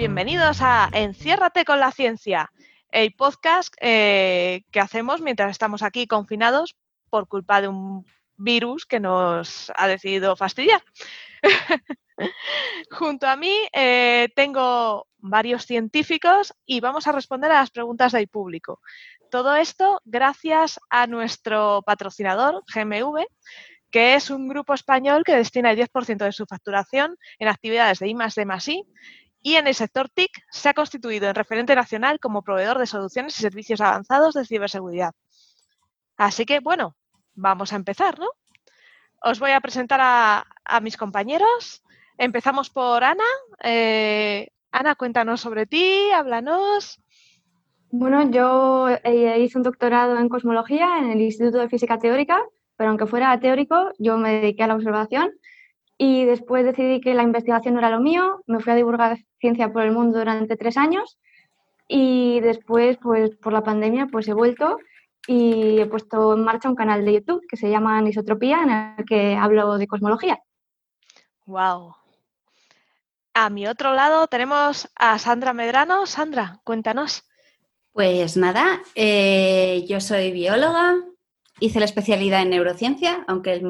bienvenidos a Enciérrate con la ciencia, el podcast eh, que hacemos mientras estamos aquí confinados por culpa de un virus que nos ha decidido fastidiar. Junto a mí eh, tengo varios científicos y vamos a responder a las preguntas del público. Todo esto gracias a nuestro patrocinador, GMV, que es un grupo español que destina el 10% de su facturación en actividades de I D y en el sector TIC se ha constituido en referente nacional como proveedor de soluciones y servicios avanzados de ciberseguridad. Así que, bueno, vamos a empezar, ¿no? Os voy a presentar a, mis compañeros. Empezamos por Ana. Eh, Ana, cuéntanos sobre ti, háblanos. Bueno, yo eh, hice un doctorado en cosmología en el Instituto de Física Teórica, pero aunque fuera teórico, yo me dediqué a la observación y después decidí que la investigación no era lo mío, me fui a divulgar ciencia por el mundo durante tres años y después, pues por la pandemia, pues he vuelto y he puesto en marcha un canal de YouTube que se llama Anisotropía, en el que hablo de cosmología. Wow. A mi otro lado tenemos a Sandra Medrano. Sandra, cuéntanos. Pues nada, eh, yo soy bióloga, hice la especialidad en neurociencia, aunque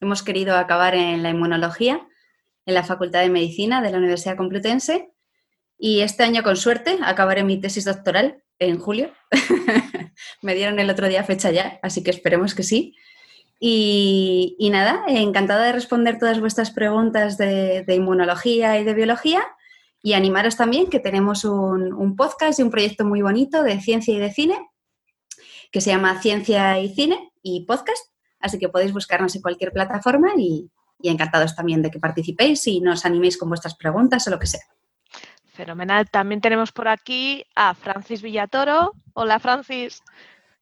hemos querido acabar en la inmunología en la Facultad de Medicina de la Universidad Complutense y este año con suerte acabaré mi tesis doctoral en julio. Me dieron el otro día fecha ya, así que esperemos que sí. Y, nada, encantada de responder todas vuestras preguntas de, inmunología y de biología y animaros también que tenemos un, podcast y un proyecto muy bonito de ciencia y de cine que se llama Ciencia y Cine y Podcast, así que podéis buscarnos en cualquier plataforma y, encantados también de que participéis y nos animéis con vuestras preguntas o lo que sea. Fenomenal. También tenemos por aquí a Francis Villatoro. Hola, Francis.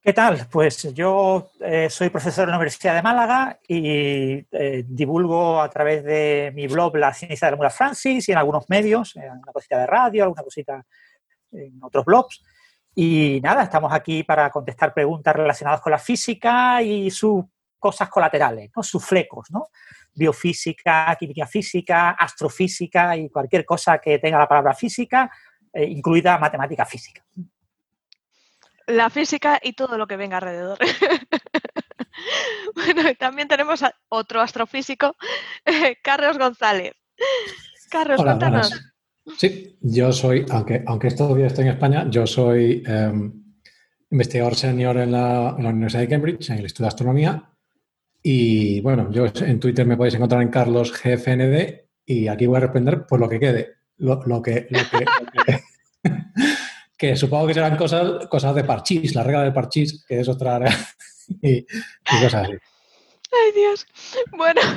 ¿Qué tal? Pues yo eh, soy profesor en la Universidad de Málaga y eh, divulgo a través de mi blog La ciencia de la mula Francis y en algunos medios, en una cosita de radio, alguna cosita en otros blogs. Y nada, estamos aquí para contestar preguntas relacionadas con la física y sus cosas colaterales, ¿no? sus flecos, ¿no? biofísica, química física, astrofísica y cualquier cosa que tenga la palabra física, eh, incluida matemática física la física y todo lo que venga alrededor. bueno, también tenemos a otro astrofísico, Carlos González. Carlos, cuéntanos. Sí, yo soy, aunque, aunque todavía estoy en España, yo soy em, investigador senior en la, Universidad de Cambridge, en el Instituto de Astronomía. Y bueno, yo en Twitter me podéis encontrar en Carlos GFND y aquí voy a responder por lo que quede. Lo, que, lo que que supongo que serán cosas, cosas de parchís, la regla del parchís, que es otra área, y, cosas así. Ay, Dios. Bueno.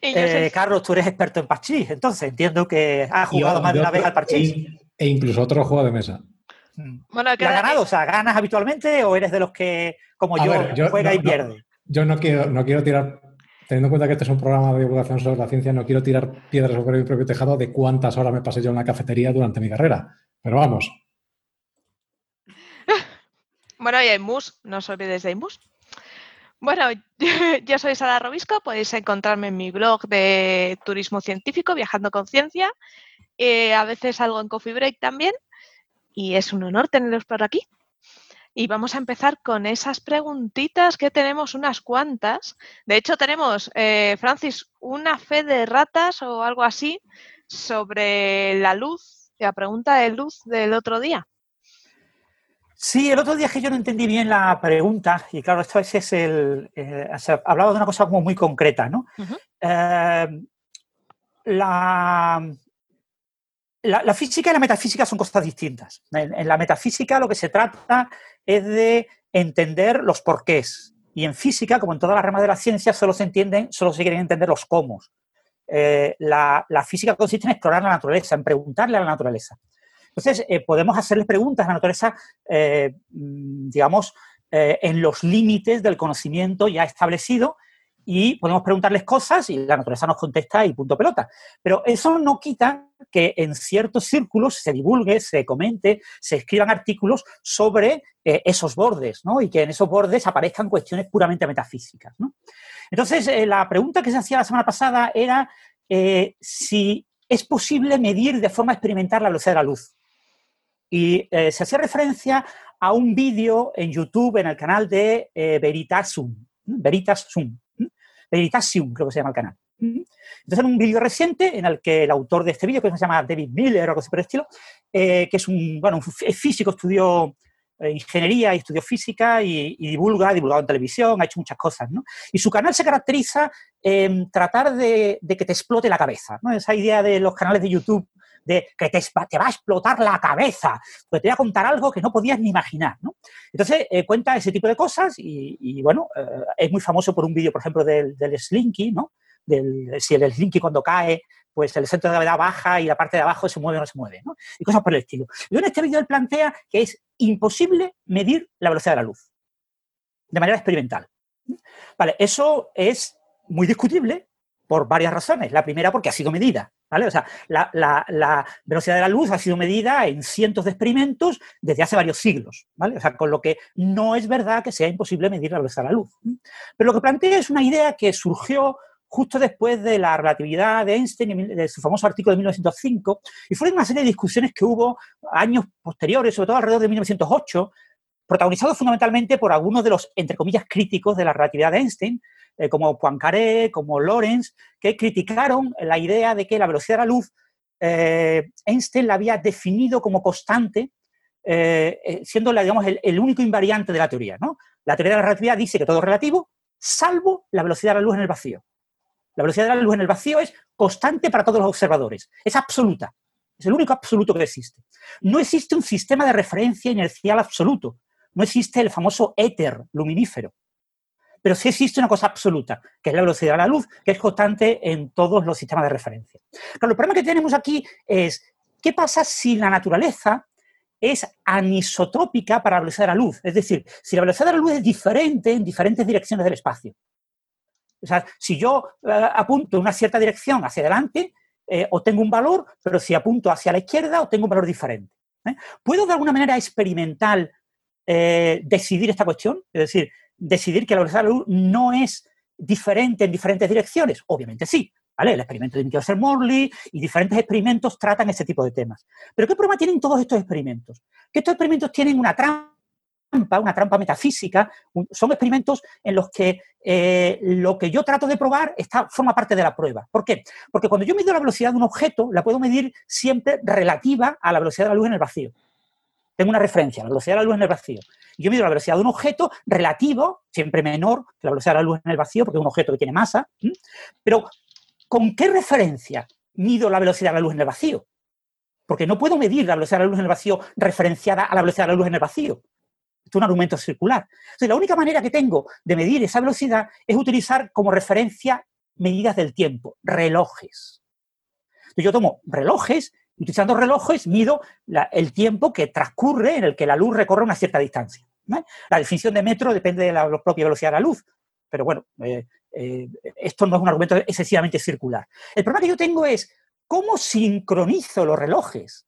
Eh, Carlos, tú eres experto en parchís, entonces entiendo que has jugado más de una vez al parchís. E, incluso otro juego de mesa. Bueno, ¿Y has ganado? O sea, ¿ganas habitualmente o eres de los que, como yo, juega y pierde? Yo no quiero, no quiero tirar, teniendo en cuenta que este es un programa de divulgación sobre la ciencia, no quiero tirar piedras sobre mi propio tejado de cuántas horas me pasé yo en la cafetería durante mi carrera. Pero vamos. Bueno, y hay mus, no os olvidéis de mus. Bueno, yo soy Sara Robisco, podéis encontrarme en mi blog de turismo científico, Viajando con Ciencia. Eh, a veces algo en Coffee Break también. Y es un honor teneros por aquí. Y vamos a empezar con esas preguntitas que tenemos unas cuantas. De hecho, tenemos, eh, Francis, una fe de ratas o algo así sobre la luz la pregunta de luz del otro día. Sí, el otro día que yo no entendí bien la pregunta, y claro, esto es el. Eh, hablaba de una cosa como muy concreta, ¿no? Eh, la, la, física y la metafísica son cosas distintas. En, la metafísica lo que se trata es de entender los porqués. Y en física, como en todas las ramas de la ciencia, solo se entienden, solo se quieren entender los cómo. Eh, la, física consiste en explorar la naturaleza, en preguntarle a la naturaleza. Entonces, eh, podemos hacerle preguntas a la naturaleza, eh, mm, digamos, en los límites del conocimiento ya establecido y podemos preguntarles cosas y la naturaleza nos contesta y punto pelota. Pero eso no quita que en ciertos círculos se divulgue, se comente, se escriban artículos sobre esos bordes, ¿no? Y que en esos bordes aparezcan cuestiones puramente metafísicas, ¿no? Entonces, eh, la pregunta que se hacía la semana pasada era eh, si es posible medir de forma experimental la velocidad de la luz. Y eh, se hacía referencia a un vídeo en YouTube en el canal de eh, Veritasum, Veritasum, Veritasium creo que se llama el canal. Entonces, en un vídeo reciente en el que el autor de este vídeo, que se llama David Miller o algo así por el estilo, eh, que es un, bueno, un físico, estudió eh, ingeniería y estudió física y, divulga, ha divulgado en televisión, ha hecho muchas cosas, ¿no? Y su canal se caracteriza en tratar de, que te explote la cabeza, ¿no? Esa idea de los canales de YouTube de que te, va a explotar la cabeza, pues te voy a contar algo que no podías ni imaginar, ¿no? Entonces, eh, cuenta ese tipo de cosas y, bueno, es muy famoso por un vídeo, por ejemplo, del, del Slinky, ¿no? si el slinky cuando cae, pues el centro de gravedad baja y la parte de abajo se mueve o no se mueve, ¿no? Y cosas por el estilo. Y en este vídeo él plantea que es imposible medir la velocidad de la luz de manera experimental. Vale, eso es muy discutible por varias razones. La primera porque ha sido medida, ¿vale? O sea, la, la, velocidad de la luz ha sido medida en cientos de experimentos desde hace varios siglos, ¿vale? O sea, con lo que no es verdad que sea imposible medir la velocidad de la luz. Pero lo que plantea es una idea que surgió justo después de la relatividad de Einstein, de su famoso artículo de 1905, y fueron una serie de discusiones que hubo años posteriores, sobre todo alrededor de 1908, protagonizados fundamentalmente por algunos de los, entre comillas, críticos de la relatividad de Einstein, eh, como Poincaré, como Lorentz, que criticaron la idea de que la velocidad de la luz eh, Einstein la había definido como constante, eh, siendo digamos, el, el, único invariante de la teoría. ¿no? La teoría de la relatividad dice que todo es relativo, salvo la velocidad de la luz en el vacío. La velocidad de la luz en el vacío es constante para todos los observadores, es absoluta, es el único absoluto que existe. No existe un sistema de referencia inercial absoluto, no existe el famoso éter luminífero, pero sí existe una cosa absoluta, que es la velocidad de la luz, que es constante en todos los sistemas de referencia. Claro, el problema que tenemos aquí es, ¿qué pasa si la naturaleza es anisotrópica para la velocidad de la luz? Es decir, si la velocidad de la luz es diferente en diferentes direcciones del espacio. O sea, si yo eh, apunto una cierta dirección hacia adelante, eh, obtengo un valor, pero si apunto hacia la izquierda, obtengo un valor diferente. ¿eh? ¿Puedo de alguna manera experimental decidir esta cuestión? Es decir, decidir que la velocidad de la luz no es diferente en diferentes direcciones. Obviamente sí. ¿Vale? El experimento de Mikkelsen-Morley y diferentes experimentos tratan ese tipo de temas. Pero ¿qué problema tienen todos estos experimentos? Que estos experimentos tienen una trampa una trampa metafísica, son experimentos en los que eh, lo que yo trato de probar está, forma parte de la prueba. ¿Por qué? Porque cuando yo mido la velocidad de un objeto, la puedo medir siempre relativa a la velocidad de la luz en el vacío. Tengo una referencia, la velocidad de la luz en el vacío. Yo mido la velocidad de un objeto relativo, siempre menor que la velocidad de la luz en el vacío, porque es un objeto que tiene masa. Pero, ¿con qué referencia mido la velocidad de la luz en el vacío? Porque no puedo medir la velocidad de la luz en el vacío referenciada a la velocidad de la luz en el vacío es un argumento circular. Entonces, la única manera que tengo de medir esa velocidad es utilizar como referencia medidas del tiempo, relojes. Yo tomo relojes, utilizando relojes mido el tiempo que transcurre en el que la luz recorre una cierta distancia. La definición de metro depende de la, propia velocidad de la luz, pero bueno, eh, eh, esto no es un argumento excesivamente circular. El problema que yo tengo es cómo sincronizo los relojes.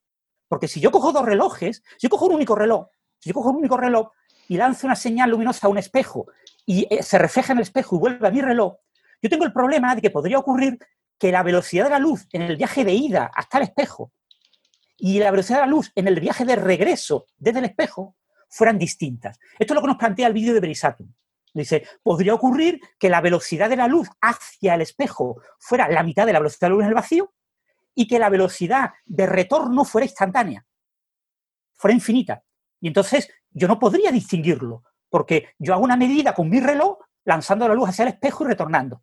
Porque si yo cojo dos relojes, si yo cojo un único reloj si yo cojo un único reloj y lanzo una señal luminosa a un espejo y eh, se refleja en el espejo y vuelve a mi reloj, yo tengo el problema de que podría ocurrir que la velocidad de la luz en el viaje de ida hasta el espejo y la velocidad de la luz en el viaje de regreso desde el espejo fueran distintas. Esto es lo que nos plantea el vídeo de Berisatum. Dice, podría ocurrir que la velocidad de la luz hacia el espejo fuera la mitad de la velocidad de la luz en el vacío y que la velocidad de retorno fuera instantánea, fuera infinita. Y entonces yo no podría distinguirlo, porque yo hago una medida con mi reloj lanzando la luz hacia el espejo y retornando.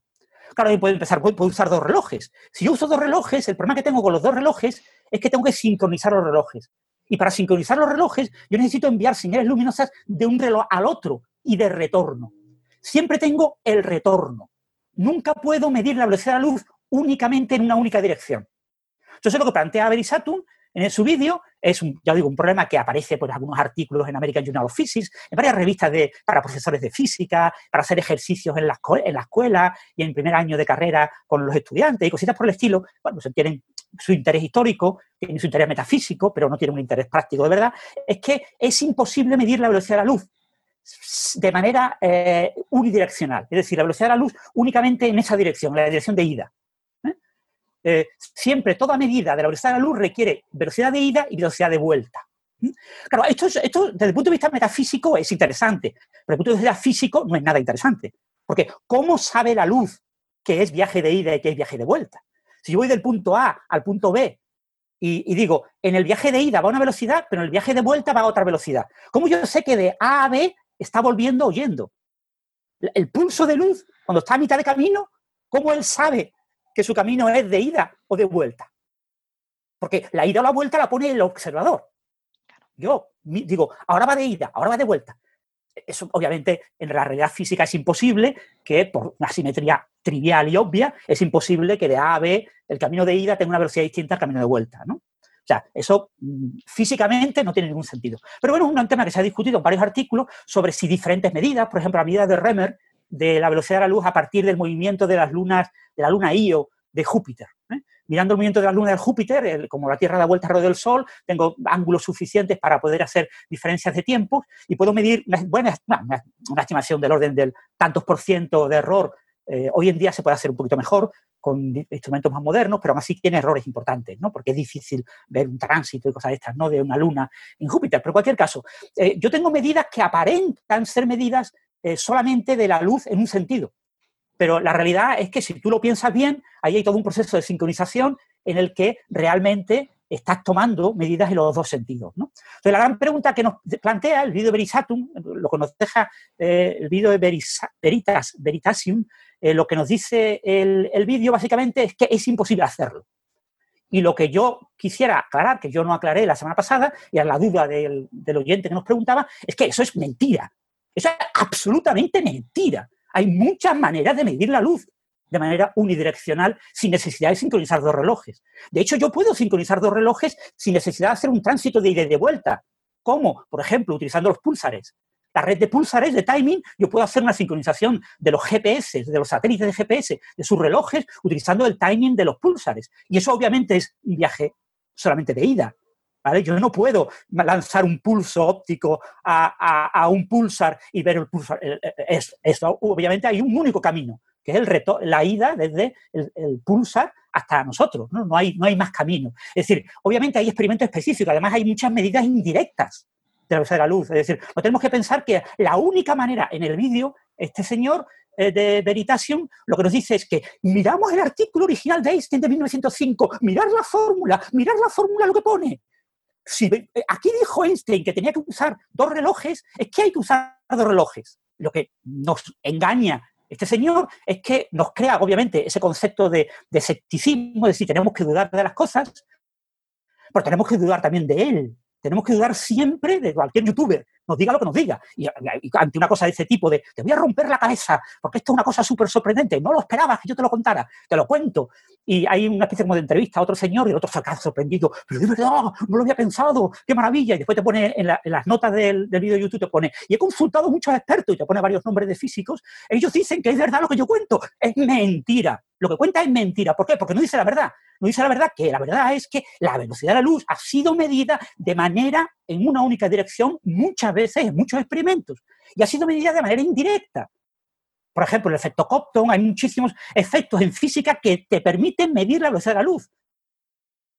Claro, yo puedo empezar, puedo usar dos relojes. Si yo uso dos relojes, el problema que tengo con los dos relojes es que tengo que sincronizar los relojes. Y para sincronizar los relojes, yo necesito enviar señales luminosas de un reloj al otro y de retorno. Siempre tengo el retorno. Nunca puedo medir la velocidad de la luz únicamente en una única dirección. Entonces, lo que plantea Verisatum en su vídeo es, un, ya digo, un problema que aparece en algunos artículos en American Journal of Physics, en varias revistas de, para profesores de física, para hacer ejercicios en la, en la escuela y en primer año de carrera con los estudiantes y cositas por el estilo. Bueno, pues tienen su interés histórico, tienen su interés metafísico, pero no tienen un interés práctico de verdad. Es que es imposible medir la velocidad de la luz de manera eh, unidireccional, es decir, la velocidad de la luz únicamente en esa dirección, la dirección de ida. ¿eh? eh, siempre toda medida de la velocidad de la luz requiere velocidad de ida y velocidad de vuelta. Claro, esto, esto desde el punto de vista metafísico es interesante, pero desde el punto de vista físico no es nada interesante. Porque ¿cómo sabe la luz que es viaje de ida y que es viaje de vuelta? Si yo voy del punto A al punto B y, digo, en el viaje de ida va a una velocidad, pero en el viaje de vuelta va a otra velocidad. ¿Cómo yo sé que de A a B está volviendo oyendo? El pulso de luz, cuando está a mitad de camino, ¿cómo él sabe que su camino es de ida o de vuelta? Porque la ida o la vuelta la pone el observador. Yo digo, ahora va de ida, ahora va de vuelta. Eso, obviamente, en la realidad física es imposible que, por una simetría trivial y obvia, es imposible que de A a B el camino de ida tenga una velocidad distinta al camino de vuelta, ¿no? O sea, eso mm, físicamente no tiene ningún sentido. Pero bueno, es un tema que se ha discutido en varios artículos sobre si diferentes medidas, por ejemplo, la medida de Remer de la velocidad de la luz a partir del movimiento de las lunas, de la luna Io de Júpiter. ¿eh? Mirando el movimiento de la luna de Júpiter, como la Tierra da vuelta alrededor del Sol, tengo ángulos suficientes para poder hacer diferencias de tiempo y puedo medir una, una, estimación del orden del tantos por ciento de error. Eh, hoy en día se puede hacer un poquito mejor, con instrumentos más modernos, pero aún así tiene errores importantes, ¿no? Porque es difícil ver un tránsito y cosas de estas, ¿no? De una luna en Júpiter. Pero en cualquier caso, eh, yo tengo medidas que aparentan ser medidas eh, solamente de la luz en un sentido. Pero la realidad es que si tú lo piensas bien, ahí hay todo un proceso de sincronización en el que realmente estás tomando medidas en los dos sentidos. Entonces, la gran pregunta que nos plantea el vídeo de Verisatum, lo que nos deja el vídeo de Veritas, Veritasium, eh, lo que nos dice el, el vídeo básicamente es que es imposible hacerlo. Y lo que yo quisiera aclarar, que yo no aclaré la semana pasada, y a la duda del, del oyente que nos preguntaba, es que eso es mentira. Eso es absolutamente mentira. Hay muchas maneras de medir la luz de manera unidireccional sin necesidad de sincronizar dos relojes. De hecho, yo puedo sincronizar dos relojes sin necesidad de hacer un tránsito de ida y de vuelta. ¿Cómo? Por ejemplo, utilizando los pulsares. La red de pulsares de timing, yo puedo hacer una sincronización de los GPS, de los satélites de GPS, de sus relojes, utilizando el timing de los pulsares. Y eso obviamente es un viaje solamente de ida. ¿Vale? Yo no puedo lanzar un pulso óptico a, un pulsar y ver el pulsar. Obviamente hay un único camino, que es el reto, la ida desde el, pulsar hasta nosotros, ¿no? No, hay, no hay más camino. Es decir, obviamente hay experimentos específicos, además hay muchas medidas indirectas de la de luz. Es decir, no tenemos que pensar que la única manera en el vídeo, este señor eh, de Veritasium lo que nos dice es que miramos el artículo original de Einstein de 1905, mirar la fórmula, mirar la fórmula lo que pone. Si eh, aquí dijo Einstein que tenía que usar dos relojes, es que hay que usar dos relojes. Lo que nos engaña este señor es que nos crea, obviamente, ese concepto de, de escepticismo, es decir, tenemos que dudar de las cosas, pero tenemos que dudar también de él. Tenemos que dudar siempre de cualquier youtuber, nos diga lo que nos diga. Y, ante una cosa de ese tipo de, te voy a romper la cabeza, porque esto es una cosa súper sorprendente, no lo esperabas que yo te lo contara, te lo cuento. Y hay una especie como de entrevista a otro señor y el otro se queda sorprendido, pero de verdad, no lo había pensado, qué maravilla. Y después te pone en, las notas del, del, vídeo de YouTube, te pone, y he consultado muchos expertos y te pone varios nombres de físicos, ellos dicen que es verdad lo que yo cuento, es mentira. Lo que cuenta es mentira. ¿Por qué? Porque no dice la verdad. No dice la verdad que la verdad es que la velocidad de la luz ha sido medida de manera en una única dirección muchas veces en muchos experimentos y ha sido medida de manera indirecta. Por ejemplo, el efecto Compton, hay muchísimos efectos en física que te permiten medir la velocidad de la luz.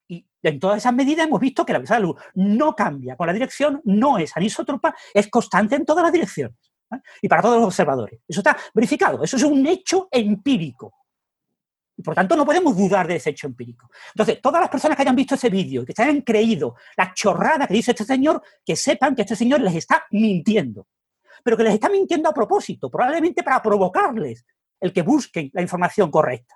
Y en todas esas medidas hemos visto que la velocidad de la luz no cambia con la dirección, no es anisótropa, es constante en todas las direcciones. Y para todos los observadores. Eso está verificado, eso es un hecho empírico. Y por tanto no podemos dudar de ese hecho empírico. Entonces, todas las personas que hayan visto ese vídeo y que se hayan creído la chorrada que dice este señor, que sepan que este señor les está mintiendo. Pero que les está mintiendo a propósito, probablemente para provocarles el que busquen la información correcta.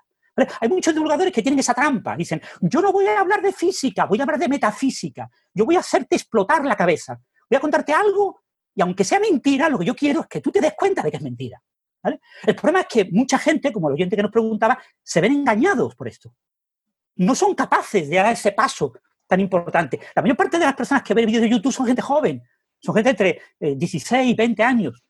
Hay muchos divulgadores que tienen esa trampa. Dicen, yo no voy a hablar de física, voy a hablar de metafísica. Yo voy a hacerte explotar la cabeza. Voy a contarte algo y aunque sea mentira, lo que yo quiero es que tú te des cuenta de que es mentira. El problema es que mucha gente, como el oyente que nos preguntaba, se ven engañados por esto. No son capaces de dar ese paso tan importante. La mayor parte de las personas que ven vídeos de YouTube son gente joven, son gente entre 16 y 20 años.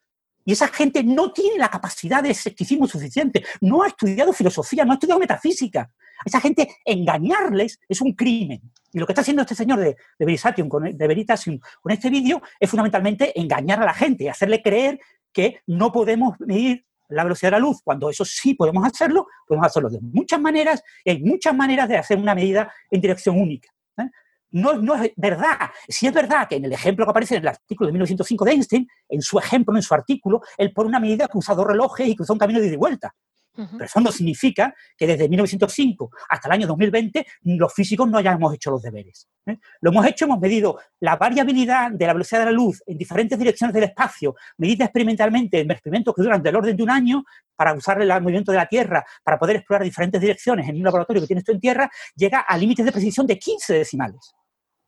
Y esa gente no tiene la capacidad de escepticismo suficiente, no ha estudiado filosofía, no ha estudiado metafísica. A esa gente engañarles es un crimen. Y lo que está haciendo este señor de, de, con, Veritasium con este vídeo es fundamentalmente engañar a la gente, hacerle creer que no podemos medir la velocidad de la luz, cuando eso sí podemos hacerlo, podemos hacerlo de muchas maneras y hay muchas maneras de hacer una medida en dirección única. ¿eh? No, no, es verdad. Si es verdad que en el ejemplo que aparece en el artículo de 1905 de Einstein, en su ejemplo, en su artículo, él pone una medida que usa dos relojes y cruza un camino de ida y vuelta. Pero eso no significa que desde 1905 hasta el año 2020 los físicos no hayamos hecho los deberes. ¿eh? Lo hemos hecho, hemos medido la variabilidad de la velocidad de la luz en diferentes direcciones del espacio, medida experimentalmente en experimentos que duran del orden de un año para usar el movimiento de la Tierra, para poder explorar diferentes direcciones en un laboratorio que tiene esto en Tierra, llega a límites de precisión de 15 decimales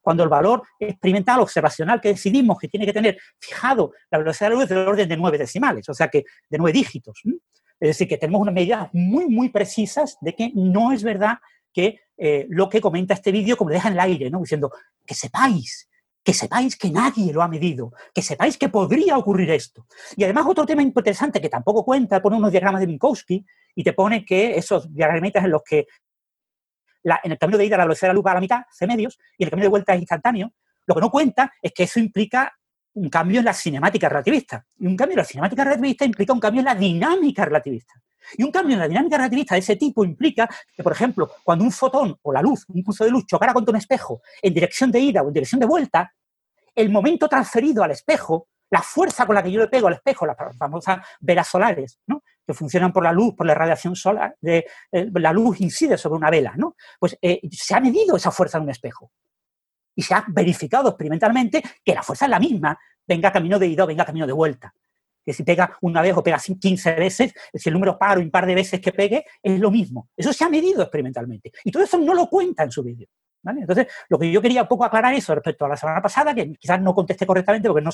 cuando el valor experimental observacional que decidimos que tiene que tener fijado la velocidad de la luz es del orden de nueve decimales, o sea que de nueve dígitos. Es decir, que tenemos unas medidas muy, muy precisas de que no es verdad que eh, lo que comenta este vídeo como deja en el aire, ¿no? diciendo que sepáis, que sepáis que nadie lo ha medido, que sepáis que podría ocurrir esto. Y además otro tema interesante que tampoco cuenta, pone unos diagramas de Minkowski y te pone que esos diagramitas en los que en el camino de ida la velocidad de la luz va a la mitad, C medios, y en el camino de vuelta es instantáneo, lo que no cuenta es que eso implica un cambio en la cinemática relativista. Y un cambio en la cinemática relativista implica un cambio en la dinámica relativista. Y un cambio en la dinámica relativista de ese tipo implica que, por ejemplo, cuando un fotón o la luz, un pulso de luz, chocara contra un espejo en dirección de ida o en dirección de vuelta, el momento transferido al espejo, la fuerza con la que yo le pego al espejo, las famosas velas solares, ¿no? que funcionan por la luz, por la radiación solar, de, eh, la luz incide sobre una vela, ¿no? Pues eh, se ha medido esa fuerza en un espejo y se ha verificado experimentalmente que la fuerza es la misma, venga camino de ida o venga camino de vuelta. Que si pega una vez o pega 15 veces, si el número par o impar de veces que pegue, es lo mismo. Eso se ha medido experimentalmente. Y todo eso no lo cuenta en su vídeo. Entonces, lo que yo quería un poco aclarar eso respecto a la semana pasada, que quizás no contesté correctamente porque no,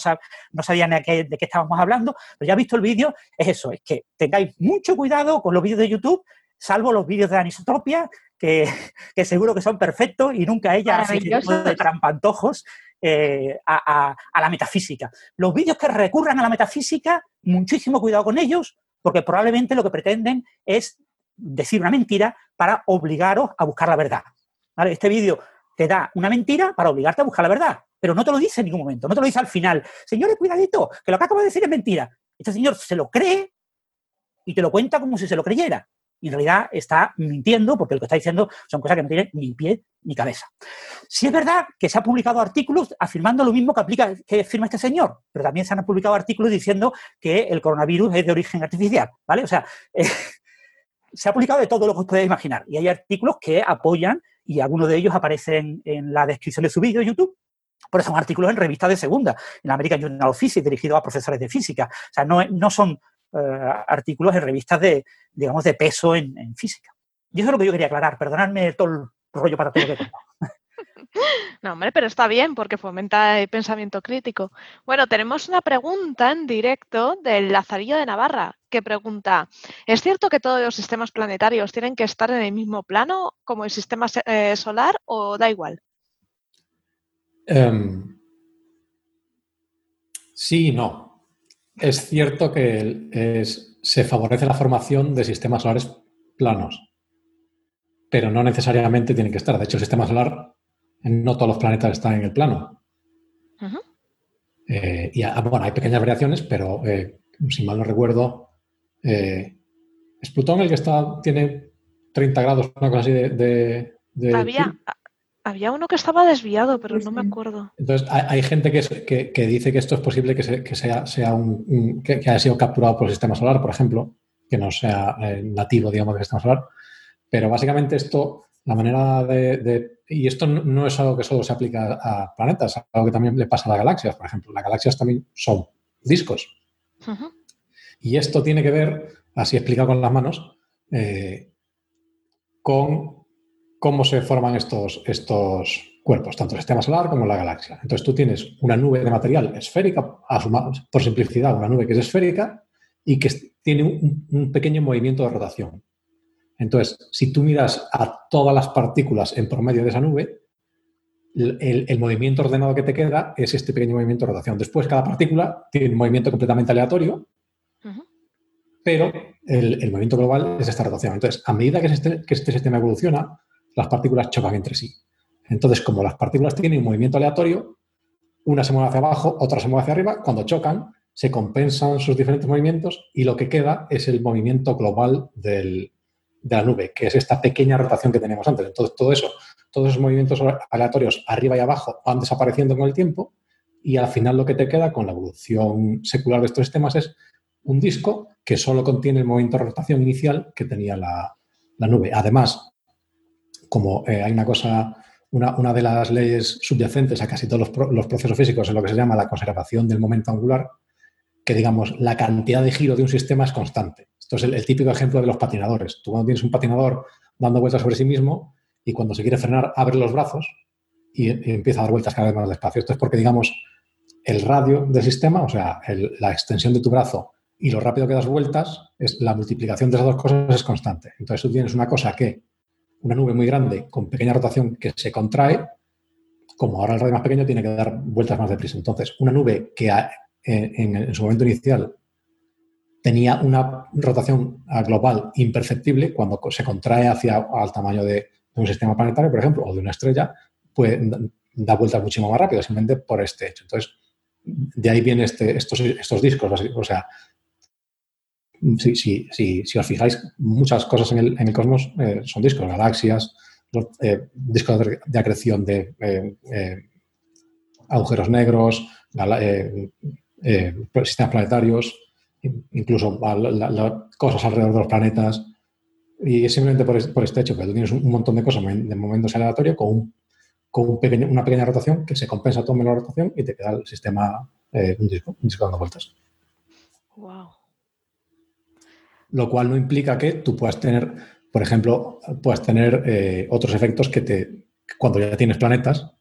no sabía qué, de qué estábamos hablando, pero ya visto el vídeo, es eso, es que tengáis mucho cuidado con los vídeos de YouTube, salvo los vídeos de anisotropia, que, que seguro que son perfectos y nunca ella hace de trampantojos eh, a, la metafísica. Los vídeos que recurran a la metafísica, muchísimo cuidado con ellos, porque probablemente lo que pretenden es decir una mentira para obligaros a buscar la verdad. Este vídeo te da una mentira para obligarte a buscar la verdad, pero no te lo dice en ningún momento, no te lo dice al final. Señores, cuidadito, que lo que acabo de decir es mentira. Este señor se lo cree y te lo cuenta como si se lo creyera y en realidad está mintiendo porque lo que está diciendo son cosas que no tienen ni pie ni cabeza. Si es verdad que se han publicado artículos afirmando lo mismo que, aplica, que afirma este señor, pero también se han publicado artículos diciendo que el coronavirus es de origen artificial, ¿vale? O sea, eh, se ha publicado de todo lo que os podéis imaginar y hay artículos que apoyan y algunos de ellos aparecen en la descripción de su vídeo de YouTube, por eso son artículos en revistas de segunda, en la American Journal of Physics, dirigidos a profesores de física. O sea, no, no son artículos en revistas de, digamos, de peso en, física. Y eso es lo que yo quería aclarar. Perdonadme todo el rollo para todo lo que contado. No, hombre, pero está bien porque fomenta el pensamiento crítico. Bueno, tenemos una pregunta en directo del Lazarillo de Navarra que pregunta, ¿es cierto que todos los sistemas planetarios tienen que estar en el mismo plano como el sistema eh, solar o da igual? Em, sí y no. Es cierto que se favorece la formación de sistemas solares planos, pero no necesariamente tienen que estar. De hecho, el sistema solar, no todos los planetas están en el plano. Eh, y ah, bueno, hay pequeñas variaciones, pero eh, si mal no recuerdo, eh, es Plutón el que está, tiene 30 grados, una cosa así de, había uno que estaba desviado, pero no me acuerdo. Entonces, hay, gente que, que, dice que esto es posible que, sea, sea un, que, haya sido capturado por el sistema solar, por ejemplo, que no sea eh, nativo, digamos, del sistema solar. Pero básicamente esto, la manera de, Y esto no es algo que solo se aplica a planetas, es algo que también le pasa a las galaxias, por ejemplo. Las galaxias también son discos. Y esto tiene que ver, así explicado con las manos, eh, con cómo se forman estos, estos cuerpos, tanto el sistema solar como la galaxia. Entonces tú tienes una nube de material esférica, por simplicidad, una nube que es esférica y que tiene un, pequeño movimiento de rotación. Entonces, si tú miras a todas las partículas en promedio de esa nube, el, movimiento ordenado que te queda es este pequeño movimiento de rotación. Después, cada partícula tiene un movimiento completamente aleatorio, pero el, movimiento global es esta rotación. Entonces, a medida que este, que este sistema evoluciona, las partículas chocan entre sí. Entonces, como las partículas tienen un movimiento aleatorio, una se mueve hacia abajo, otra se mueve hacia arriba, cuando chocan, se compensan sus diferentes movimientos y lo que queda es el movimiento global del, de la nube, que es esta pequeña rotación que teníamos antes. Entonces, todo eso, todos esos movimientos aleatorios arriba y abajo van desapareciendo con el tiempo y al final lo que te queda con la evolución secular de estos sistemas es un disco que solo contiene el movimiento de rotación inicial que tenía la, nube. Además, como eh, hay una cosa, una, de las leyes subyacentes a casi todos los, los, procesos físicos es lo que se llama la conservación del momento angular, que digamos, la cantidad de giro de un sistema es constante. Esto es el, típico ejemplo de los patinadores. Tú cuando tienes un patinador dando vueltas sobre sí mismo y cuando se quiere frenar abre los brazos y, empieza a dar vueltas cada vez más despacio. Esto es porque, digamos, el radio del sistema, o sea, la extensión de tu brazo y lo rápido que das vueltas, es, la multiplicación de esas dos cosas es constante. Entonces tú tienes una cosa que, una nube muy grande con pequeña rotación que se contrae, como ahora el radio más pequeño tiene que dar vueltas más deprisa. Entonces, una nube que en, su momento inicial tenía una rotación global imperceptible, cuando se contrae hacia al tamaño de, un sistema planetario, por ejemplo, o de una estrella, pues da vueltas muchísimo más rápido, simplemente por este hecho. Entonces, de ahí vienen este, estos, estos discos. O sea, si, si, si, os fijáis, muchas cosas en el, en el cosmos eh, son discos, galaxias, eh, discos de, acreción de eh, agujeros negros, sistemas planetarios, incluso cosas alrededor de los planetas. Y es simplemente por, por, este hecho, que tú tienes un, montón de cosas de momentos aleatorios con, una pequeña rotación que se compensa todo menos la rotación y te queda el sistema un disco, un disco dando vueltas. Wow lo cual no implica que tú puedas tener, por ejemplo, puedas tener eh, otros efectos que te, cuando ya tienes planetas,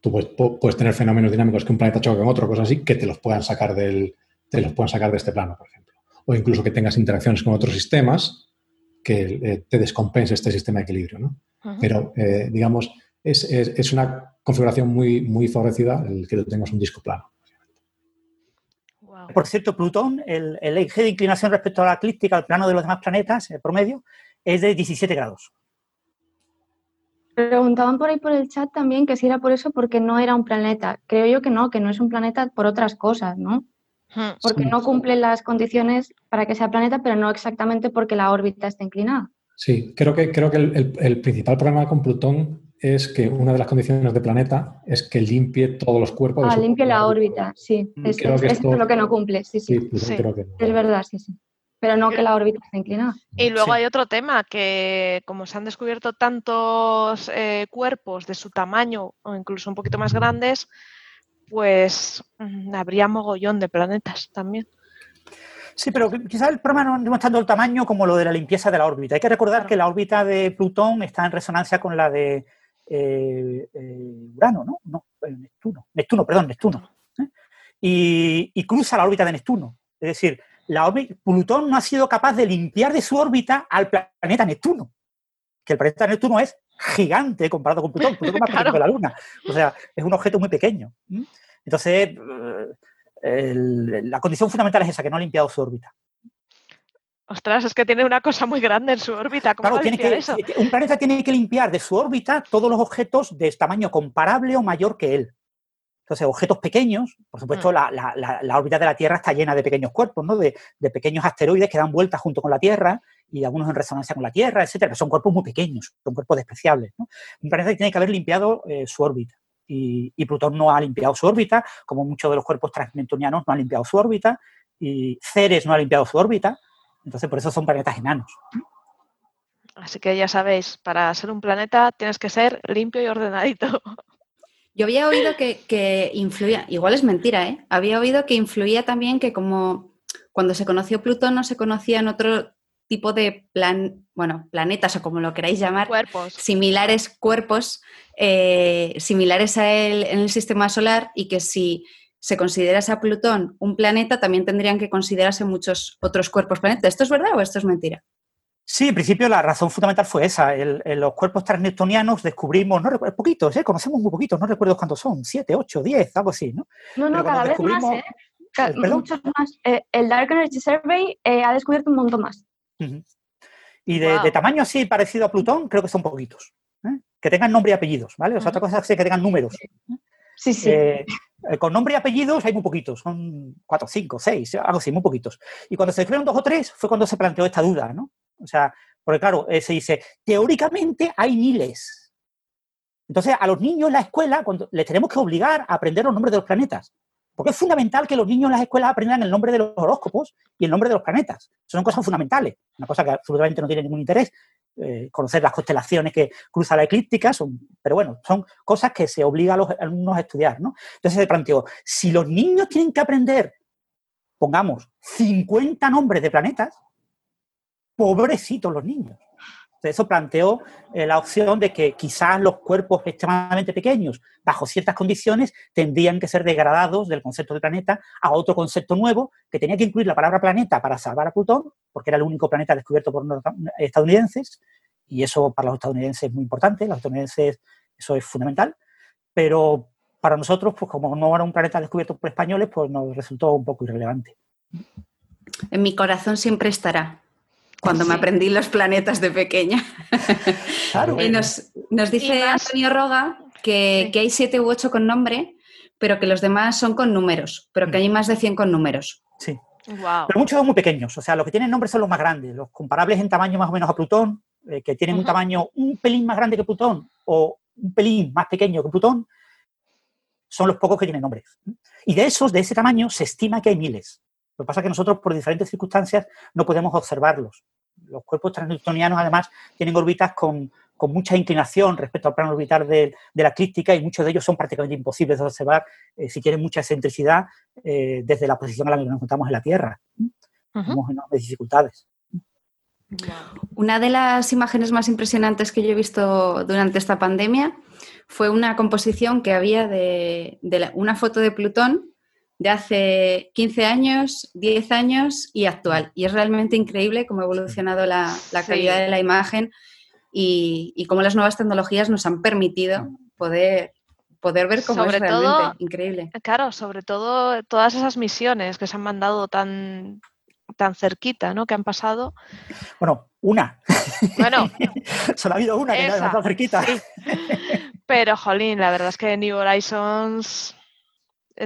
tú puedes, tener fenómenos dinámicos que un planeta choque con otro, cosas así, que te los puedan sacar del, te los puedan sacar de este plano, por ejemplo. O incluso que tengas interacciones con otros sistemas que eh, te descompense este sistema de equilibrio, ¿no? Pero, eh, digamos, es, es, una configuración muy, muy favorecida el que tú tengas un disco plano. Por cierto, Plutón, el, eje de inclinación respecto a la eclíptica, al plano de los demás planetas, el promedio, es de 17 grados. Preguntaban por ahí por el chat también que si era por eso porque no era un planeta. Creo yo que no, que no es un planeta por otras cosas, ¿no? Hmm. Porque no cumple las condiciones para que sea planeta, pero no exactamente porque la órbita está inclinada. Sí, creo que, creo que el principal problema con Plutón es que una de las condiciones de planeta es que limpie todos los cuerpos. Ah, limpie la órbita, sí. Mm, es, es lo que no cumple, sí, sí. Es verdad, sí, sí. Pero no que la órbita esté inclinada. Y luego hay otro tema, que como se han descubierto tantos eh, cuerpos de su tamaño o incluso un poquito más grandes, pues mm, habría mogollón de planetas también. Sí, pero quizás el problema no es tanto el tamaño como lo de la limpieza de la órbita. Hay que recordar que la órbita de Plutón está en resonancia con la de eh, eh, Urano, ¿no? No, eh, Neptuno. Neptuno, perdón, Neptuno. Y, cruza la órbita de Neptuno. Es decir, la Plutón no ha sido capaz de limpiar de su órbita al planeta Neptuno. Que el planeta Neptuno es gigante comparado con Plutón. Plutón es más pequeño que la Luna. O sea, es un objeto muy pequeño. Entonces, la condición fundamental es esa, que no ha limpiado su órbita. Ostras, es que tiene una cosa muy grande en su órbita. ¿Cómo tiene que, eso? Un planeta tiene que limpiar de su órbita todos los objetos de tamaño comparable o mayor que él. Entonces, objetos pequeños, por supuesto, mm. la, órbita de la Tierra está llena de pequeños cuerpos, ¿no? De, pequeños asteroides que dan vueltas junto con la Tierra y algunos en resonancia con la Tierra, etcétera. Son cuerpos muy pequeños, son cuerpos despreciables. Un planeta tiene que haber limpiado eh, su órbita. Y, y, Plutón no ha limpiado su órbita, como muchos de los cuerpos transneptunianos no han limpiado su órbita, y Ceres no ha limpiado su órbita. Entonces, por eso son planetas enanos. Así que ya sabéis, para ser un planeta tienes que ser limpio y ordenadito. Yo había oído que, influía, igual es mentira, ¿eh? Había oído que influía también que como cuando se conoció Plutón no se conocían otro tipo de plan, bueno, planetas o como lo queráis llamar, cuerpos. similares cuerpos, eh, similares a él en el sistema solar y que si se considerase a Plutón un planeta, también tendrían que considerarse muchos otros cuerpos planetas. ¿Esto es verdad o esto es mentira? Sí, en principio la razón fundamental fue esa. los cuerpos transneptunianos descubrimos, no recuerdo, poquitos, ¿eh? conocemos muy poquitos, no recuerdo cuántos son, siete, ocho, diez, algo así, ¿no? No, no, cada vez más, ¿eh? Muchos más. Eh, el Dark Energy Survey eh, ha descubierto un montón más. Y de, tamaño así parecido a Plutón, creo que son poquitos. Que tengan nombre y apellidos, ¿vale? O sea, otra cosa es que tengan números. Sí, sí. Eh, con nombre y apellidos hay muy poquitos, son cuatro, cinco, seis, algo así, muy poquitos. Y cuando se descubrieron dos o tres fue cuando se planteó esta duda, ¿no? O sea, porque claro, eh, se dice, teóricamente hay miles. Entonces, a los niños en la escuela cuando, les tenemos que obligar a aprender los nombres de los planetas. Porque es fundamental que los niños en las escuelas aprendan el nombre de los horóscopos y el nombre de los planetas. Son cosas fundamentales. Una cosa que absolutamente no tiene ningún interés. Eh, conocer las constelaciones que cruza la eclíptica, son, pero bueno, son cosas que se obliga a los alumnos a estudiar. ¿no? Entonces se planteó, si los niños tienen que aprender, pongamos, 50 nombres de planetas, pobrecitos los niños. Eso planteó eh, la opción de que quizás los cuerpos extremadamente pequeños, bajo ciertas condiciones, tendrían que ser degradados del concepto de planeta a otro concepto nuevo que tenía que incluir la palabra planeta para salvar a Plutón, porque era el único planeta descubierto por estadounidenses, y eso para los estadounidenses es muy importante, los estadounidenses eso es fundamental, pero para nosotros, pues como no era un planeta descubierto por españoles, pues nos resultó un poco irrelevante. En mi corazón siempre estará cuando me aprendí los planetas de pequeña. y nos, dice Antonio Roga que, hay siete u ocho con nombre, pero que los demás son con números, pero que mm. hay más de 100 con números. Sí. Pero muchos son muy pequeños, o sea, los que tienen nombre son los más grandes, los comparables en tamaño más o menos a Plutón, eh, que tienen un tamaño un pelín más grande que Plutón o un pelín más pequeño que Plutón, son los pocos que tienen nombres. Y de esos, de ese tamaño, se estima que hay miles. Lo que pasa es que nosotros, por diferentes circunstancias, no podemos observarlos. Los cuerpos transneptunianos, además, tienen órbitas con, mucha inclinación respecto al plano orbital de, la eclíptica y muchos de ellos son prácticamente imposibles de observar eh, si tienen mucha excentricidad eh, desde la posición a la que nos encontramos en la Tierra. Tenemos enormes dificultades. Una de las imágenes más impresionantes que yo he visto durante esta pandemia fue una composición que había de, una foto de Plutón de hace 15 años, 10 años y actual. Y es realmente increíble cómo ha evolucionado la, calidad de la imagen y, cómo las nuevas tecnologías nos han permitido poder, poder ver cómo es realmente increíble. Claro, sobre todo todas esas misiones que se han mandado tan, tan cerquita, ¿no? Que han pasado. Bueno, una. Bueno. Solo ha habido una que ha pasado cerquita. Pero, jolín, la verdad es que New Horizons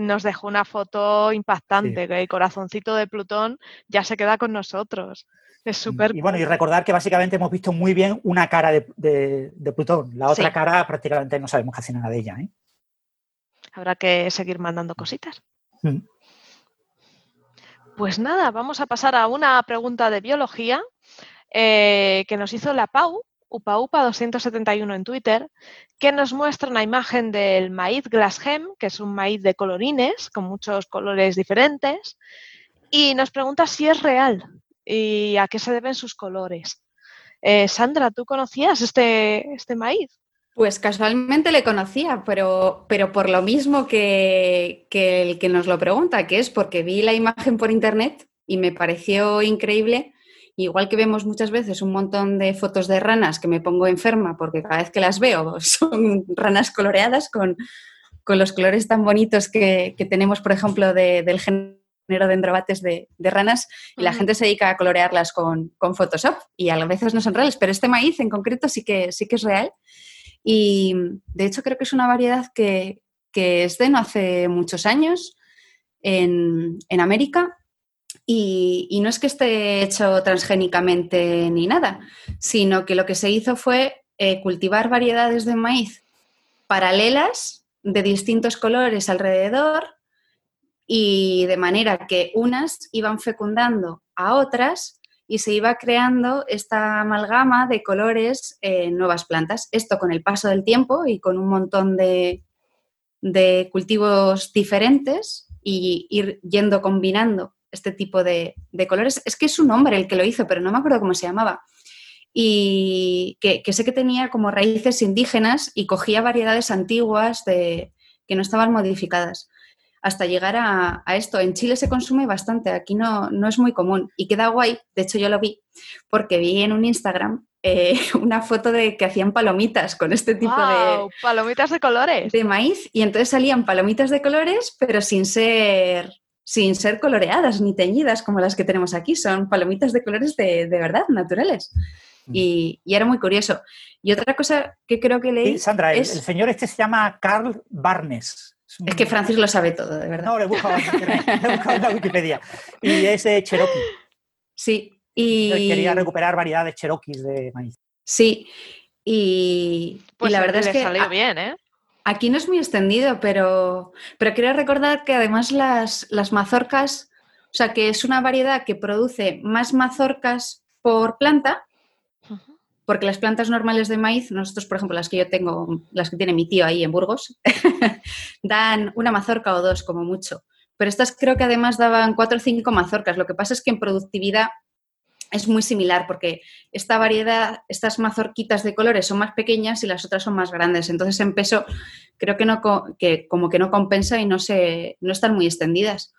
nos dejó una foto impactante, que el corazoncito de Plutón ya se queda con nosotros. Es mm, súper. Y bueno, y recordar que básicamente hemos visto muy bien una cara de, Plutón. La otra cara prácticamente no sabemos casi nada de ella. ¿eh? Habrá que seguir mandando cositas. Mm. Pues nada, vamos a pasar a una pregunta de biología eh, que nos hizo la Pau, UpaUpa271 en Twitter, que nos muestra una imagen del maíz Glashem, que es un maíz de colorines con muchos colores diferentes, y nos pregunta si es real y a qué se deben sus colores. Eh, Sandra, ¿tú conocías este, este maíz? Pues casualmente le conocía, pero, pero por lo mismo que, que el que nos lo pregunta, que es porque vi la imagen por internet y me pareció increíble igual que vemos muchas veces un montón de fotos de ranas que me pongo enferma porque cada vez que las veo son ranas coloreadas con, los colores tan bonitos que, tenemos, por ejemplo, del género de endrobates de, ranas, y la gente se dedica a colorearlas con, Photoshop y a veces no son reales, pero este maíz en concreto sí que, sí que es real. Y de hecho creo que es una variedad que, es de no hace muchos años en, en América y, no es que esté hecho transgénicamente ni nada, sino que lo que se hizo fue eh, cultivar variedades de maíz paralelas de distintos colores alrededor y de manera que unas iban fecundando a otras y se iba creando esta amalgama de colores en nuevas plantas. Esto con el paso del tiempo y con un montón de cultivos diferentes y ir yendo combinando este tipo de, colores. Es que es un hombre el que lo hizo, pero no me acuerdo cómo se llamaba. Y que, sé que tenía como raíces indígenas y cogía variedades antiguas de, que no estaban modificadas. Hasta llegar a, esto. En Chile se consume bastante, aquí no, no es muy común. Y queda guay, de hecho yo lo vi, porque vi en un Instagram eh, una foto de que hacían palomitas con este tipo de... Palomitas de colores. De maíz. Y entonces salían palomitas de colores, pero sin ser sin ser coloreadas ni teñidas como las que tenemos aquí, son palomitas de colores de, verdad, naturales. Mm. Y, era muy curioso. Y otra cosa que creo que leí. Sandra, el, señor este se llama Carl Barnes. Es que Francis lo sabe todo, de verdad. No, lo he buscado en, internet, lo he buscado en la Wikipedia. Y es eh, Cherokee. Sí, y... Quería recuperar variedades Cherokees de maíz. Sí, y, y Pues la le- verdad es le que salió a- bien, ¿eh? Aquí no es muy extendido, pero, pero quiero recordar que además las, las mazorcas, o sea, que es una variedad que produce más mazorcas por planta, porque las plantas normales de maíz, nosotros, por ejemplo, las que yo tengo, las que tiene mi tío ahí en Burgos, dan una mazorca o dos como mucho. Pero estas creo que además daban cuatro o cinco mazorcas. Lo que pasa es que en productividad es muy similar porque esta variedad, estas mazorquitas de colores son más pequeñas y las otras son más grandes. Entonces en peso creo que, no, que como que no compensa y no, se, no están muy extendidas.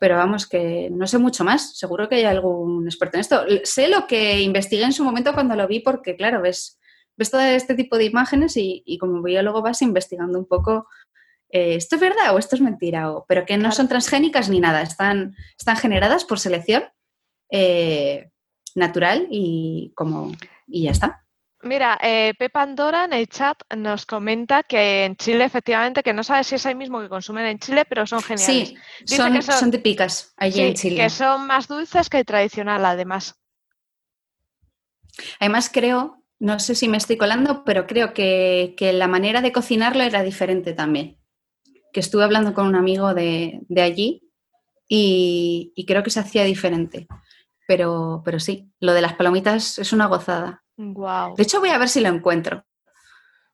Pero vamos, que no sé mucho más. Seguro que hay algún experto en esto. Sé lo que investigué en su momento cuando lo vi porque, claro, ves, ves todo este tipo de imágenes y, y como biólogo vas investigando un poco eh, esto es verdad o esto es mentira, o, pero que no Claro. son transgénicas ni nada, están, están generadas por selección eh, natural y como y ya está. Mira, eh, Pepa Andora en el chat nos comenta que en Chile, efectivamente, que no sabe si es el mismo que consumen en Chile, pero son geniales. Sí, son, que son- son típicas allí Sí, en Chile. que son más dulces que el tradicional, además. Además, creo, no sé si me estoy colando, pero creo que, que la manera de cocinarlo era diferente también. Que estuve hablando con un amigo de, de allí y, y creo que se hacía diferente. Pero, pero sí, lo de las palomitas es una gozada. Wow. De hecho, voy a ver si lo encuentro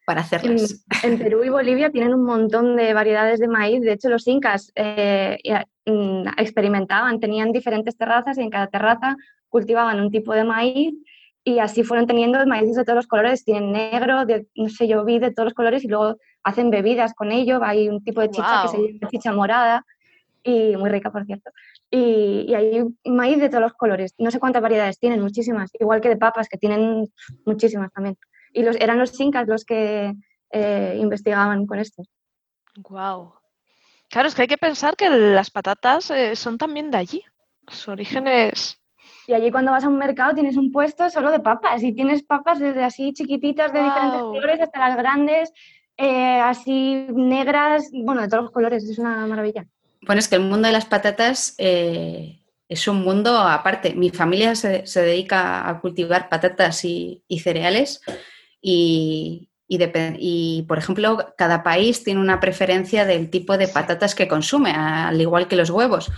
para hacerlas. en Perú y Bolivia tienen un montón de variedades de maíz. De hecho, los incas eh, ya, mm, experimentaban, tenían diferentes terrazas y en cada terraza cultivaban un tipo de maíz y así fueron teniendo maíces de todos los colores. Tienen negro, de, no sé, yo vi de todos los colores y luego hacen bebidas con ello. Hay un tipo de chicha que se llama chicha morada y muy rica, por cierto. Y, y hay maíz de todos los colores. No sé cuántas variedades tienen, muchísimas. Igual que de papas, que tienen muchísimas también. Y los, eran los incas los que eh, investigaban con esto. Wow. Claro, es que hay que pensar que las patatas eh, son también de allí. Su origen es. Y allí cuando vas a un mercado tienes un puesto solo de papas y tienes papas desde así chiquititas de diferentes colores hasta las grandes, eh, así negras, bueno, de todos los colores, es una maravilla. Bueno, es que el mundo de las patatas eh, es un mundo aparte. Mi familia se, se dedica a cultivar patatas y, y cereales y, y, y, por ejemplo, cada país tiene una preferencia del tipo de patatas que consume, al igual que los huevos.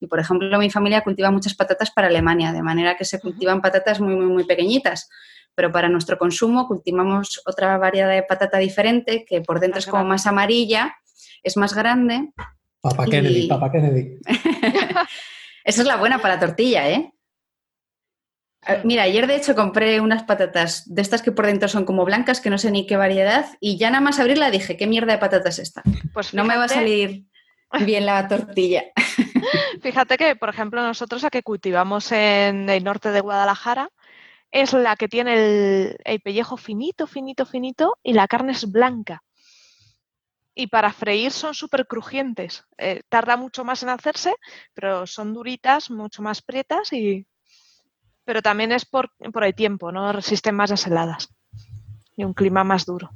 Y, por ejemplo, mi familia cultiva muchas patatas para Alemania, de manera que se cultivan patatas muy, muy, muy pequeñitas. Pero para nuestro consumo cultivamos otra variedad de patata diferente, que por dentro es como más amarilla, es más grande Papa Y- Kennedy, Papa Kennedy. Esa es la buena para la tortilla, ¿eh? Ah, Mira, ayer de hecho compré unas patatas de estas que por dentro son como blancas, que no sé ni qué variedad, y ya nada más abrirla dije, ¿qué mierda de patata es esta? Pues No me va a salir bien la tortilla. Fíjate que, por ejemplo, nosotros la que cultivamos en el norte de Guadalajara es la que tiene el, el pellejo finito, finito, finito y la carne es blanca. Y para freír son súper crujientes. Eh, tarda mucho más en hacerse, pero son duritas, mucho más prietas y... Pero también es por, por el tiempo, ¿no? Resisten más las heladas y un clima más duro.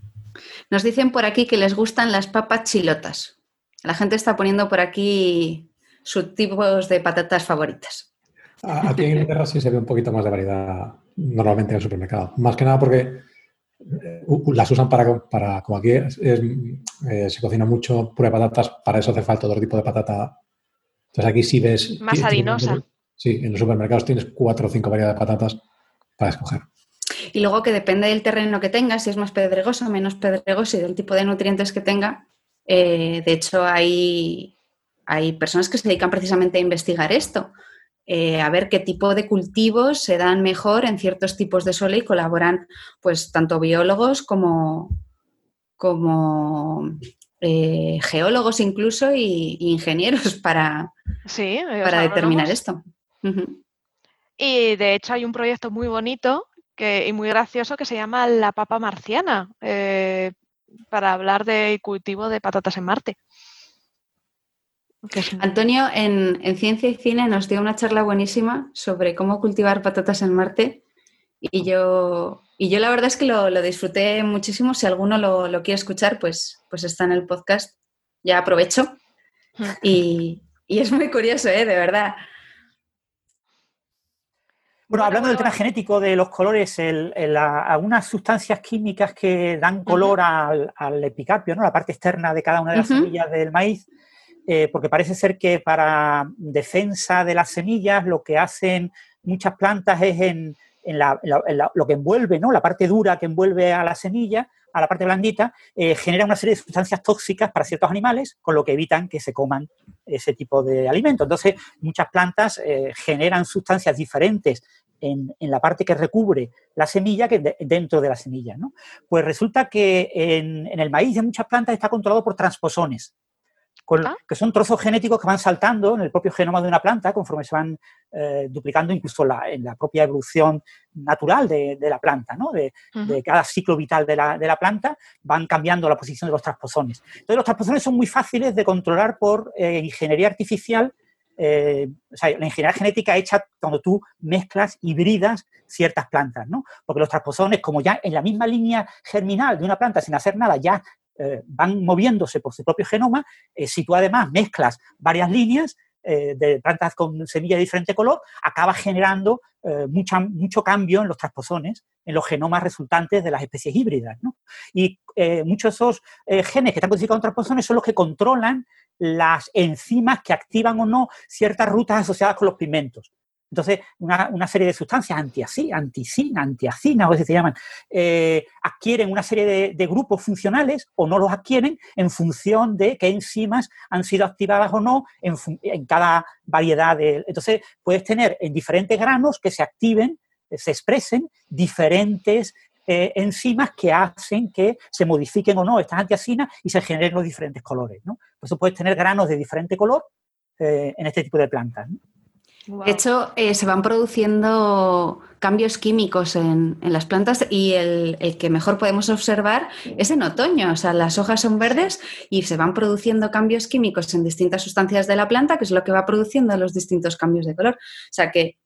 Nos dicen por aquí que les gustan las papas chilotas. La gente está poniendo por aquí sus tipos de patatas favoritas. A- Aquí en Inglaterra sí se ve un poquito más de variedad normalmente en el supermercado. Más que nada porque las usan para, para como aquí es- es, eh, se cocina mucho puré de patatas, para eso hace falta otro tipo de patata. Entonces aquí sí ves... Más harinosa. Sí, en los supermercados tienes cuatro o cinco variedades de patatas para escoger. Y luego que depende del terreno que tengas, si es más pedregoso o menos pedregoso y del tipo de nutrientes que tenga. eh, de hecho, hay, hay personas que se dedican precisamente a investigar esto, eh, a ver qué tipo de cultivos se dan mejor en ciertos tipos de suelo y colaboran pues tanto biólogos como, como eh, geólogos incluso y, y ingenieros para, Sí, los para determinar esto. Y de hecho hay un proyecto muy bonito que, y muy gracioso que se llama La Papa Marciana, eh, para hablar del cultivo de patatas en Marte. Antonio en, en Ciencia y Cine nos dio una charla buenísima sobre cómo cultivar patatas en Marte y yo, y yo la verdad es que lo, lo disfruté muchísimo. Si alguno lo, lo quiere escuchar, pues, pues está en el podcast ya aprovecho. Y, es muy curioso, ¿eh? de verdad. Bueno, hablando del tema genético de los colores, algunas sustancias químicas que dan color al, epicarpio, ¿no? la parte externa de cada una de las semillas del maíz, eh, porque parece ser que para defensa de las semillas lo que hacen muchas plantas es en, lo que envuelve, ¿no? la parte dura que envuelve a la semilla, a la parte blandita, eh, genera una serie de sustancias tóxicas para ciertos animales, con lo que evitan que se coman ese tipo de alimentos. Entonces, muchas plantas eh, generan sustancias diferentes en, la parte que recubre la semilla que dentro de la semilla. ¿no? Pues resulta que en, en, el maíz de muchas plantas está controlado por transposones. Ah. que son trozos genéticos que van saltando en el propio genoma de una planta conforme se van eh, duplicando incluso en la propia evolución natural de, la planta, ¿no? de, cada ciclo vital de la, planta, van cambiando la posición de los transposones. Entonces, los transposones son muy fáciles de controlar por eh, ingeniería artificial, eh, o sea, la ingeniería genética hecha cuando tú mezclas, hibridas ciertas plantas, ¿no? Porque los transposones, como ya en la misma línea germinal de una planta sin hacer nada, ya eh, van moviéndose por su propio genoma, eh, si tú además mezclas varias líneas eh, de plantas con semilla de diferente color, acaba generando mucho cambio en los transposones, en los genomas resultantes de las especies híbridas. Y muchos de esos genes que están codificados en transposones son los que controlan las enzimas que activan o no ciertas rutas asociadas con los pigmentos. Entonces, una, serie de sustancias antiacina, anticina, antiacina, o se llaman, eh, adquieren una serie de, grupos funcionales o no los adquieren en función de qué enzimas han sido activadas o no en, cada variedad de... Entonces, puedes tener en diferentes granos que se activen, eh, se expresen diferentes eh, enzimas que hacen que se modifiquen o no estas antiacinas y se generen los diferentes colores. ¿no? Por eso puedes tener granos de diferente color en este tipo de plantas. De hecho, eh, se van produciendo cambios químicos en, las plantas y el, que mejor podemos observar es en otoño. O sea, las hojas son verdes y se van produciendo cambios químicos en distintas sustancias de la planta, que es lo que va produciendo los distintos cambios de color. O sea, que,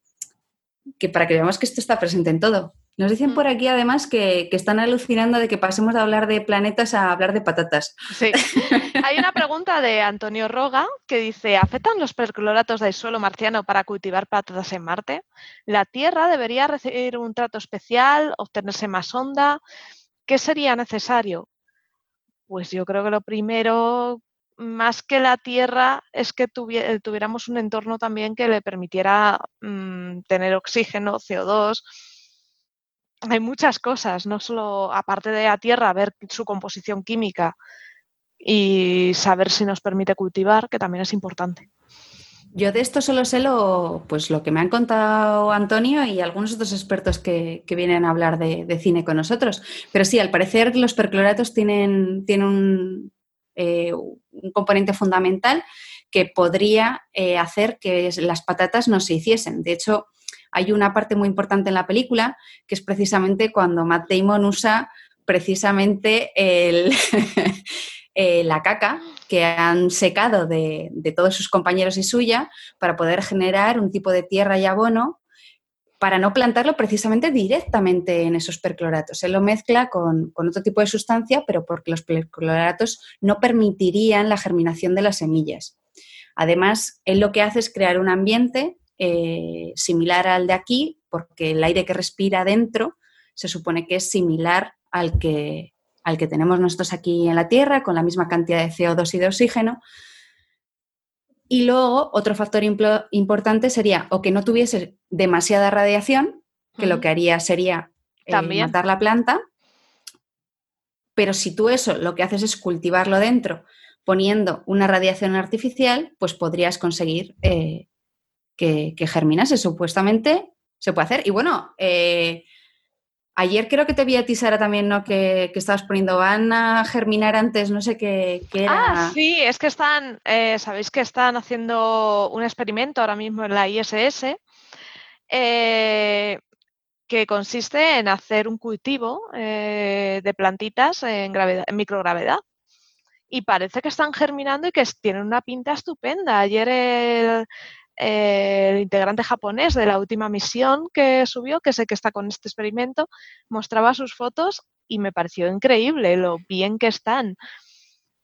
que para que veamos que esto está presente en todo. Nos dicen mm. por aquí además que, están alucinando de que pasemos de hablar de planetas a hablar de patatas. Sí. Hay una pregunta de Antonio Roga que dice, ¿afectan los percloratos del suelo marciano para cultivar patatas en Marte? ¿La Tierra debería recibir un trato especial, obtenerse más onda? ¿Qué sería necesario? Pues yo creo que lo primero, más que la Tierra, es que tuviéramos un entorno también que le permitiera mm, tener oxígeno, CO2 hay muchas cosas, no solo aparte de la tierra, ver su composición química y saber si nos permite cultivar, que también es importante. Yo de esto solo sé lo, pues lo que me han contado Antonio y algunos otros expertos que, vienen a hablar de, cine con nosotros. Pero sí, al parecer los percloratos tienen, tienen un, eh, componente fundamental que podría eh, hacer que las patatas no se hiciesen. De hecho, hay una parte muy importante en la película que es precisamente cuando Matt Damon usa precisamente eh, la caca que han secado de, todos sus compañeros y suya para poder generar un tipo de tierra y abono para no plantarlo precisamente directamente en esos percloratos. Él lo mezcla con, con, otro tipo de sustancia, pero porque los percloratos no permitirían la germinación de las semillas. Además, él lo que hace es crear un ambiente eh, similar al de aquí, porque el aire que respira dentro se supone que es similar al que, al que tenemos nosotros aquí en la Tierra, con la misma cantidad de CO2 y de oxígeno. Y luego, otro factor importante sería o que no tuviese demasiada radiación, que lo que haría sería eh, matar la planta, pero si tú eso lo que haces es cultivarlo dentro poniendo una radiación artificial, pues podrías conseguir eh, que, germinase. Supuestamente se puede hacer. Y bueno, eh, ayer creo que te vi a ti, Sara, también, ¿no? Que, estabas poniendo, van a germinar antes, no sé qué, era. Ah, sí, es que están, eh, sabéis que están haciendo un experimento ahora mismo en la ISS. Eh, que consiste en hacer un cultivo de plantitas en, gravedad, en microgravedad y parece que están germinando y que tienen una pinta estupenda. Ayer el, el integrante japonés de la última misión que subió, que sé que está con este experimento, mostraba sus fotos y me pareció increíble lo bien que están.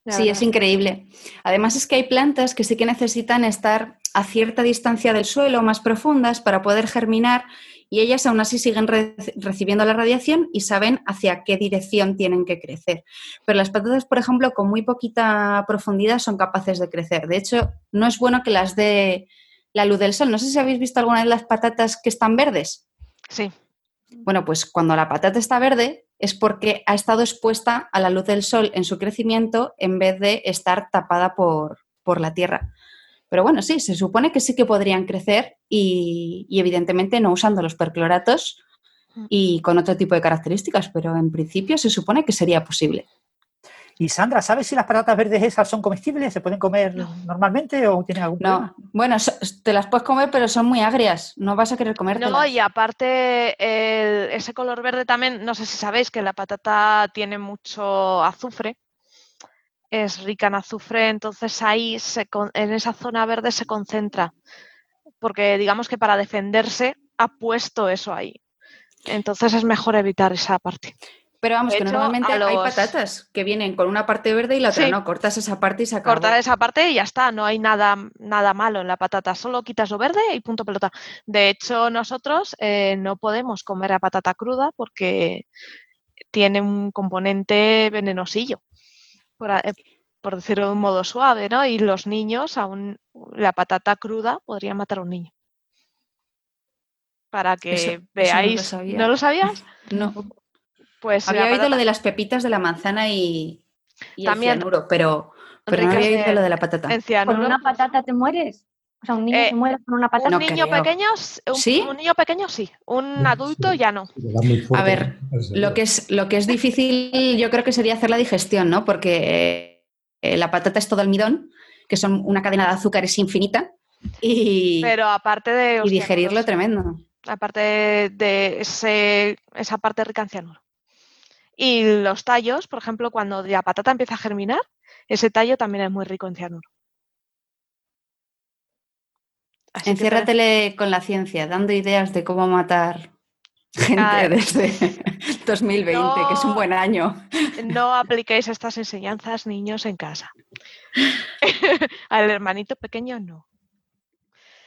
Sí, es increíble. Además es que hay plantas que sí que necesitan estar a cierta distancia del suelo, más profundas, para poder germinar y ellas aún así siguen recibiendo la radiación y saben hacia qué dirección tienen que crecer. Pero las patatas, por ejemplo, con muy poquita profundidad son capaces de crecer. De hecho, no es bueno que las dé la luz del sol. No sé si habéis visto alguna de las patatas que están verdes. Sí. Bueno, pues cuando la patata está verde es porque ha estado expuesta a la luz del sol en su crecimiento en vez de estar tapada por, la tierra. Pero bueno, sí, se supone que sí que podrían crecer y, y, evidentemente no usando los percloratos mm. y con otro tipo de características, pero en principio se supone que sería posible. Y Sandra, ¿sabes si las patatas verdes esas son comestibles? ¿Se pueden comer normalmente o tienen algún problema? No, bueno, te las puedes comer, pero son muy agrias. No vas a querer comértelas. No, y aparte, ese color verde también, no sé si sabéis que la patata tiene mucho azufre. Es rica en azufre, entonces ahí en esa zona verde se concentra. Porque digamos que para defenderse ha puesto eso ahí. Entonces es mejor evitar esa parte. Pero vamos, que normalmente hay patatas que vienen con una parte verde y la otra no. Cortas esa parte y se. Cortas esa parte y ya está. No hay nada, nada malo en la patata. Solo quitas lo verde y punto pelota. De hecho, nosotros eh, no podemos comer a patata cruda porque tiene un componente venenosillo, por, eh, por decirlo de un modo suave, ¿no? Y los niños, aún la patata cruda podría matar a un niño. Para que veáis. no, lo sabías? No. Pues había oído lo de las pepitas de la manzana y, También, el cianuro, pero, pero no había oído lo de la patata. ¿Con una patata te mueres? O sea, un niño eh, se muere con una patata. Un niño pequeño, un, un, niño pequeño sí, un adulto ya no. A ver, lo que es lo que es difícil, yo creo que sería hacer la digestión, ¿no? Porque eh, la patata es todo almidón, que son una cadena de azúcares infinita. Y, Pero aparte de. Y digerirlo tremendo. Aparte de ese, esa parte rica en cianuro. Y los tallos, por ejemplo, cuando la patata empieza a germinar, ese tallo también es muy rico en cianuro. Enciérratele con la ciencia, dando ideas de cómo matar gente desde 2020, que es un buen año. No apliquéis estas enseñanzas, niños, en casa. Al hermanito pequeño no.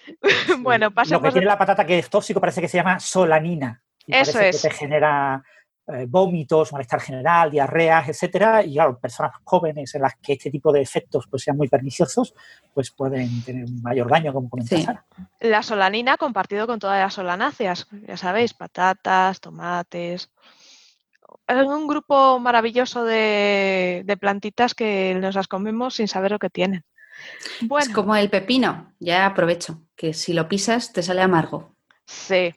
bueno, pasemos. Lo que tiene la patata que es tóxico parece que se llama solanina. Eso es. Que te genera eh, vómitos, malestar general, diarreas, etcétera, y claro, personas jóvenes en las que este tipo de efectos pues, sean muy perniciosos, pues pueden tener un mayor daño, como comentaba La solanina compartido con todas las solanáceas, ya sabéis, patatas, tomates. Es un grupo maravilloso de, plantitas que nos las comemos sin saber lo que tienen. Bueno. Es como el pepino, ya aprovecho, que si lo pisas te sale amargo. Sí,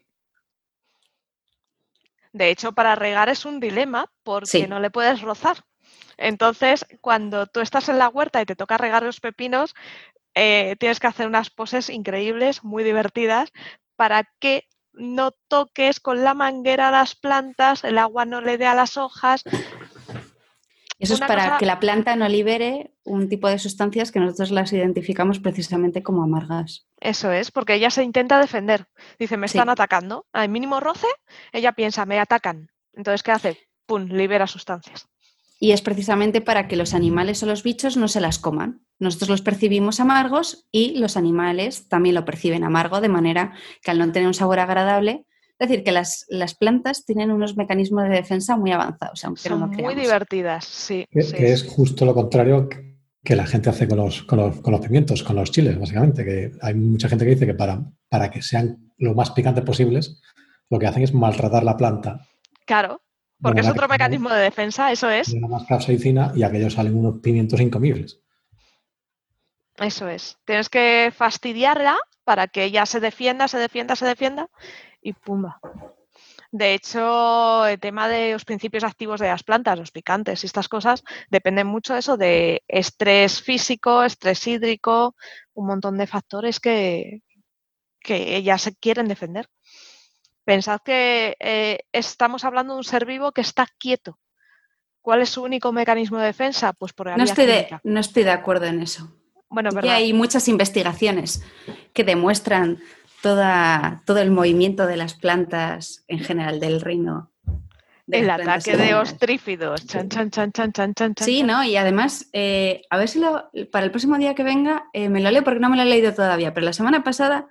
de hecho, para regar es un dilema porque no le puedes rozar. Entonces, cuando tú estás en la huerta y te toca regar los pepinos, eh, tienes que hacer unas poses increíbles, muy divertidas, para que no toques con la manguera las plantas, el agua no le dé a las hojas, eso es para que la planta no libere un tipo de sustancias que nosotros las identificamos precisamente como amargas. Eso es, porque ella se intenta defender. Dice, me están atacando. Al mínimo roce, ella piensa, me atacan. Entonces, ¿qué hace? Pum, libera sustancias. Y es precisamente para que los animales o los bichos no se las coman. Nosotros los percibimos amargos y los animales también lo perciben amargo, de manera que al no tener un sabor agradable, es decir, que las, plantas tienen unos mecanismos de defensa muy avanzados, aunque Son muy divertidas, sí. Que, es justo lo contrario que la gente hace con los, con los, pimientos, con los chiles, básicamente. Que hay mucha gente que dice que para, para que sean lo más picantes posibles, lo que hacen es maltratar la planta. Claro, porque es otro mecanismo de defensa, eso es. más capsaicina y aquellos salen unos pimientos incomibles. Eso es. Tienes que fastidiarla para que ella se defienda, se defienda, se defienda y pumba. De hecho, el tema de los principios activos de las plantas, los picantes y estas cosas, dependen mucho de eso, de estrés físico, estrés hídrico, un montón de factores que, que ellas se quieren defender. Pensad que eh, estamos hablando de un ser vivo que está quieto. ¿Cuál es su único mecanismo de defensa? Pues por no estoy, de, no estoy de acuerdo en eso. Bueno, hay muchas investigaciones que demuestran toda, todo el movimiento de las plantas en general del reino el ataque de ostrífidos. Chan, chan, chan, chan, chan, chan, Sí, ¿no? Y además, eh, a ver si lo, para el próximo día que venga eh, me lo leo porque no me lo he leído todavía, pero la semana pasada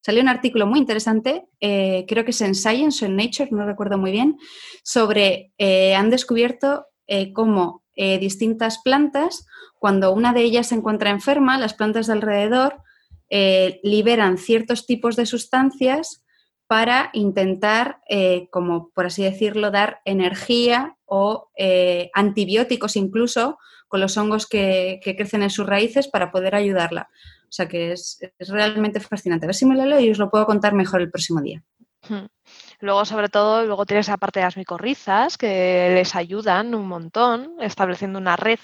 salió un artículo muy interesante, eh, creo que es en Science o en Nature, no recuerdo muy bien, sobre, han descubierto cómo distintas plantas, cuando una de ellas se encuentra enferma, las plantas de alrededor liberan ciertos tipos de sustancias para intentar, eh, como por así decirlo, dar energía o eh, antibióticos incluso con los hongos que, crecen en sus raíces para poder ayudarla. O sea que es, realmente fascinante. A ver si me lo leo y os lo puedo contar mejor el próximo día. Hmm. Luego, sobre todo, luego tienes la parte de las micorrizas que les ayudan un montón, estableciendo una red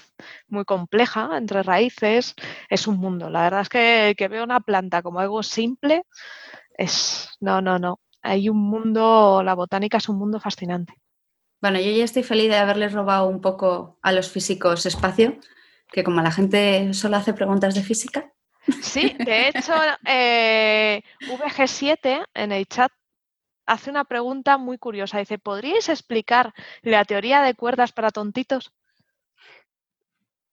muy compleja entre raíces. Es un mundo. La verdad es que, que veo una planta como algo simple es, no, no, no. Hay un mundo, la botánica es un mundo fascinante. Bueno, yo ya estoy feliz de haberles robado un poco a los físicos espacio, que como la gente solo hace preguntas de física. Sí, de hecho, eh, VG7 en el chat hace una pregunta muy curiosa. Dice, ¿podríais explicar la teoría de cuerdas para tontitos?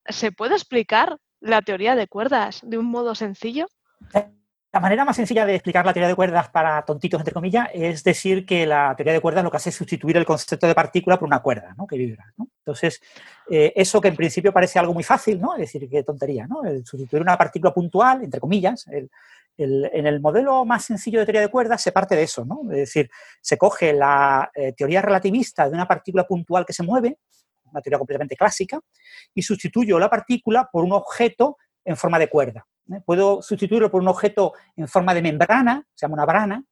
¿Se puede explicar la teoría de cuerdas de un modo sencillo? La manera más sencilla de explicar la teoría de cuerdas para tontitos, entre comillas, es decir que la teoría de cuerdas lo que hace es sustituir el concepto de partícula por una cuerda ¿no? que vibra. Entonces, eh, eso que en principio parece algo muy fácil, ¿no? es decir, qué tontería, ¿no? El sustituir una partícula puntual, entre comillas, en el modelo más sencillo de teoría de cuerdas se parte de eso, ¿no? Es decir, se coge la eh, teoría relativista de una partícula puntual que se mueve, una teoría completamente clásica, y sustituyo la partícula por un objeto en forma de cuerda. ¿eh? Puedo sustituirlo por un objeto en forma de membrana, se llama una brana,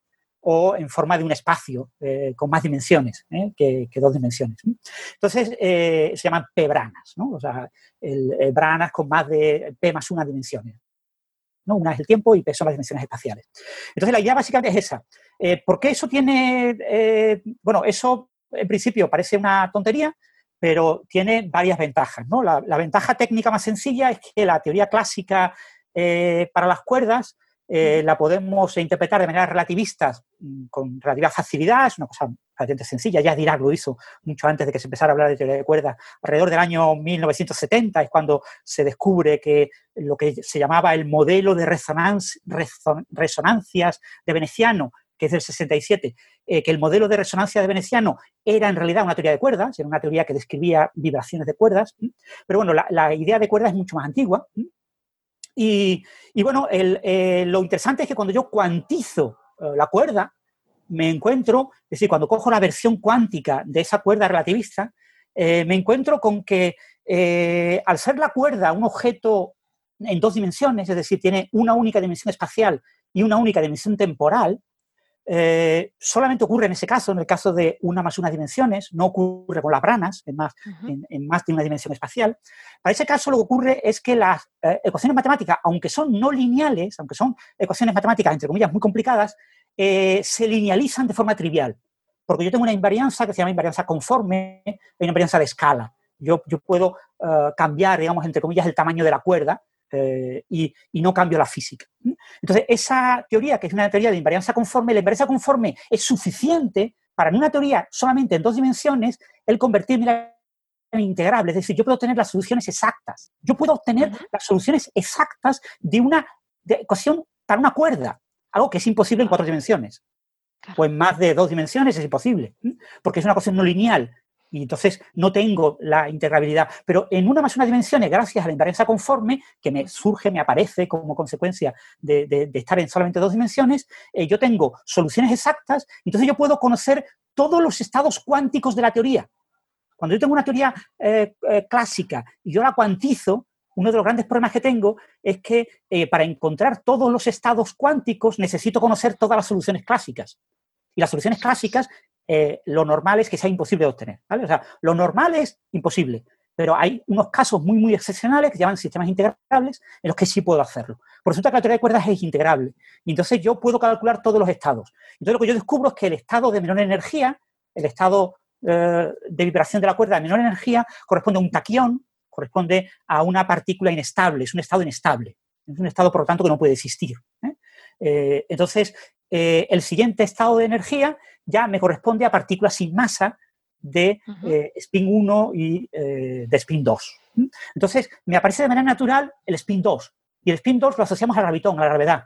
o en forma de un espacio eh, con más dimensiones que, dos dimensiones. Entonces, se llaman P-branas, ¿no? o sea, el, branas con más de P más una dimensiones. ¿No? Una es el tiempo y son las dimensiones espaciales. Entonces, la idea básicamente es esa. ¿Por qué eso tiene, bueno, eso en principio parece una tontería, pero tiene varias ventajas. ¿no? La, la, ventaja técnica más sencilla es que la teoría clásica eh, para las cuerdas eh, la podemos interpretar de manera relativista mm, con relativa facilidad, es una cosa bastante sencilla, ya Dirac lo hizo mucho antes de que se empezara a hablar de teoría de cuerdas, alrededor del año 1970 es cuando se descubre que lo que se llamaba el modelo de resonancias de Veneciano, que es del 67, eh, que el modelo de resonancia de Veneciano era en realidad una teoría de cuerdas, era una teoría que describía vibraciones de cuerdas, pero bueno, la idea de cuerdas es mucho más antigua, y, bueno, eh, lo interesante es que cuando yo cuantizo eh, la cuerda, me encuentro, es decir, cuando cojo la versión cuántica de esa cuerda relativista, eh, me encuentro con que al ser la cuerda un objeto en dos dimensiones, es decir, tiene una única dimensión espacial y una única dimensión temporal, eh, solamente ocurre en ese caso, en el caso de una más una dimensiones, no ocurre con las branas, en más, en, más de una dimensión espacial. Para ese caso lo que ocurre es que las eh, ecuaciones matemáticas, aunque son no lineales, aunque son ecuaciones matemáticas, entre comillas, muy complicadas, eh, se linealizan de forma trivial. Porque yo tengo una invarianza que se llama invarianza conforme, hay una invarianza de escala. Yo, yo puedo cambiar, digamos, entre comillas, el tamaño de la cuerda eh, y, no cambio la física. Entonces, esa teoría, que es una teoría de invarianza conforme, la invarianza conforme es suficiente para en una teoría solamente en dos dimensiones el convertirme en integrable. Es decir, yo puedo obtener las soluciones exactas. Yo puedo obtener las soluciones exactas de una ecuación para una cuerda, algo que es imposible en cuatro dimensiones. O en más de dos dimensiones es imposible, porque es una ecuación no lineal y entonces no tengo la integrabilidad. Pero en una más una dimensiones, gracias a la invarianza conforme, que me surge, me aparece como consecuencia de, estar en solamente dos dimensiones, eh, yo tengo soluciones exactas, entonces yo puedo conocer todos los estados cuánticos de la teoría. Cuando yo tengo una teoría eh, eh, clásica y yo la cuantizo, uno de los grandes problemas que tengo es que para encontrar todos los estados cuánticos necesito conocer todas las soluciones clásicas. Y las soluciones clásicas eh, lo normal es que sea imposible de obtener. O sea, lo normal es imposible, pero hay unos casos muy, muy excepcionales que se llaman sistemas integrables en los que sí puedo hacerlo. Por resulta que la teoría de cuerdas es integrable. Y entonces yo puedo calcular todos los estados. Entonces lo que yo descubro es que el estado de menor energía, el estado eh, de vibración de la cuerda de menor energía, corresponde a un taquión, corresponde a una partícula inestable, es un estado inestable. Es un estado, por lo tanto, que no puede existir. ¿eh? entonces, el siguiente estado de energía ya me corresponde a partículas sin masa, de eh, spin 1 y de spin 2. Entonces, me aparece de manera natural el spin 2. Y el spin 2 lo asociamos al gravitón, a la gravedad.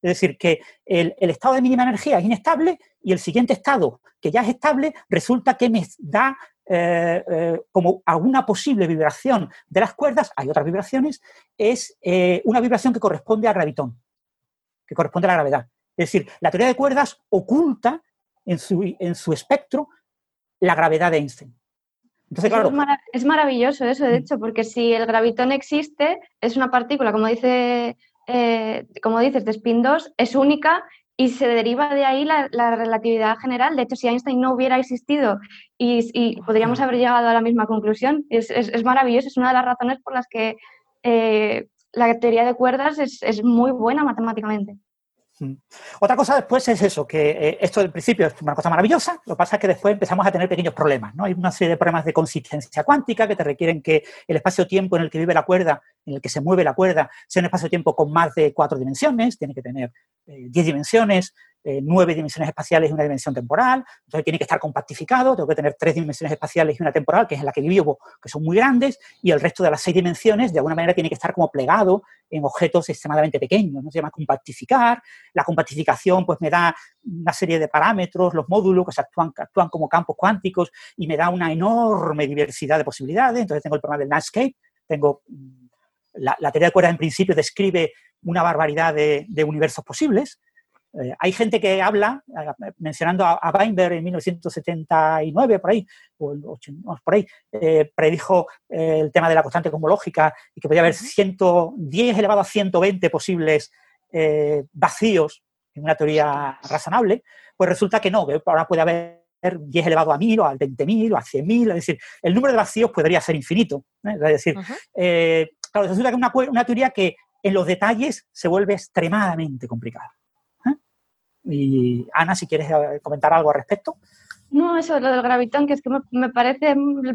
Es decir, que el, estado de mínima energía es inestable y el siguiente estado, que ya es estable, resulta que me da eh, eh, como alguna posible vibración de las cuerdas, hay otras vibraciones, es eh, una vibración que corresponde al gravitón, que corresponde a la gravedad. Es decir, la teoría de cuerdas oculta en su, en su espectro la gravedad de Einstein. Entonces, claro, es, maravilloso eso, de mm. hecho, porque si el gravitón existe, es una partícula, como dice eh, como dices, de spin 2 es única y se deriva de ahí la, relatividad general. De hecho, si Einstein no hubiera existido y, podríamos haber llegado a la misma conclusión, es, maravilloso, es una de las razones por las que eh, la teoría de cuerdas es muy buena matemáticamente. Mm. Otra cosa después es eso, que eh, esto del principio es una cosa maravillosa, lo que pasa es que después empezamos a tener pequeños problemas, ¿no? Hay una serie de problemas de consistencia cuántica que te requieren que el espacio-tiempo en el que vive la cuerda, en el que se mueve la cuerda, sea un espacio-tiempo con más de cuatro dimensiones, tiene que tener eh, diez dimensiones, eh, nueve dimensiones espaciales y una dimensión temporal, entonces tiene que estar compactificado, tengo que tener tres dimensiones espaciales y una temporal, que es en la que vivo, que son muy grandes, y el resto de las seis dimensiones, de alguna manera, tiene que estar como plegado en objetos extremadamente pequeños, ¿no? Se llama compactificar, la compactificación pues me da una serie de parámetros, los módulos que actúan, actúan como campos cuánticos y me da una enorme diversidad de posibilidades, entonces tengo el problema del landscape, tengo... Mm, la, teoría de cuerdas en principio describe una barbaridad de universos posibles, eh, hay gente que habla, eh, mencionando a, Weinberg en 1979, por ahí, o, por ahí, eh, predijo el tema de la constante cosmológica y que podía haber 110 elevado a 120 posibles vacíos en una teoría razonable, pues resulta que no, que ahora puede haber 10 elevado a 1000 o a 20.000 o a 100.000, es decir, el número de vacíos podría ser infinito. Es decir, claro, resulta que es una, una teoría que en los detalles se vuelve extremadamente complicada. Y Ana, si quieres eh, comentar algo al respecto. No, eso, lo del gravitón, que es que me, parece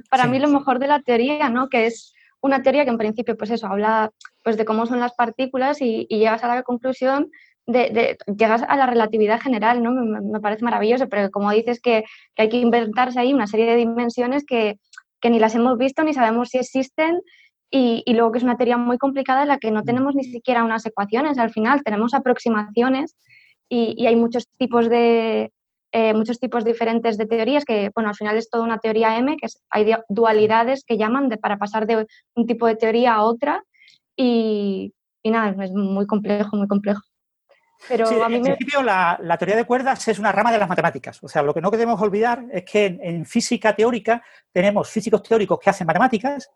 para mí lo mejor de la teoría, ¿no? Que es una teoría que en principio, pues eso, habla pues de cómo son las partículas y, llegas a la conclusión de, llegas a la relatividad general, ¿no? Me, parece maravilloso, pero como dices que, hay que inventarse ahí una serie de dimensiones que, ni las hemos visto ni sabemos si existen y, y, luego que es una teoría muy complicada en la que no tenemos ni siquiera unas ecuaciones al final, tenemos aproximaciones y, hay muchos tipos de eh, muchos tipos diferentes de teorías que, bueno, al final es toda una teoría M, que hay dualidades que llaman de, para pasar de un tipo de teoría a otra y, nada, es muy complejo, muy complejo. Pero a mí en principio la, teoría de cuerdas es una rama de las matemáticas. O sea, lo que no queremos olvidar es que en física teórica tenemos físicos teóricos que hacen matemáticas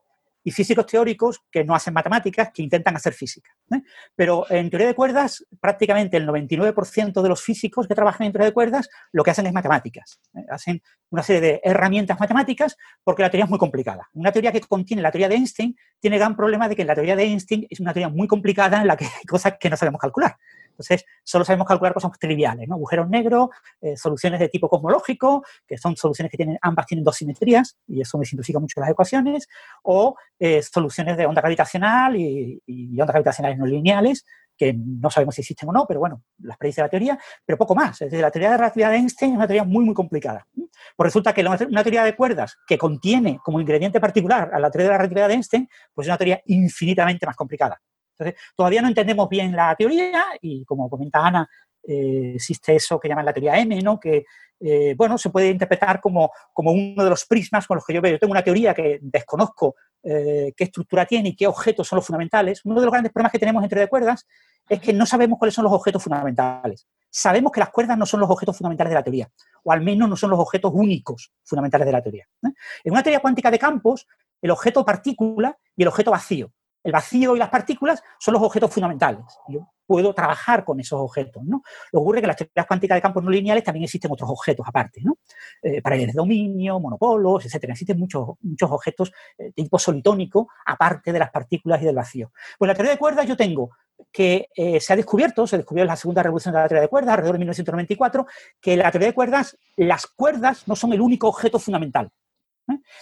y físicos teóricos que no hacen matemáticas, que intentan hacer física. ¿eh? Pero en teoría de cuerdas, prácticamente el 99% de los físicos que trabajan en teoría de cuerdas lo que hacen es matemáticas. ¿eh? Hacen una serie de herramientas matemáticas porque la teoría es muy complicada. Una teoría que contiene la teoría de Einstein tiene gran problema de que la teoría de Einstein es una teoría muy complicada en la que hay cosas que no sabemos calcular. Entonces, solo sabemos calcular cosas triviales, ¿no? Agujeros negros, eh, soluciones de tipo cosmológico, que son soluciones que tienen, ambas tienen dos simetrías, y eso me simplifica mucho las ecuaciones, o eh, soluciones de onda gravitacional y, ondas gravitacionales no lineales, que no sabemos si existen o no, pero bueno, las predice la teoría, pero poco más. Es la teoría de relatividad de Einstein es una teoría muy, muy complicada. Pues resulta que una teoría de cuerdas que contiene como ingrediente particular a la teoría de la relatividad de Einstein, pues es una teoría infinitamente más complicada. Entonces, todavía no entendemos bien la teoría y, como comenta Ana, eh, existe eso que llaman la teoría M, ¿no? que eh, bueno, se puede interpretar como, como, uno de los prismas con los que yo veo. Yo tengo una teoría que desconozco eh, qué estructura tiene y qué objetos son los fundamentales. Uno de los grandes problemas que tenemos entre de cuerdas es que no sabemos cuáles son los objetos fundamentales. Sabemos que las cuerdas no son los objetos fundamentales de la teoría, o al menos no son los objetos únicos fundamentales de la teoría. En una teoría cuántica de campos, el objeto partícula y el objeto vacío el vacío y las partículas son los objetos fundamentales. Yo puedo trabajar con esos objetos, ¿no? Lo que ocurre es que las teorías cuánticas de campos no lineales también existen otros objetos aparte, ¿no? Eh, paredes de dominio, monopolos, etcétera. Existen muchos, muchos objetos eh, de tipo solitónico aparte de las partículas y del vacío. Pues la teoría de cuerdas yo tengo que eh, se ha descubierto, se descubrió en la segunda revolución de la teoría de cuerdas, alrededor de 1994, que la teoría de cuerdas las cuerdas no son el único objeto fundamental.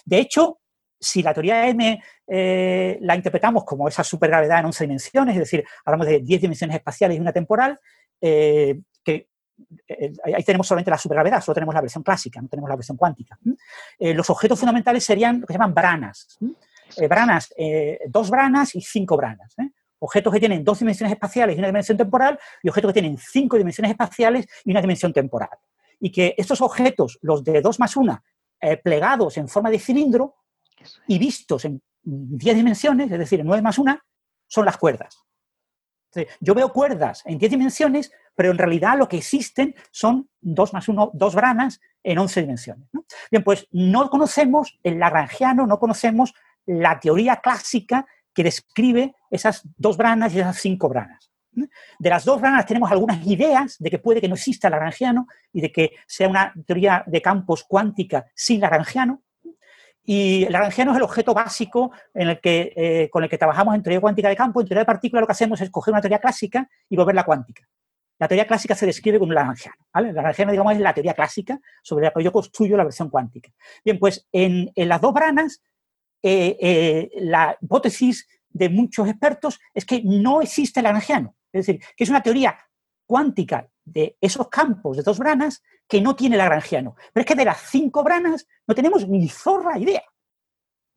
De hecho, si la teoría M eh, la interpretamos como esa supergravedad en 11 dimensiones, es decir, hablamos de 10 dimensiones espaciales y una temporal, eh, que eh, ahí tenemos solamente la supergravedad, solo tenemos la versión clásica, no tenemos la versión cuántica. Los objetos fundamentales serían lo que se llaman branas. branas, dos branas y cinco branas. Objetos que tienen dos dimensiones espaciales y una dimensión temporal, y objetos que tienen cinco dimensiones espaciales y una dimensión temporal. Y que estos objetos, los de 2 más 1, plegados en forma de cilindro y vistos en 10 dimensiones, es decir, en 9 más 1, son las cuerdas. Yo veo cuerdas en 10 dimensiones, pero en realidad lo que existen son 2 más 1, dos branas en 11 dimensiones. Bien, pues no conocemos el lagrangiano, no conocemos la teoría clásica que describe esas dos branas y esas cinco branas. De las dos branas tenemos algunas ideas de que puede que no exista lagrangiano y de que sea una teoría de campos cuántica sin lagrangiano, y el lagrangiano es el objeto básico en el que, eh, con el que trabajamos en teoría cuántica de campo. En teoría de partículas lo que hacemos es coger una teoría clásica y volverla cuántica. La teoría clásica se describe como un lagrangiano. ¿vale? El lagrangiano, digamos, es la teoría clásica sobre la que yo construyo la versión cuántica. Bien, pues en, las dos branas, eh, eh, la hipótesis de muchos expertos es que no existe el lagrangiano. Es decir, que es una teoría cuántica de esos campos de dos branas que no tiene Lagrangiano. Pero es que de las cinco branas no tenemos ni zorra idea.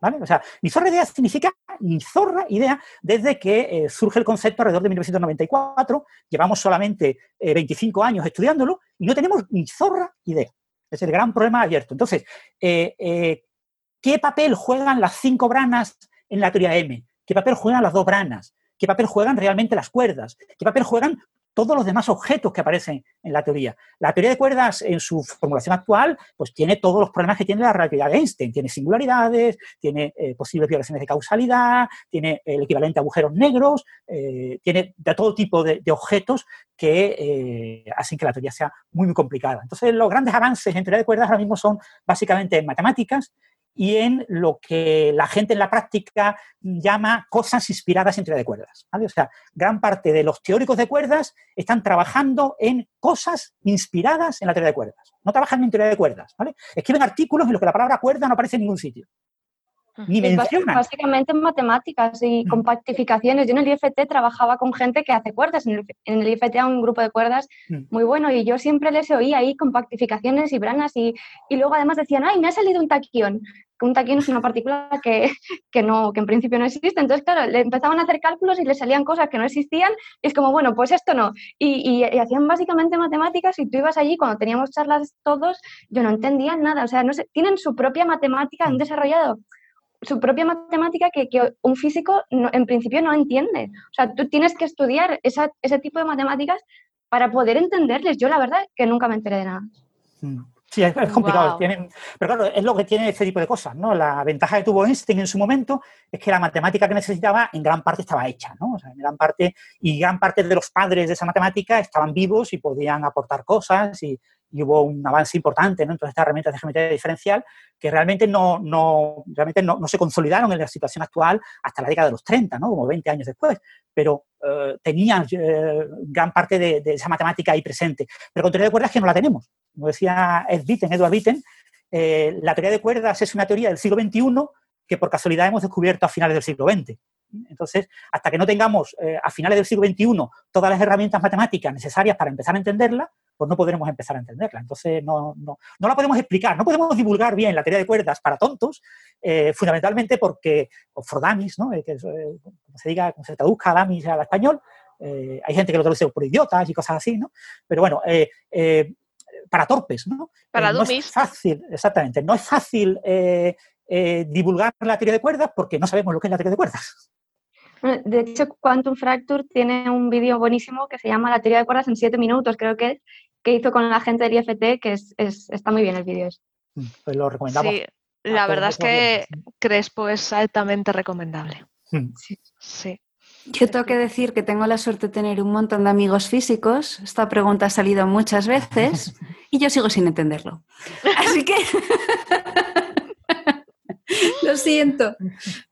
¿Vale? O sea, ni zorra idea significa ni zorra idea desde que eh, surge el concepto alrededor de 1994. Llevamos solamente 25 eh, años estudiándolo y no tenemos ni zorra idea. Es el gran problema abierto. Entonces, eh, ¿qué papel juegan las cinco branas en la teoría M? ¿Qué papel juegan las dos branas? ¿Qué papel juegan realmente las cuerdas? ¿Qué papel juegan todos los demás objetos que aparecen en la teoría. La teoría de cuerdas, en su formulación actual, pues tiene todos los problemas que tiene la relatividad de Einstein. Tiene singularidades, tiene eh, posibles violaciones de causalidad, tiene el equivalente a agujeros negros, eh, tiene de todo tipo de, objetos que eh, hacen que la teoría sea muy, muy complicada. Entonces, los grandes avances en teoría de cuerdas ahora mismo son básicamente en matemáticas, y en lo que la gente en la práctica llama cosas inspiradas en teoría de cuerdas. O sea, gran parte de los teóricos de cuerdas están trabajando en cosas inspiradas en la teoría de cuerdas. No trabajan en teoría de cuerdas. Escriben artículos en los que la palabra cuerda no aparece en ningún sitio. Ni mencionan. Básicamente en matemáticas y mm. compactificaciones. Yo en el IFT trabajaba con gente que hace cuerdas. En el, IFT hay un grupo de cuerdas mm. muy bueno y yo siempre les oía ahí compactificaciones y branas y, y, luego además decían, ay, me ha salido un taquión un taquión es una partícula que, no, que en principio no existe. Entonces, claro, le empezaban a hacer cálculos y le salían cosas que no existían. Y es como, bueno, pues esto no. Y, hacían básicamente matemáticas y tú ibas allí, cuando teníamos charlas todos, yo no entendía nada. O sea, no sé, tienen su propia matemática, han desarrollado su propia matemática que, un físico en principio no entiende. O sea, tú tienes que estudiar ese tipo de matemáticas para poder entenderles. Yo la verdad que nunca me enteré de nada. Mm. Sí, es, complicado. pero claro, es lo que tiene este tipo de cosas, ¿no? La ventaja que tuvo Einstein en su momento es que la matemática que necesitaba en gran parte estaba hecha, ¿no? O sea, en gran parte, y gran parte de los padres de esa matemática estaban vivos y podían aportar cosas y, hubo un avance importante, ¿no? Entonces, estas herramientas de geometría diferencial que realmente no, no realmente no, se consolidaron en la situación actual hasta la década de los 30, ¿no? Como 20 años después, pero eh, tenían eh, gran parte de, de, esa matemática ahí presente. Pero con teoría de cuerdas que no la tenemos como decía Ed Witten, Edward Witten, eh, la teoría de cuerdas es una teoría del siglo XXI que por casualidad hemos descubierto a finales del siglo XX. Entonces, hasta que no tengamos eh, a finales del siglo XXI todas las herramientas matemáticas necesarias para empezar a entenderla, pues no podremos empezar a entenderla. Entonces, no, no, no la podemos explicar, no podemos divulgar bien la teoría de cuerdas para tontos, eh, fundamentalmente porque, o for ¿no? que como se diga, como se traduzca damis al español, hay gente que lo traduce por idiotas y cosas así, ¿no? Pero bueno, para torpes, ¿no? Para eh, no es fácil, exactamente. No es fácil eh, eh, divulgar la teoría de cuerdas porque no sabemos lo que es la teoría de cuerdas. De hecho, Quantum Fracture tiene un vídeo buenísimo que se llama La teoría de cuerdas en siete minutos, creo que que hizo con la gente del IFT, que es, está muy bien el vídeo. Mm, pues lo recomendamos. Sí, la verdad es que Crespo es altamente recomendable. Mm. sí. Yo tengo que decir que tengo la suerte de tener un montón de amigos físicos. Esta pregunta ha salido muchas veces y yo sigo sin entenderlo. Así que lo siento.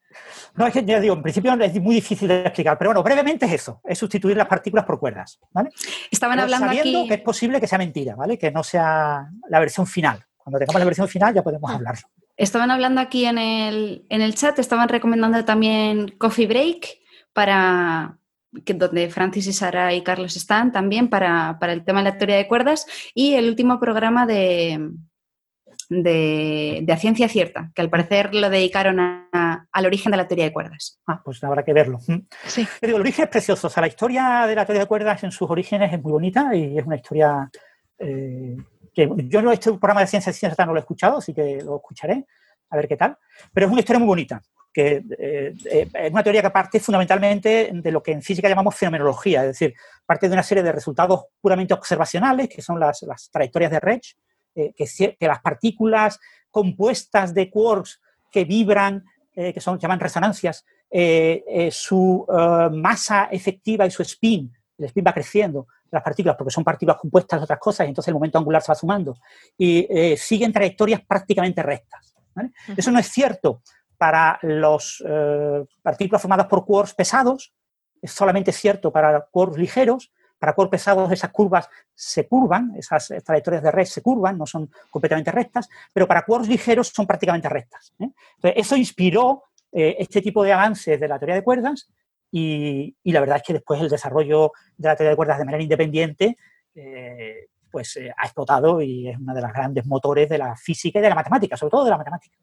No, es que ya digo, en principio es muy difícil de explicar, pero bueno, brevemente es eso, es sustituir las partículas por cuerdas, ¿vale? Estaban hablando sabiendo que es posible que sea mentira, ¿vale? Que no sea la versión final. Cuando tengamos la versión final ya podemos ah. hablarlo. Estaban hablando aquí en el, en el chat, estaban recomendando también Coffee Break, para, que, donde Francis y Sara y Carlos están también para, para el tema de la teoría de cuerdas, y el último programa de, de, de, A Ciencia Cierta, que al parecer lo dedicaron a, al origen de la teoría de cuerdas. Ah, pues habrá que verlo. Sí. Digo, el origen es precioso. O sea, la historia de la teoría de cuerdas en sus orígenes es muy bonita y es una historia eh, que yo no he hecho un programa de ciencia ciencia no lo he escuchado, así que lo escucharé, a ver qué tal. Pero es una historia muy bonita, que eh, eh, es una teoría que parte fundamentalmente de lo que en física llamamos fenomenología, es decir, parte de una serie de resultados puramente observacionales, que son las, las trayectorias de Reich, eh, que, que, las partículas compuestas de quarks que vibran, eh, que son llaman resonancias, eh, su masa efectiva y su spin, el spin va creciendo, las partículas, porque son partículas compuestas de otras cosas, y entonces el momento angular se va sumando, y eh, siguen trayectorias prácticamente rectas. ¿vale? Uh -huh. Eso no es cierto para las eh, partículas formadas por quarks pesados, es solamente cierto para quarks ligeros, para quarks pesados esas curvas se curvan, esas trayectorias de red se curvan, no son completamente rectas, pero para quarks ligeros son prácticamente rectas. ¿eh? Entonces, eso inspiró eh, este tipo de avances de la teoría de cuerdas y, la verdad es que después el desarrollo de la teoría de cuerdas de manera independiente eh, pues eh, ha explotado y es uno de los grandes motores de la física y de la matemática, sobre todo de la matemática.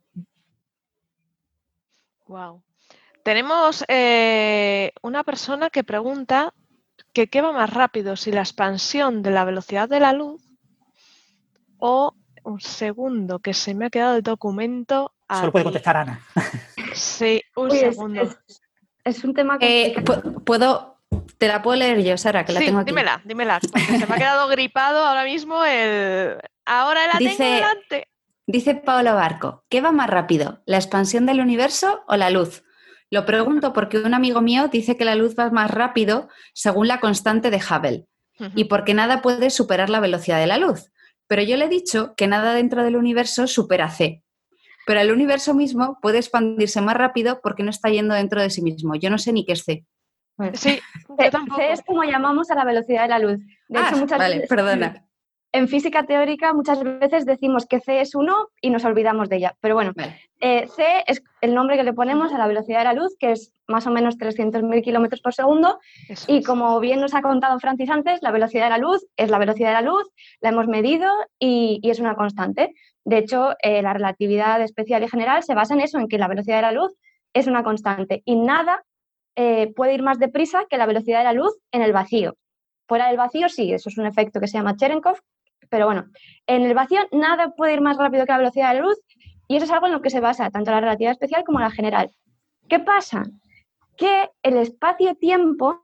Wow. Tenemos eh, una persona que pregunta que qué va más rápido, si la expansión de la velocidad de la luz o un segundo que se me ha quedado el documento. Solo puede contestar Ana. Sí, un Uy, segundo. Es, es, es, un tema que... Eh, ¿Puedo, te la puedo leer yo, Sara, que la sí, tengo aquí. dímela, dímela, porque se me ha quedado gripado ahora mismo el... Ahora la dice, tengo delante. Dice Paolo Barco, ¿qué va más rápido, la expansión del universo o la luz? Lo pregunto porque un amigo mío dice que la luz va más rápido según la constante de Hubble uh -huh. y porque nada puede superar la velocidad de la luz. Pero yo le he dicho que nada dentro del universo supera c. Pero el universo mismo puede expandirse más rápido porque no está yendo dentro de sí mismo. Yo no sé ni qué es c. Sí, C, C es como llamamos a la velocidad de la luz. De ah, hecho, muchas vale, veces, perdona. En física teórica muchas veces decimos que C es 1 y nos olvidamos de ella. Pero bueno, vale. Eh, C es el nombre que le ponemos a la velocidad de la luz, que es más o menos 300.000 kilómetros por segundo. Eso y es. como bien nos ha contado Francis antes, la velocidad de la luz es la velocidad de la luz, la hemos medido y, y es una constante. De hecho, eh, la relatividad especial y general se basa en eso, en que la velocidad de la luz es una constante y nada eh, puede ir más deprisa que la velocidad de la luz en el vacío. Fuera del vacío sí, eso es un efecto que se llama Cherenkov, pero bueno, en el vacío nada puede ir más rápido que la velocidad de la luz y eso es algo en lo que se basa tanto la relatividad especial como la general. ¿Qué pasa? Que el espacio-tiempo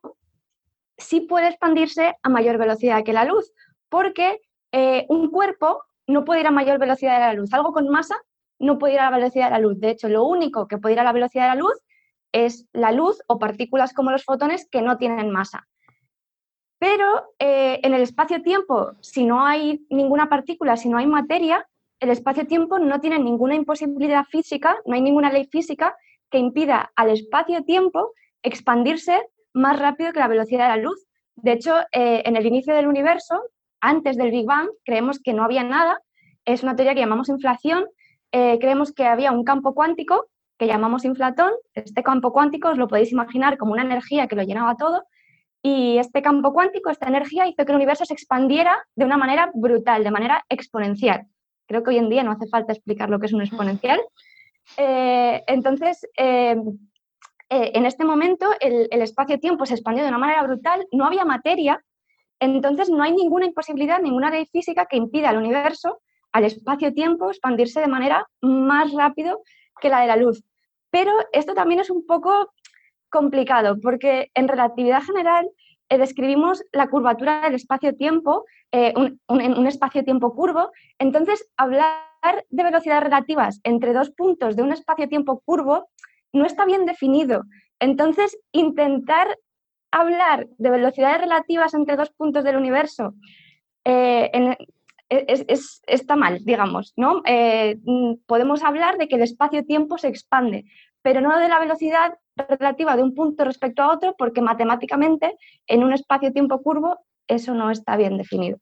sí puede expandirse a mayor velocidad que la luz, porque eh, un cuerpo no puede ir a mayor velocidad de la luz. Algo con masa no puede ir a la velocidad de la luz. De hecho, lo único que puede ir a la velocidad de la luz es la luz o partículas como los fotones que no tienen masa. Pero eh, en el espacio-tiempo, si no hay ninguna partícula, si no hay materia, el espacio-tiempo no tiene ninguna imposibilidad física, no hay ninguna ley física que impida al espacio-tiempo expandirse más rápido que la velocidad de la luz. De hecho, eh, en el inicio del universo, antes del Big Bang, creemos que no había nada. Es una teoría que llamamos inflación. Eh, creemos que había un campo cuántico que llamamos inflatón. Este campo cuántico os lo podéis imaginar como una energía que lo llenaba todo y este campo cuántico, esta energía, hizo que el universo se expandiera de una manera brutal, de manera exponencial. Creo que hoy en día no hace falta explicar lo que es un exponencial. Eh, entonces, eh, eh, en este momento el, el espacio-tiempo se expandió de una manera brutal, no había materia, entonces no hay ninguna imposibilidad, ninguna ley física que impida al universo, al espacio-tiempo, expandirse de manera más rápido que la de la luz. Pero esto también es un poco complicado porque en relatividad general eh, describimos la curvatura del espacio-tiempo, eh, un, espacio-tiempo curvo, entonces hablar de velocidades relativas entre dos puntos de un espacio-tiempo curvo no está bien definido. Entonces, intentar hablar de velocidades relativas entre dos puntos del universo eh, es, es, está mal, digamos, ¿no? Eh, podemos hablar de que el espacio-tiempo se expande, pero no de la velocidad relativa de un punto respecto a otro, porque matemáticamente en un espacio-tiempo curvo eso no está bien definido.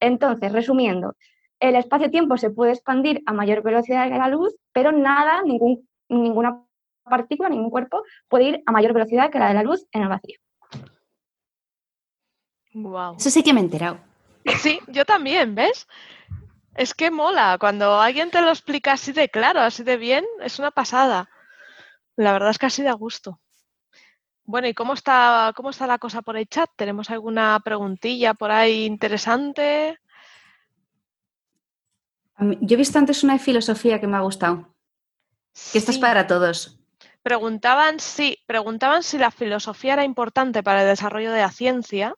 Entonces, resumiendo, el espacio-tiempo se puede expandir a mayor velocidad que la luz, pero nada, ningún, ninguna partícula, ningún cuerpo puede ir a mayor velocidad que la de la luz en el vacío. Wow. Eso sí que me he enterado. Sí, yo también, ¿ves? Es que mola, cuando alguien te lo explica así de claro, así de bien, es una pasada. La verdad es que así a gusto. Bueno, ¿y cómo está, cómo está la cosa por el chat? ¿Tenemos alguna preguntilla por ahí interesante? Yo he visto antes una de filosofía que me ha gustado. Que esto es para todos. Preguntaban si, preguntaban si la filosofía era importante para el desarrollo de la ciencia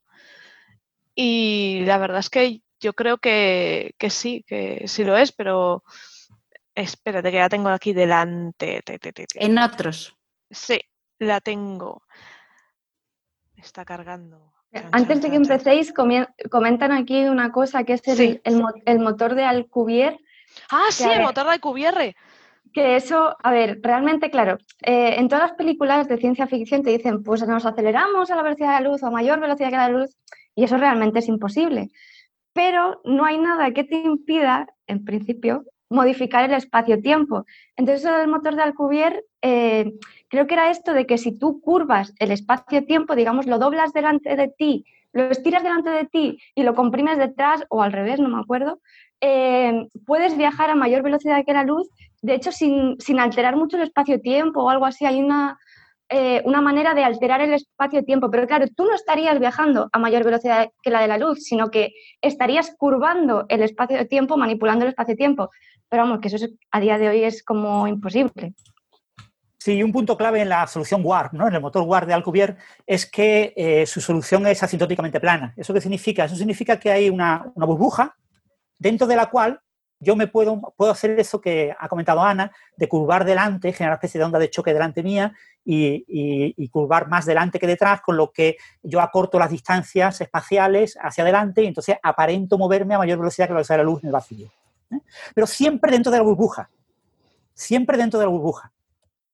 y la verdad es que yo creo que, que sí, que sí lo es, pero espérate que la tengo aquí delante. Te, te, te, te. En otros. Sí, la tengo. Está cargando. Antes de que empecéis, comentan aquí una cosa que es el, Sí. el mo- el motor de Alcubierre, Ah, sí, el motor de Alcubierre. que eso, a ver, realmente, claro, eh, en todas las películas de ciencia ficción te dicen, pues nos aceleramos a la velocidad de la luz o a mayor velocidad que la luz, y eso realmente es imposible. Pero no hay nada que te impida, en principio, modificar el espacio-tiempo. Entonces, del motor de Alcubierre, eh, creo que era esto de que si tú curvas el espacio-tiempo, digamos, lo doblas delante de ti, lo estiras delante de ti y lo comprimes detrás, o al revés, no me acuerdo, eh, puedes viajar a mayor velocidad que la luz de hecho, sin, sin alterar mucho el espacio-tiempo o algo así, hay una, eh, una manera de alterar el espacio-tiempo. Pero claro, tú no estarías viajando a mayor velocidad que la de la luz, sino que estarías curvando el espacio-tiempo, manipulando el espacio-tiempo. Pero vamos, que eso es- a día de hoy es como imposible. Sí, un punto clave en la solución WARP, ¿no? en el motor WARP de Alcubierre, es que eh, su solución es asintóticamente plana. ¿Eso qué significa? Eso significa que hay una, una burbuja dentro de la cual yo me puedo, puedo hacer eso que ha comentado Ana, de curvar delante, generar una especie de onda de choque delante mía y, y- curvar más delante que detrás, con lo que yo acorto las distancias espaciales hacia adelante y entonces aparento moverme a mayor velocidad que la velocidad de la luz en el vacío. ¿Eh? Pero siempre dentro de la burbuja. Siempre dentro de la burbuja.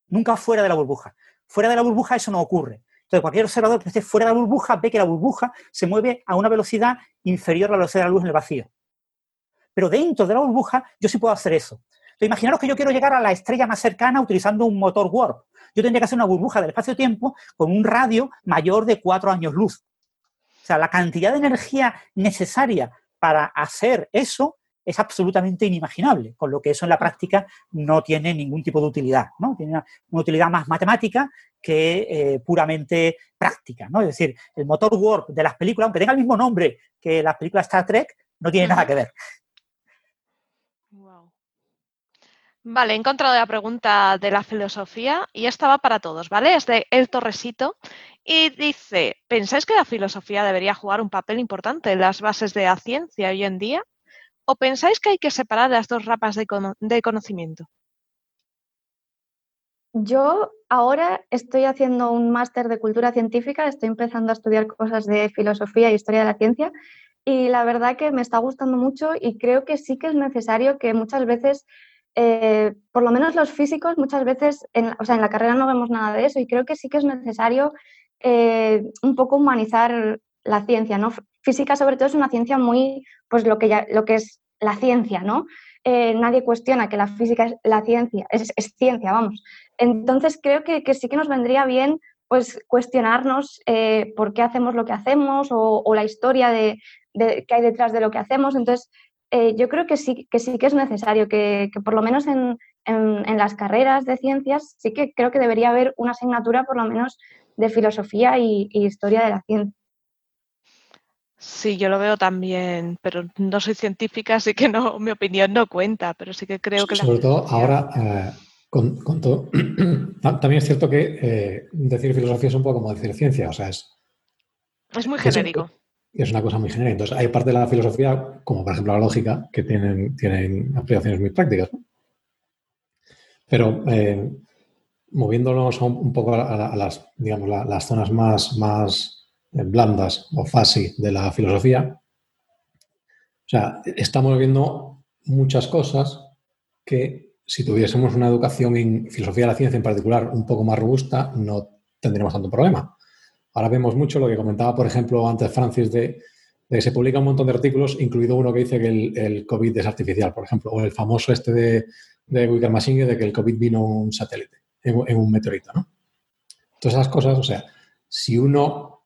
Nunca fuera de la burbuja. Fuera de la burbuja eso no ocurre. Entonces, cualquier observador que esté fuera de la burbuja ve que la burbuja se mueve a una velocidad inferior a la velocidad de la luz en el vacío. Pero dentro de la burbuja yo sí puedo hacer eso. Entonces, imaginaros que yo quiero llegar a la estrella más cercana utilizando un motor warp. Yo tendría que hacer una burbuja del espacio-tiempo con un radio mayor de cuatro años luz. O sea, la cantidad de energía necesaria para hacer eso es absolutamente inimaginable, con lo que eso en la práctica no tiene ningún tipo de utilidad, ¿no? Tiene una, utilidad más matemática que eh, puramente práctica, ¿no? Es decir, el motor warp de las películas, aunque tenga el mismo nombre que las películas Star Trek, no tiene nada que ver. Guau. Vale, he encontrado la pregunta de la filosofía y esta va para todos, ¿vale? Es de El Torresito y dice, ¿pensáis que la filosofía debería jugar un papel importante en las bases de la ciencia hoy en día? ¿O pensáis que hay que separar las dos ramas de, cono- de conocimiento? Yo ahora estoy haciendo un máster de cultura científica, estoy empezando a estudiar cosas de filosofía e historia de la ciencia y la verdad que me está gustando mucho y creo que sí que es necesario que muchas veces, eh, por lo menos los físicos, muchas veces, en, o sea, en la carrera no vemos nada de eso y creo que sí que es necesario eh, un poco humanizar la ciencia, ¿no? Física sobre todo es una ciencia muy, pues lo que, ya, lo que es la ciencia, ¿no? Eh, nadie cuestiona que la física es la ciencia, es, es ciencia, vamos. Entonces creo que, que, sí que nos vendría bien pues cuestionarnos eh, por qué hacemos lo que hacemos o, la historia de, que hay detrás de lo que hacemos. Entonces eh, yo creo que sí, que sí que es necesario que, que por lo menos en, en, las carreras de ciencias sí que creo que debería haber una asignatura por lo menos de filosofía y historia de la ciencia. Sí, yo lo veo también, pero no soy científica, así que no, mi opinión no cuenta, pero sí que creo que... Sobre la todo ahora, eh, con, con, todo... también es cierto que eh, decir filosofía es un poco como decir ciencia, o sea, es... Es muy genérico. Es, es una cosa muy genérica. Entonces, hay parte de la filosofía, como por ejemplo la lógica, que tienen, tienen aplicaciones muy prácticas. ¿no? Pero eh, moviéndonos un, un, poco a, a las, digamos, la, las zonas más, más blandas o fuzzy de la filosofía. O sea, estamos viendo muchas cosas que si tuviésemos una educación en filosofía de la ciencia en particular un poco más robusta, no tendríamos tanto problema. Ahora vemos mucho lo que comentaba, por ejemplo, antes Francis, de, que se publica un montón de artículos, incluido uno que dice que el, COVID es artificial, por ejemplo, o el famoso este de, de Wicker Machine de que el COVID vino un satélite, en, en un meteorito, ¿no? Todas esas cosas, o sea, si uno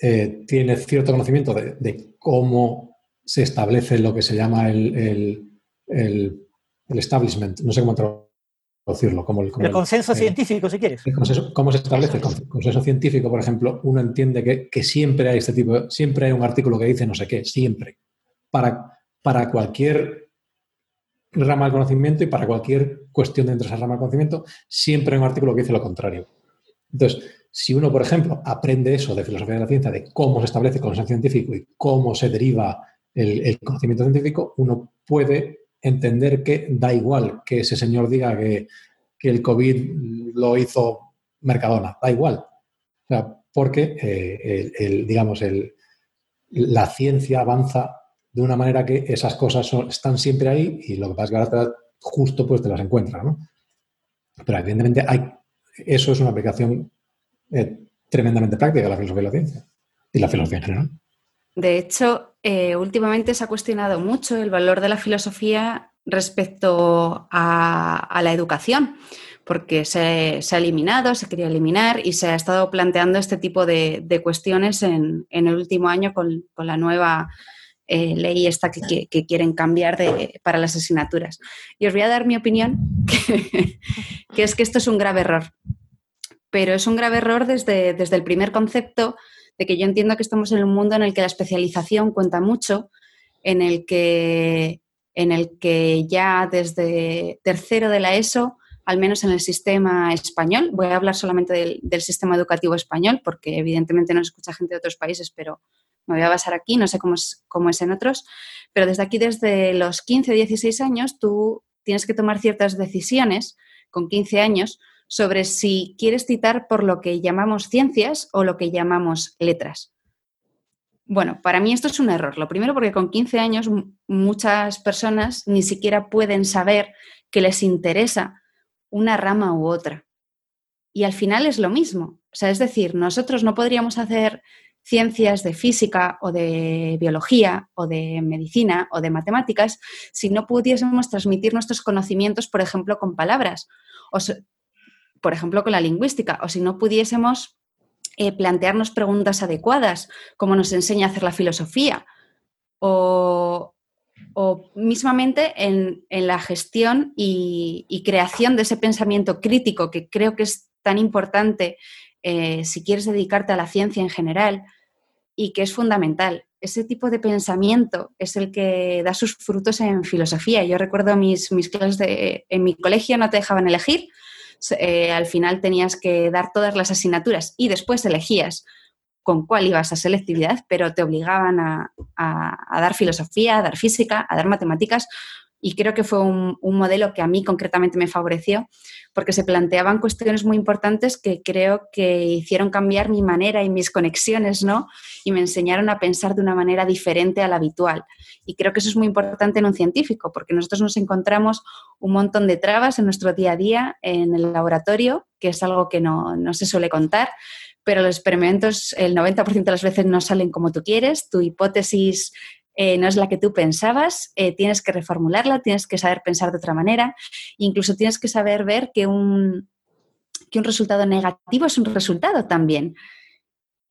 eh, tiene cierto conocimiento de, cómo se establece lo que se llama el, establishment, no sé cómo traducirlo. Como el, consenso científico, si quieres. ¿Cómo se establece el consenso científico? Por ejemplo, uno entiende que, siempre hay este tipo, siempre hay un artículo que dice no sé qué, siempre. Para, para cualquier rama del conocimiento y para cualquier cuestión dentro de esa rama del conocimiento, siempre hay un artículo que dice lo contrario. Entonces, si uno, por ejemplo, aprende eso de filosofía de la ciencia, de cómo se establece el consenso científico y cómo se deriva el, conocimiento científico, uno puede entender que da igual que ese señor diga que, el COVID lo hizo Mercadona, da igual. porque, eh, digamos, la ciencia avanza de una manera que esas cosas están siempre ahí y lo que pasa es que ahora justo pues te las encuentras. Pero evidentemente hay, eso es una aplicación eh, tremendamente práctica la filosofía de la ciencia y la filosofía en general. De hecho, eh, últimamente se ha cuestionado mucho el valor de la filosofía respecto a, la educación, porque se, ha eliminado, se quería eliminar y se ha estado planteando este tipo de, cuestiones en, el último año con, la nueva eh, ley esta que, quieren cambiar para las asignaturas. Y os voy a dar mi opinión, que es que esto es un grave error pero es un grave error desde, desde el primer concepto de que yo entiendo que estamos en un mundo en el que la especialización cuenta mucho, en el que, en el que ya desde tercero de la ESO, al menos en el sistema español, voy a hablar solamente del, sistema educativo español, porque evidentemente no escucha gente de otros países, pero me voy a basar aquí, no sé cómo es, cómo es en otros, pero desde aquí, desde los 15, 16 años, tú tienes que tomar ciertas decisiones con 15 años sobre si quieres citar por lo que llamamos ciencias o lo que llamamos letras. Bueno, para mí esto es un error. Lo primero porque con 15 años muchas personas ni siquiera pueden saber que les interesa una rama u otra. Y al final es lo mismo. O sea, es decir, nosotros no podríamos hacer ciencias de física o de biología o de medicina o de matemáticas si no pudiésemos transmitir nuestros conocimientos, por ejemplo, con palabras. Por ejemplo, con la lingüística, o si no pudiésemos eh, plantearnos preguntas adecuadas, como nos enseña a hacer la filosofía, o, mismamente en, la gestión y, creación de ese pensamiento crítico que creo que es tan importante eh, si quieres dedicarte a la ciencia en general y que es fundamental. Ese tipo de pensamiento es el que da sus frutos en filosofía. Yo recuerdo mis, mis clases de, en mi colegio no te dejaban elegir, eh, al final tenías que dar todas las asignaturas y después elegías con cuál ibas a selectividad, pero te obligaban a, a dar filosofía, a dar física, a dar matemáticas y creo que fue un, modelo que a mí concretamente me favoreció porque se planteaban cuestiones muy importantes que creo que hicieron cambiar mi manera y mis conexiones, ¿no? Y me enseñaron a pensar de una manera diferente a la habitual. Y creo que eso es muy importante en un científico porque nosotros nos encontramos un montón de trabas en nuestro día a día en el laboratorio, que es algo que no, no se suele contar, pero los experimentos el 90% de las veces no salen como tú quieres, tu hipótesis eh, no es la que tú pensabas, eh, tienes que reformularla, tienes que saber pensar de otra manera, incluso tienes que saber ver que un, que un resultado negativo es un resultado también.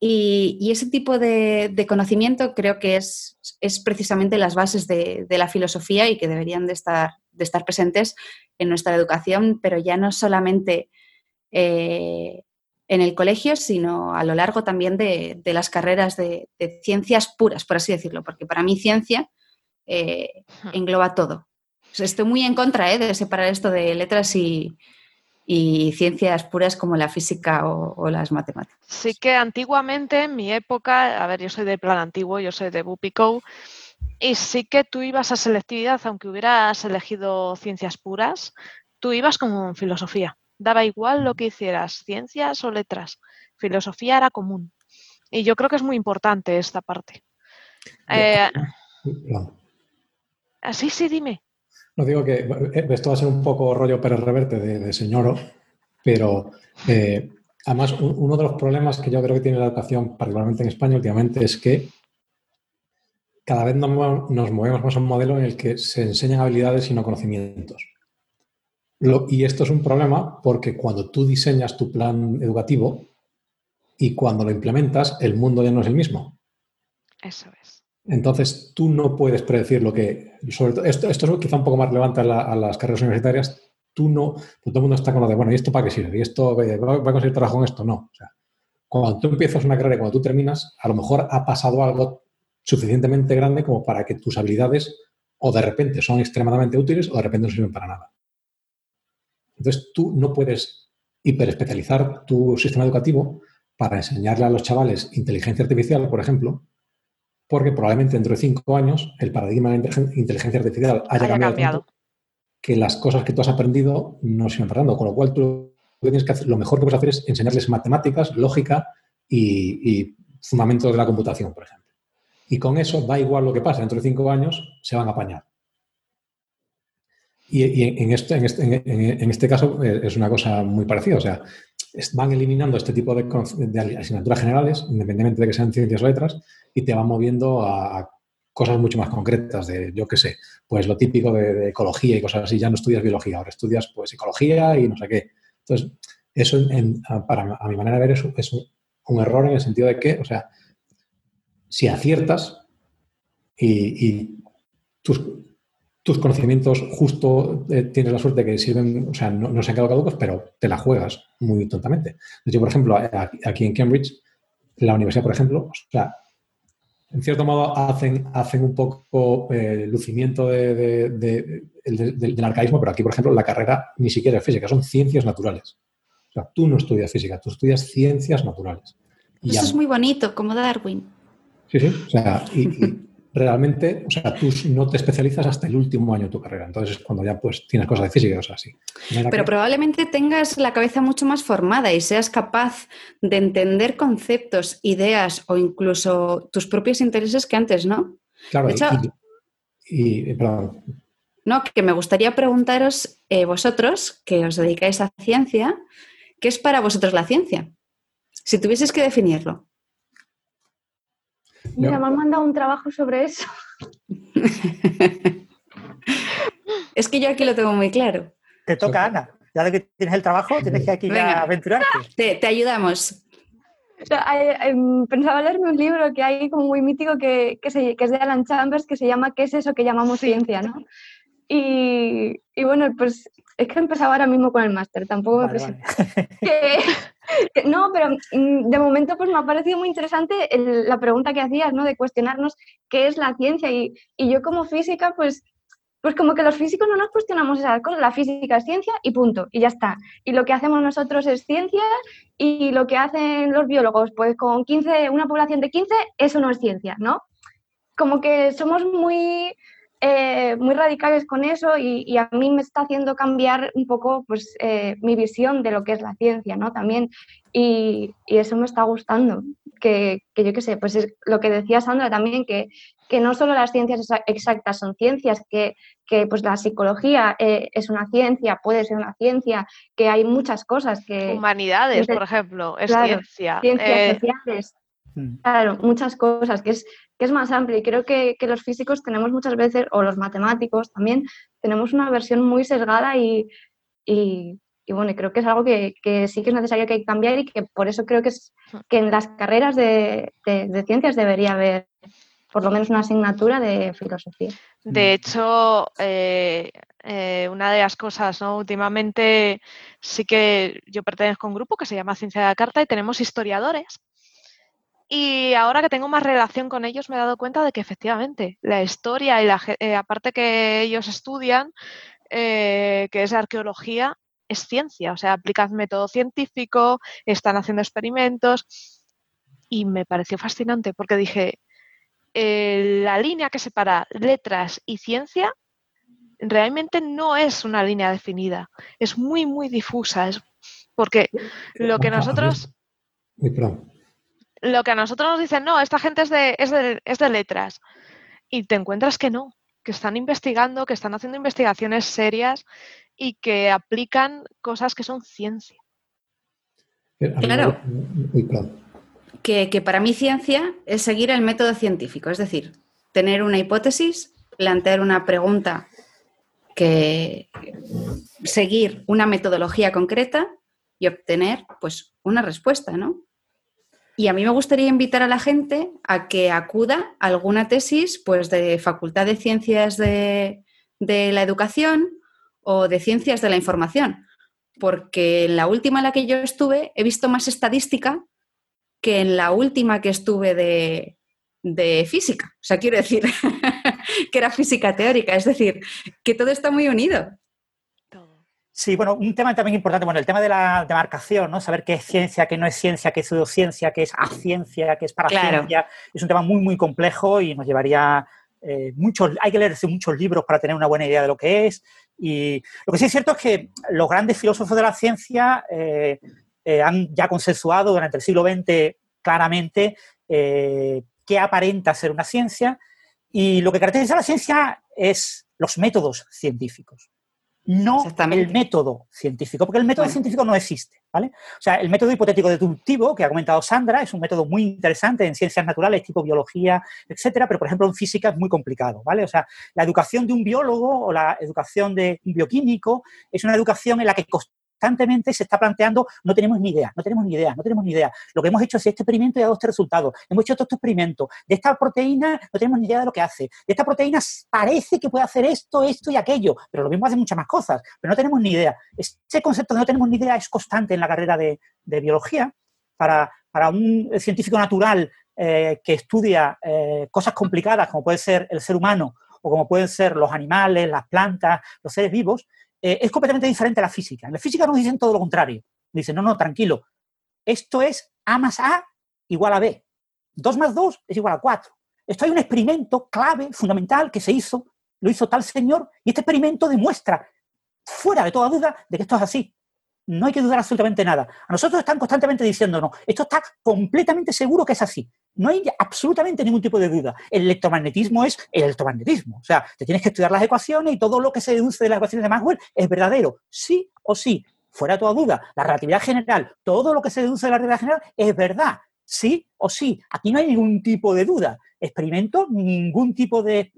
Y, ese tipo de, conocimiento creo que es, es precisamente las bases de, la filosofía y que deberían de estar, de estar presentes en nuestra educación, pero ya no solamente eh, en el colegio, sino a lo largo también de, las carreras de, ciencias puras, por así decirlo, porque para mí ciencia eh, engloba todo. estoy muy en contra eh, de separar esto de letras y, ciencias puras como la física o, las matemáticas. Sí que antiguamente, en mi época, a ver, yo soy de plan antiguo, yo soy de Bupico, y sí que tú ibas a selectividad, aunque hubieras elegido ciencias puras, tú ibas como filosofía. Daba igual lo que hicieras, ciencias o letras. Filosofía era común. Y yo creo que es muy importante esta parte. Eh, ah, sí, sí, dime. No digo que eh, esto va a ser un poco rollo Pérez Reverte de, de señoro, pero eh, además uno de los problemas que yo creo que tiene la educación, particularmente en España últimamente, es que cada vez nos, nos movemos más a un modelo en el que se enseñan habilidades y no conocimientos y esto es un problema porque cuando tú diseñas tu plan educativo, y cuando lo implementas, el mundo ya no es el mismo. Eso es. Entonces, tú no puedes predecir lo que. Sobre todo, esto, esto es quizá un poco más relevante a, la- a las carreras universitarias. Tú no. todo el mundo está con lo de, bueno, ¿y esto para qué sirve? ¿Y esto va, va a conseguir trabajo en esto? No. O sea, cuando tú empiezas una carrera y cuando tú terminas, a lo mejor ha pasado algo suficientemente grande como para que tus habilidades o de repente son extremadamente útiles o de repente no sirven para nada. Entonces, tú no puedes hiperespecializar tu sistema educativo para enseñarle a los chavales inteligencia artificial, por ejemplo, porque probablemente dentro de cinco años el paradigma de inteligencia artificial haya, Haya cambiado, cambiado. tanto que las cosas que tú has aprendido no siguen para nada. Con lo cual, tú lo, que tienes que hacer- lo mejor que puedes hacer es enseñarles matemáticas, lógica y, y fundamentos de la computación, por ejemplo. Y con eso, da igual lo que pase, dentro de cinco años se van a apañar. Y, en, este, en, este, en- este caso eh, es una cosa muy parecida. O sea, van eliminando este tipo de, asignaturas generales, independientemente de que sean ciencias o letras, y te van moviendo a, cosas mucho más concretas de, yo qué sé, pues lo típico de, ecología y cosas así. Ya no estudias biología, ahora estudias pues ecología y no sé qué. Entonces, eso para, a mi manera de ver es, es un, error en el sentido de que, o sea, si aciertas y tus, tus conocimientos justo eh, tienes la suerte de que sirven, o sea, no, no se han quedado caducos, pero te la juegas muy tontamente. Yo, por ejemplo, a- aquí en Cambridge, la universidad, por ejemplo, o sea, en cierto modo hacen, hacen un poco eh, lucimiento de- de- de- de- del- del arcaísmo, pero aquí, por ejemplo, la carrera ni siquiera es física, son ciencias naturales. O sea, tú no estudias física, tú estudias ciencias naturales. Y Eso ya- es muy bonito, como Darwin. Sí, sí. O sea, y, y realmente, o sea, tú no te especializas hasta el último año de tu carrera. Entonces es cuando ya pues tienes cosas de física así. De manera Pero que- probablemente tengas la cabeza mucho más formada y seas capaz de entender conceptos, ideas o incluso tus propios intereses que antes, ¿no? claro, de y- hecho- y, y- perdón, No, que me gustaría preguntaros, eh, vosotros, que os dedicáis a ciencia, ¿qué es para vosotros la ciencia? Si tuvieses que definirlo. Mira, me han mandado un trabajo sobre eso. es que yo aquí lo tengo muy claro. Te toca, Ana. Ya de que tienes el trabajo, tienes que aquí ya aventurarte. Te, te ayudamos. O sea, hay- em, pensaba leerme un libro que hay como muy mítico que, que, se- que es de Alan Chambers que se llama ¿Qué es eso que llamamos ciencia? ¿no? Y, y bueno, pues es que he empezado ahora mismo con el máster, tampoco me Vale, presento. vale. que- que- no, pero mm, de momento pues me ha parecido muy interesante el- la pregunta que hacías, ¿no? De cuestionarnos qué es la ciencia y, y yo como física pues, pues como que los físicos no nos cuestionamos esas cosas, la física es ciencia y punto, y ya está. Y lo que hacemos nosotros es ciencia y lo que hacen los biólogos pues con 15, una población de 15, eso no es ciencia, ¿no? Como que somos muy eh, muy radicales con eso y, y a mí me está haciendo cambiar un poco pues, eh, mi visión de lo que es la ciencia, ¿no? También, y, y eso me está gustando, que, que yo qué sé, pues es lo que decía Sandra también, que, que no solo las ciencias exa- exactas son ciencias, que, que pues la psicología eh, es una ciencia, puede ser una ciencia, que hay muchas cosas que... Humanidades, por ejemplo, es Claro, ciencia. Ciencias Eh, sociales. Claro, muchas cosas, que es, que es más amplio. Y creo que, que los físicos tenemos muchas veces, o los matemáticos también, tenemos una versión muy sesgada y, y, y bueno, y creo que es algo que, que sí que es necesario que hay que cambiar y que por eso creo que, es, que en las carreras de, de- de ciencias debería haber por lo menos una asignatura de filosofía. De hecho, eh, eh, una de las cosas, ¿no? Últimamente sí que yo pertenezco a un grupo que se llama Ciencia de la Carta y tenemos historiadores. Y ahora que tengo más relación con ellos me he dado cuenta de que efectivamente la historia y la eh, aparte que ellos estudian, eh, que es arqueología, es ciencia. O sea, aplican método científico, están haciendo experimentos y me pareció fascinante porque dije, eh, la línea que separa letras y ciencia realmente no es una línea definida, es muy, muy difusa, es porque lo que nosotros, Uy, perdón. Lo que a nosotros nos dicen, no, esta gente es de, es de, es de letras, y te encuentras que no, que están investigando, que están haciendo investigaciones serias y que aplican cosas que son ciencia. Claro. Que, que para mí ciencia es seguir el método científico, es decir, tener una hipótesis, plantear una pregunta, que seguir una metodología concreta y obtener pues una respuesta, ¿no? Y a mí me gustaría invitar a la gente a que acuda a alguna tesis pues, de Facultad de Ciencias de, de la Educación o de Ciencias de la Información, porque en la última en la que yo estuve he visto más estadística que en la última que estuve de, de física. O sea, quiero decir que era física teórica, es decir, que todo está muy unido. Sí, bueno, un tema también importante, bueno, el tema de la demarcación, ¿no? Saber qué es ciencia, qué no es ciencia, qué es pseudociencia, qué es ciencia, qué es paraciencia, es un tema muy, muy complejo y nos llevaría eh, muchos, hay que leerse muchos libros para tener una buena idea de lo que es. Y lo que sí es cierto es que los grandes filósofos de la ciencia eh, eh, han ya consensuado durante el siglo XX claramente qué aparenta ser una ciencia y lo que caracteriza a la ciencia es los métodos científicos no el método científico, porque el método científico no existe, ¿vale? O sea, el método hipotético deductivo que ha comentado Sandra es un método muy interesante en ciencias naturales, tipo biología, etcétera, pero por ejemplo en física es muy complicado, ¿vale? O sea, la educación de un biólogo o la educación de un bioquímico es una educación en la que constantemente se está planteando, no tenemos ni idea, no tenemos ni idea, no tenemos ni idea. Lo que hemos hecho es este experimento y ha dado este resultado. Hemos hecho todo este experimento. De esta proteína no tenemos ni idea de lo que hace. De esta proteína parece que puede hacer esto, esto y aquello, pero lo mismo hace muchas más cosas, pero no tenemos ni idea. Este concepto de no tenemos ni idea es constante en la carrera de, biología. Para, para, un científico natural eh, que estudia eh, cosas complicadas como puede ser el ser humano o como pueden ser los animales, las plantas, los seres vivos, eh, es completamente diferente a la física. En la física nos dicen todo lo contrario. Dicen, no, no, tranquilo. Esto es A más A igual a B. 2 más 2 es igual a 4. Esto hay un experimento clave, fundamental, que se hizo, lo hizo tal señor, y este experimento demuestra, fuera de toda duda, de que esto es así. No hay que dudar absolutamente nada. A nosotros están constantemente diciéndonos, esto está completamente seguro que es así. No hay absolutamente ningún tipo de duda. El electromagnetismo es el electromagnetismo. O sea, te tienes que estudiar las ecuaciones y todo lo que se deduce de las ecuaciones de Maxwell es verdadero. Sí o sí. Fuera toda duda. La relatividad general, todo lo que se deduce de la relatividad general es verdad. Sí o sí. Aquí no hay ningún tipo de duda experimento, ningún tipo de,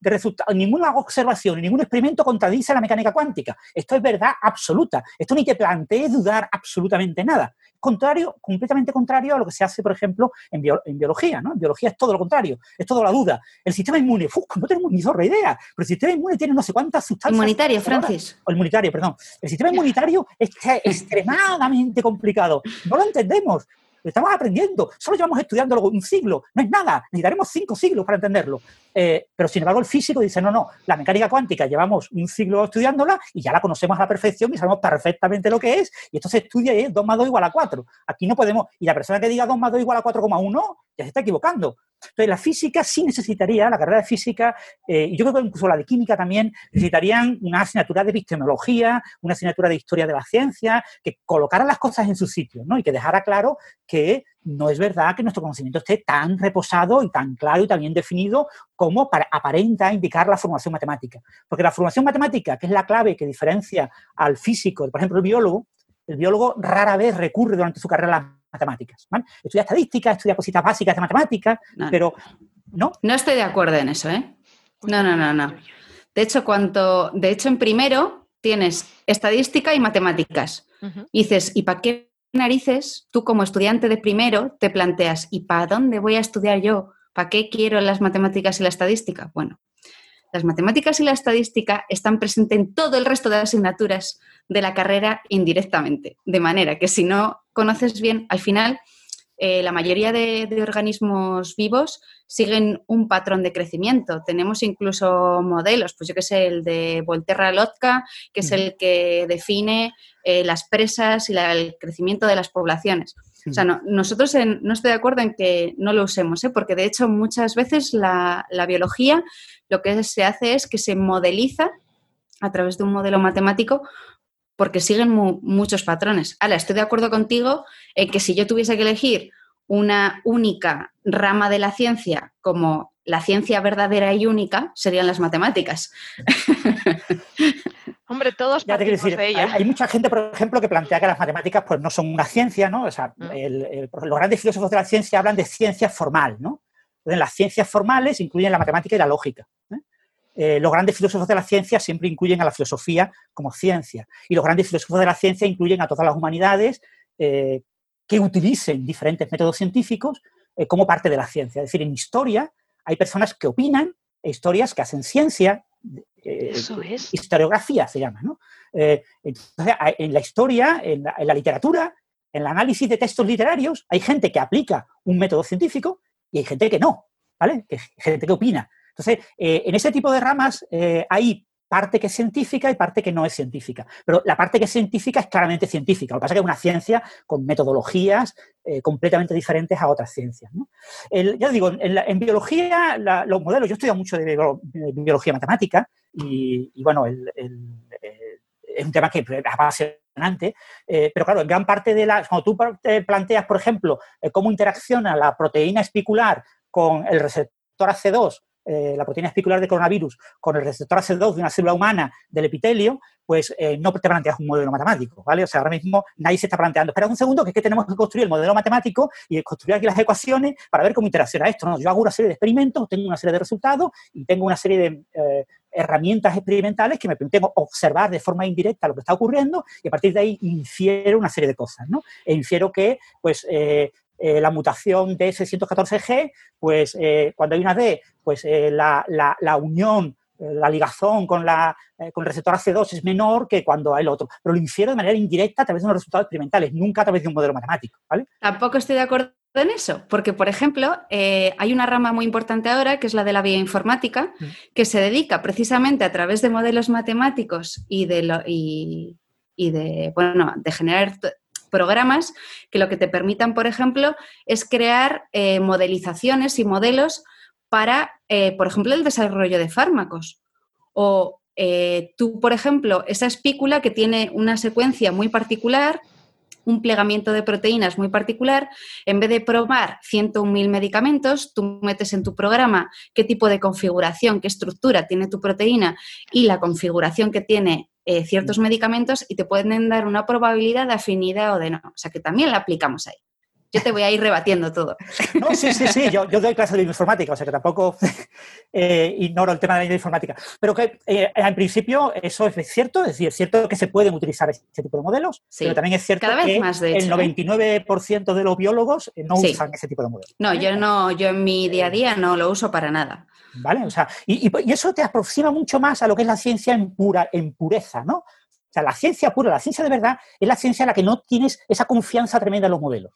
resultado, ninguna observación, ningún experimento contradice la mecánica cuántica. Esto es verdad absoluta. Esto ni te plantees dudar absolutamente nada. Contrario, completamente contrario a lo que se hace, por ejemplo, en, biología. ¿no? En biología es todo lo contrario, es todo la duda. El sistema inmune, no tenemos ni zorra idea, pero el sistema inmune tiene no sé cuántas sustancias. Inmunitario, Francis. O inmunitario, perdón. El sistema inmunitario es extremadamente complicado. No lo entendemos. Estamos aprendiendo. Solo llevamos estudiándolo un siglo. No es nada. Necesitaremos cinco siglos para entenderlo. Eh, pero sin embargo, el físico dice, no, no, la mecánica cuántica llevamos un siglo estudiándola y ya la conocemos a la perfección y sabemos perfectamente lo que es. Y esto se estudia y es 2 más 2 igual a 4. Aquí no podemos. Y la persona que diga 2 más 2 igual a 4,1 ya se está equivocando. Entonces, la física sí necesitaría, la carrera de física, eh, y yo creo que incluso la de química también, necesitarían una asignatura de epistemología, una asignatura de historia de la ciencia, que colocara las cosas en su sitio, ¿no? Y que dejara claro que no es verdad que nuestro conocimiento esté tan reposado y tan claro y tan bien definido como para, aparenta indicar la formación matemática. Porque la formación matemática, que es la clave que diferencia al físico, por ejemplo, el biólogo, el biólogo rara vez recurre durante su carrera a las matemáticas. Estudia estadística, estudia cositas básicas de matemáticas, pero no. No estoy de acuerdo en eso, ¿eh? No, no, no, no. De hecho, cuanto, de hecho, en primero tienes estadística y matemáticas. Y dices, ¿y para qué narices tú como estudiante de primero te planteas, ¿y para dónde voy a estudiar yo? ¿Para qué quiero las matemáticas y la estadística? Bueno, las matemáticas y la estadística están presentes en todo el resto de asignaturas de la carrera indirectamente, de manera que si no conoces bien, al final eh, la mayoría de, organismos vivos siguen un patrón de crecimiento. Tenemos incluso modelos, pues yo que sé, el de Volterra-Lotka, que es el que define eh, las presas y el crecimiento de las poblaciones. O sea, nosotros no estoy de acuerdo en que no lo usemos, ¿eh? porque de hecho muchas veces la, biología lo que se hace es que se modeliza a través de un modelo matemático porque siguen muchos patrones. Ahora, estoy de acuerdo contigo en que si yo tuviese que elegir una única rama de la ciencia como la ciencia verdadera y única, serían las matemáticas. Hombre, todos ya te decir, de ella. Hay, mucha gente, por ejemplo, que plantea que las matemáticas pues, no son una ciencia, ¿no? O sea, mm. los grandes filósofos de la ciencia hablan de ciencia formal, ¿no? Entonces, las ciencias formales incluyen la matemática y la lógica. ¿eh? Eh, los grandes filósofos de la ciencia siempre incluyen a la filosofía como ciencia. Y los grandes filósofos de la ciencia incluyen a todas las humanidades, eh, que utilicen diferentes métodos científicos eh, como parte de la ciencia. Es decir, en historia hay personas que opinan, e historias que hacen ciencia, Eso es. historiografía se llama, ¿no? Entonces, en la historia, en la, literatura, en el análisis de textos literarios, hay gente que aplica un método científico y hay gente que no, ¿vale? Que, gente que opina. Entonces, en ese tipo de ramas hay parte que es científica y parte que no es científica. Pero la parte que es científica es claramente científica. Lo que pasa es que es una ciencia con metodologías eh, completamente diferentes a otras ciencias. ya digo, en, biología, los modelos, yo he estudiado mucho de, biología matemática y, bueno, es un tema que es apasionante, eh, pero claro, en gran parte de la... Cuando tú planteas, por ejemplo, eh, cómo interacciona la proteína espicular con el receptor AC2 eh, la proteína espicular de coronavirus con el receptor AC2 de una célula humana del epitelio, pues eh, no te planteas un modelo matemático, ¿vale? O sea, ahora mismo nadie se está planteando, espera un segundo, que es que tenemos que construir el modelo matemático y construir aquí las ecuaciones para ver cómo interacciona esto. No, yo hago una serie de experimentos, tengo una serie de resultados y tengo una serie de eh, herramientas experimentales que me permiten observar de forma indirecta lo que está ocurriendo y a partir de ahí infiero una serie de cosas, ¿no? E infiero que, pues, la mutación de S114G, pues eh, cuando hay una D, pues eh, la, unión la ligazón con, la, con el receptor AC2 es menor que cuando hay el otro. Pero lo infiero de manera indirecta a través de unos resultados experimentales, nunca a través de un modelo matemático. ¿vale? Tampoco estoy de acuerdo en eso, porque, por ejemplo, hay una rama muy importante ahora, que es la de la bioinformática, mm. que se dedica precisamente a través de modelos matemáticos y de, lo, y, y de, bueno, de generar programas que lo que te permitan, por ejemplo, es crear eh, modelizaciones y modelos para, eh, por ejemplo, el desarrollo de fármacos. O eh, tú, por ejemplo, esa espícula que tiene una secuencia muy particular, un plegamiento de proteínas muy particular, en vez de probar 101.000 medicamentos, tú metes en tu programa qué tipo de configuración, qué estructura tiene tu proteína y la configuración que tiene eh, ciertos medicamentos y te pueden dar una probabilidad de afinidad o de no. O sea que también la aplicamos ahí. Yo te voy a ir rebatiendo todo. No, sí, sí, sí, yo, doy clases de informática, o sea que tampoco eh, ignoro el tema de la informática. Pero que eh, en principio eso es cierto, es decir, es cierto que se pueden utilizar este tipo de modelos, pero también es cierto que el 99% de los biólogos no usan ese tipo de modelos. No, yo no, yo en mi día a día no lo uso para nada. ¿Vale? O sea, y, eso te aproxima mucho más a lo que es la ciencia en, pura, en pureza, ¿no? O sea, la ciencia pura, la ciencia de verdad, es la ciencia en la que no tienes esa confianza tremenda en los modelos.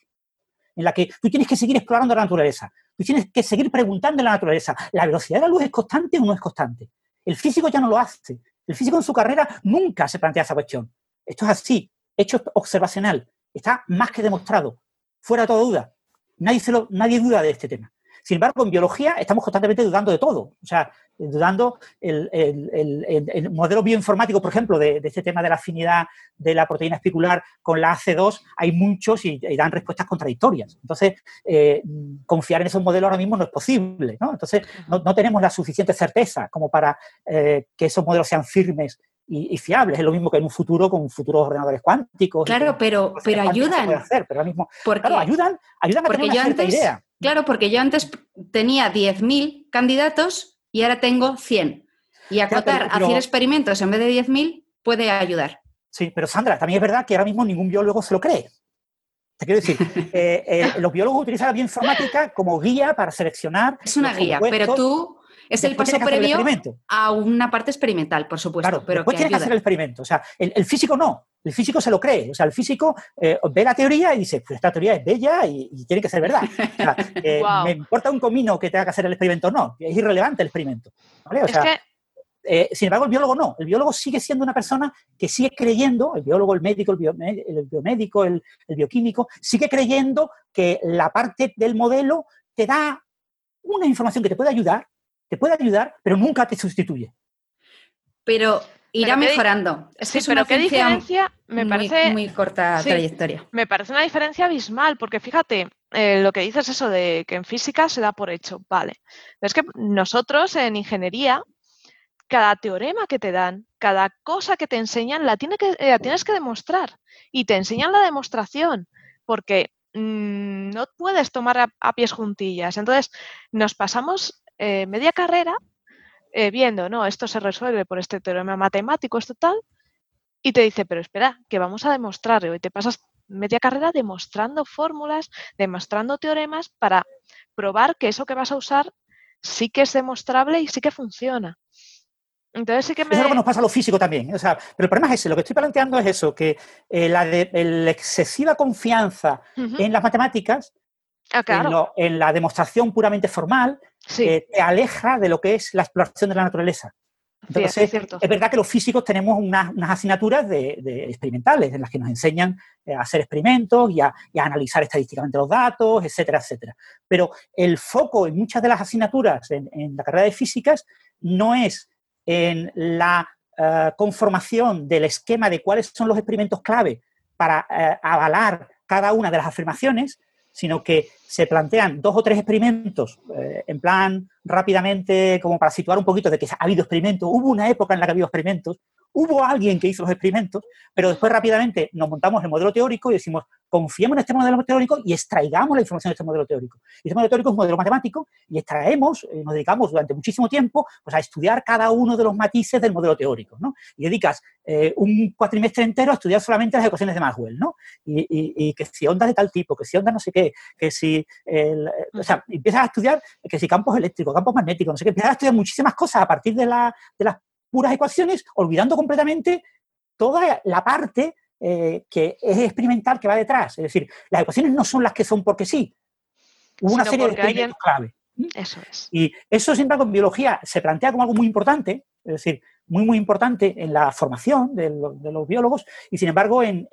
En la que tú tienes que seguir explorando la naturaleza. Tú tienes que seguir preguntando en la naturaleza. ¿La velocidad de la luz es constante o no es constante? El físico ya no lo hace. El físico en su carrera nunca se plantea esa cuestión. Esto es así, hecho observacional. Está más que demostrado. Fuera de toda duda. Nadie, nadie duda de este tema. Sin embargo, en biología estamos constantemente dudando de todo. O sea, dudando el, el, modelo bioinformático, por ejemplo, de, este tema de la afinidad de la proteína espicular con la AC2, hay muchos y, dan respuestas contradictorias. Entonces, eh, confiar en esos modelos ahora mismo no es posible. ¿no? Entonces, no, tenemos la suficiente certeza como para eh, que esos modelos sean firmes y, fiables. Es lo mismo que en un futuro con futuros ordenadores cuánticos. Claro, pero, pero ayudan. Hacer, pero ahora mismo, claro, ayudan, ayudan a tener una cierta idea. Claro, porque yo antes tenía 10.000 candidatos y ahora tengo 100. Y acotar, hacer experimentos en vez de 10.000 puede ayudar. Sí, pero Sandra, también es verdad que ahora mismo ningún biólogo se lo cree. Te quiero decir, eh, eh, los biólogos utilizan la bioinformática como guía para seleccionar. Es una guía, pero tú es el paso previo a una parte experimental, por supuesto. Claro, pero después tiene que hacer el experimento. O sea, el, físico no. El físico se lo cree. O sea, el físico eh, ve la teoría y dice, pues esta teoría es bella y, tiene que ser verdad. O sea, eh, me importa un comino que tenga que hacer el experimento o no. Es irrelevante el experimento. O sea, eh, sin embargo, el biólogo no. El biólogo sigue siendo una persona que sigue creyendo, el biólogo, el médico, el, biomédico, el, bioquímico, sigue creyendo que la parte del modelo te da una información que te puede ayudar, te puede ayudar, pero nunca te sustituye. Pero irá mejorando. Es que es pero qué diferencia me parece muy, corta trayectoria. Me parece una diferencia abismal, porque fíjate, eh, lo que dices eso de que en física se da por hecho, vale. Pero es que nosotros en ingeniería, cada teorema que te dan, cada cosa que te enseñan, la, tiene que, eh, tienes que demostrar. Y te enseñan la demostración, porque mm, no puedes tomar a pies juntillas. Entonces, nos pasamos eh, media carrera eh, viendo, no, esto se resuelve por este teorema matemático, esto tal, y te dice, pero espera, que vamos a demostrarlo, y te pasas media carrera demostrando fórmulas, demostrando teoremas para probar que eso que vas a usar sí que es demostrable y sí que funciona. Entonces sí que me... Es lo que nos pasa a lo físico también. O sea, pero el problema es ese. Lo que estoy planteando es eso, que eh, la, de, la excesiva confianza en las matemáticas, ah, en, la demostración puramente formal, eh, te aleja de lo que es la exploración de la naturaleza. Entonces, es, verdad que los físicos tenemos unas, asignaturas de, experimentales en las que nos enseñan eh, a hacer experimentos y a, analizar estadísticamente los datos, etcétera, etcétera. Pero el foco en muchas de las asignaturas en, en la carrera de físicas no es en la eh, conformación del esquema de cuáles son los experimentos clave para avalar cada una de las afirmaciones, sino que se plantean dos o tres experimentos eh, en plan rápidamente, como para situar un poquito de que ha habido experimentos, hubo una época en la que ha habido experimentos, hubo alguien que hizo los experimentos, pero después rápidamente nos montamos el modelo teórico y decimos, confiemos en este modelo teórico y extraigamos la información de este modelo teórico. Y este modelo teórico es un modelo matemático y extraemos, eh, nos dedicamos durante muchísimo tiempo pues, a estudiar cada uno de los matices del modelo teórico, ¿no? Y dedicas eh, un cuatrimestre entero a estudiar solamente las ecuaciones de Maxwell, ¿no? Y, que si ondas de tal tipo, que si ondas no sé qué, que si... o sea, empiezas a estudiar que si campos eléctricos, campos magnéticos, no sé qué, empiezas a estudiar muchísimas cosas a partir de, la, de las puras ecuaciones, olvidando completamente toda la parte eh, que es experimental que va detrás. Es decir, las ecuaciones no son las que son porque sí. Hubo una serie de experimentos clave. Eso es. Y eso siempre con biología se plantea como algo muy importante, es decir, muy, muy importante en la formación de, los biólogos, y sin embargo en,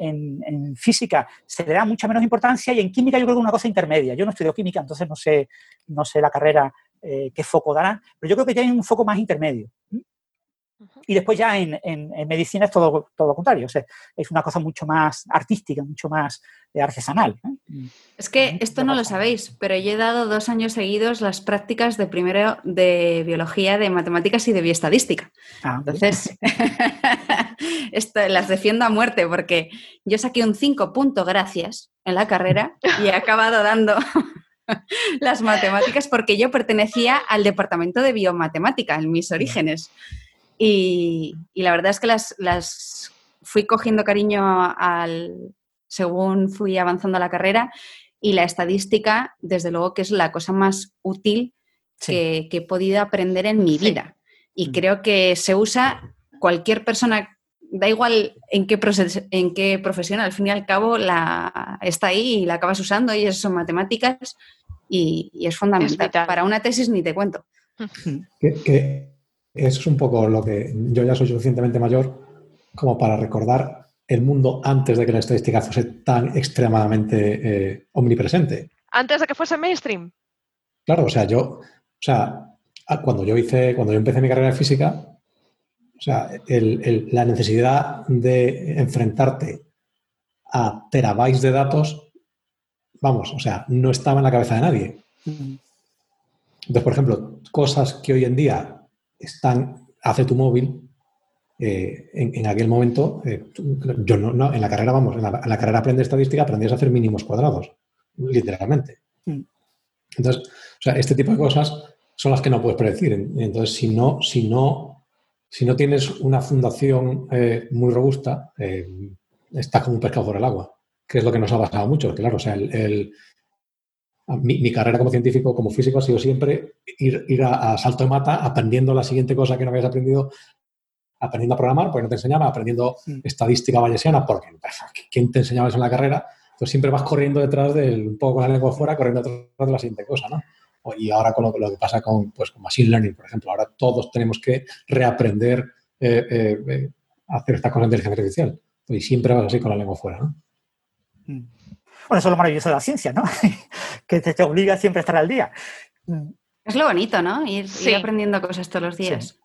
física se le da mucha menos importancia y en química yo creo que es una cosa intermedia. Yo no estudio química, entonces no sé, no sé la carrera eh, qué foco dará, pero yo creo que tiene un foco más intermedio. Y después ya en, medicina es todo, todo lo contrario, es una cosa mucho más artística, mucho más eh, artesanal. Mm. Es que esto no lo sabéis, pero yo he dado dos años seguidos las prácticas de primero de biología, de matemáticas y de bioestadística. Ah, Entonces, las defiendo a muerte porque yo saqué un 5 punto gracias en la carrera y he acabado dando las matemáticas porque yo pertenecía al departamento de biomatemática en mis orígenes. Y, la verdad es que las, fui cogiendo cariño al, según fui avanzando la carrera y la estadística, desde luego que es la cosa más útil que, he podido aprender en mi vida. Y mm. creo que se usa cualquier persona, da igual en qué, en qué profesión, al fin y al cabo la, está ahí y la acabas usando y eso son matemáticas y, es fundamental. Para una tesis ni te cuento. ¿Qué, eso es un poco lo que yo ya soy suficientemente mayor como para recordar el mundo antes de que la estadística fuese tan extremadamente eh, omnipresente. Antes de que fuese mainstream. Claro, o sea, yo, o sea, cuando yo hice, cuando yo empecé mi carrera de física, o sea, la necesidad de enfrentarte a terabytes de datos, vamos, o sea, no estaba en la cabeza de nadie. Entonces, por ejemplo, cosas que hoy en día están, hace tu móvil, eh, en, aquel momento, eh, yo no, en la carrera, vamos, en la, carrera aprende estadística, aprendías a hacer mínimos cuadrados, literalmente. Mm. Entonces, o sea, este tipo de cosas son las que no puedes predecir. Entonces, si no, si no, si no tienes una fundación eh, muy robusta, estás como un pescado por el agua, que es lo que nos ha pasado mucho. Claro, o sea, el mi, carrera como científico, como físico, ha sido siempre ir, ir a, salto de mata aprendiendo la siguiente cosa que no habías aprendido, aprendiendo a programar, porque no te enseñaba, aprendiendo mm. estadística bayesiana, porque ¿quién te enseñaba eso en la carrera? Entonces siempre vas corriendo detrás del, un poco con la lengua fuera, corriendo detrás de la siguiente cosa, ¿no? Y ahora con lo, que pasa con, pues, con Machine Learning, por ejemplo, ahora todos tenemos que reaprender eh, eh, eh, hacer esta cosa de inteligencia artificial. Y siempre vas así con la lengua fuera, ¿no? Mm. Bueno, eso es lo maravilloso de la ciencia, ¿no? que te, obliga siempre a estar al día. Es lo bonito, ¿no? Ir, aprendiendo cosas todos los días.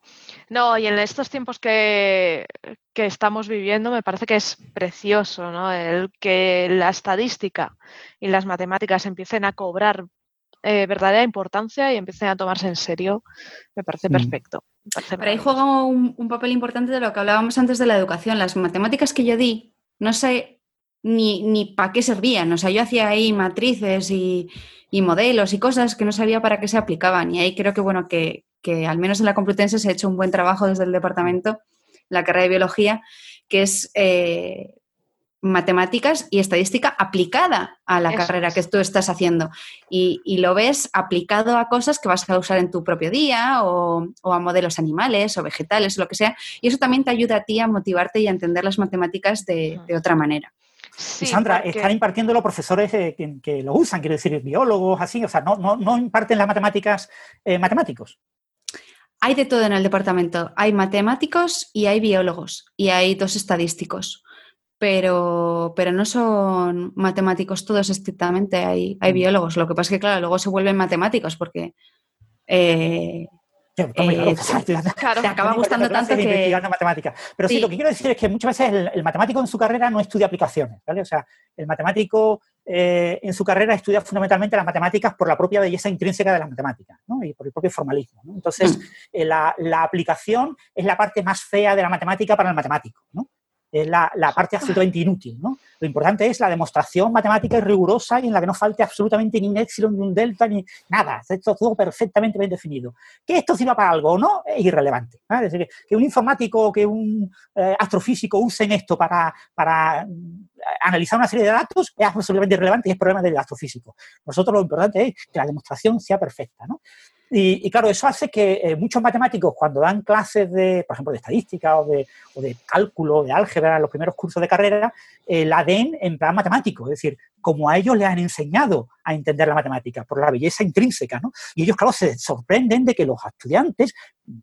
No, y en estos tiempos que, estamos viviendo me parece que es precioso, ¿no? El que la estadística y las matemáticas empiecen a cobrar eh, verdadera importancia y empiecen a tomarse en serio, me parece mm. perfecto. Pero ahí juega un, un, papel importante de lo que hablábamos antes de la educación. Las matemáticas que yo di, no sé ni, ni para qué servían. O sea, yo hacía ahí matrices y, modelos y cosas que no sabía para qué se aplicaban. Y ahí creo que, bueno, que, al menos en la Complutense se ha hecho un buen trabajo desde el departamento, la carrera de biología, que es eh, matemáticas y estadística aplicada a la Eso carrera es. que tú estás haciendo. Y, y lo ves aplicado a cosas que vas a usar en tu propio día o, o a modelos animales o vegetales o lo que sea. Y eso también te ayuda a ti a motivarte y a entender las matemáticas de, de otra manera. Sí, y Sandra, porque- están impartiéndolo profesores eh, que, que lo usan, quiero decir, biólogos, así, o sea, no, no, no imparten las matemáticas eh, matemáticos. Hay de todo en el departamento. Hay matemáticos y hay biólogos y hay dos estadísticos. Pero, pero no son matemáticos todos estrictamente, hay, hay biólogos. Lo que pasa es que, claro, luego se vuelven matemáticos porque eh, Eh, Claro. te acaba gustando tanto que... investigando matemáticas. Pero sí. Sí. lo que quiero decir es que muchas veces el, el matemático en su carrera no estudia aplicaciones, ¿vale? O sea, el matemático eh, en su carrera estudia fundamentalmente las matemáticas por la propia belleza intrínseca de las matemáticas, ¿no? Y por el propio formalismo, ¿no? Entonces, Mm. eh, la, la aplicación es la parte más fea de la matemática para el matemático, ¿no? Es la, la parte absolutamente inútil, ¿no? Lo importante es la demostración matemática y rigurosa y en la que no falte absolutamente ni un épsilon, ni un delta, ni nada. Esto todo perfectamente bien definido. Que esto sirva para algo o no es irrelevante. Es decir, que un informático o que un eh, astrofísico usen esto para, para mm, analizar una serie de datos es absolutamente irrelevante y es problema del astrofísico. Nosotros lo importante es que la demostración sea perfecta. ¿no? Y, claro, eso hace que eh, muchos matemáticos, cuando dan clases de, por ejemplo, de estadística o de, o de cálculo, de álgebra, en los primeros cursos de carrera, eh, la den en plan matemático. Es decir, como a ellos les han enseñado a entender la matemática, por la belleza intrínseca. ¿no? Y ellos, claro, se sorprenden de que los estudiantes,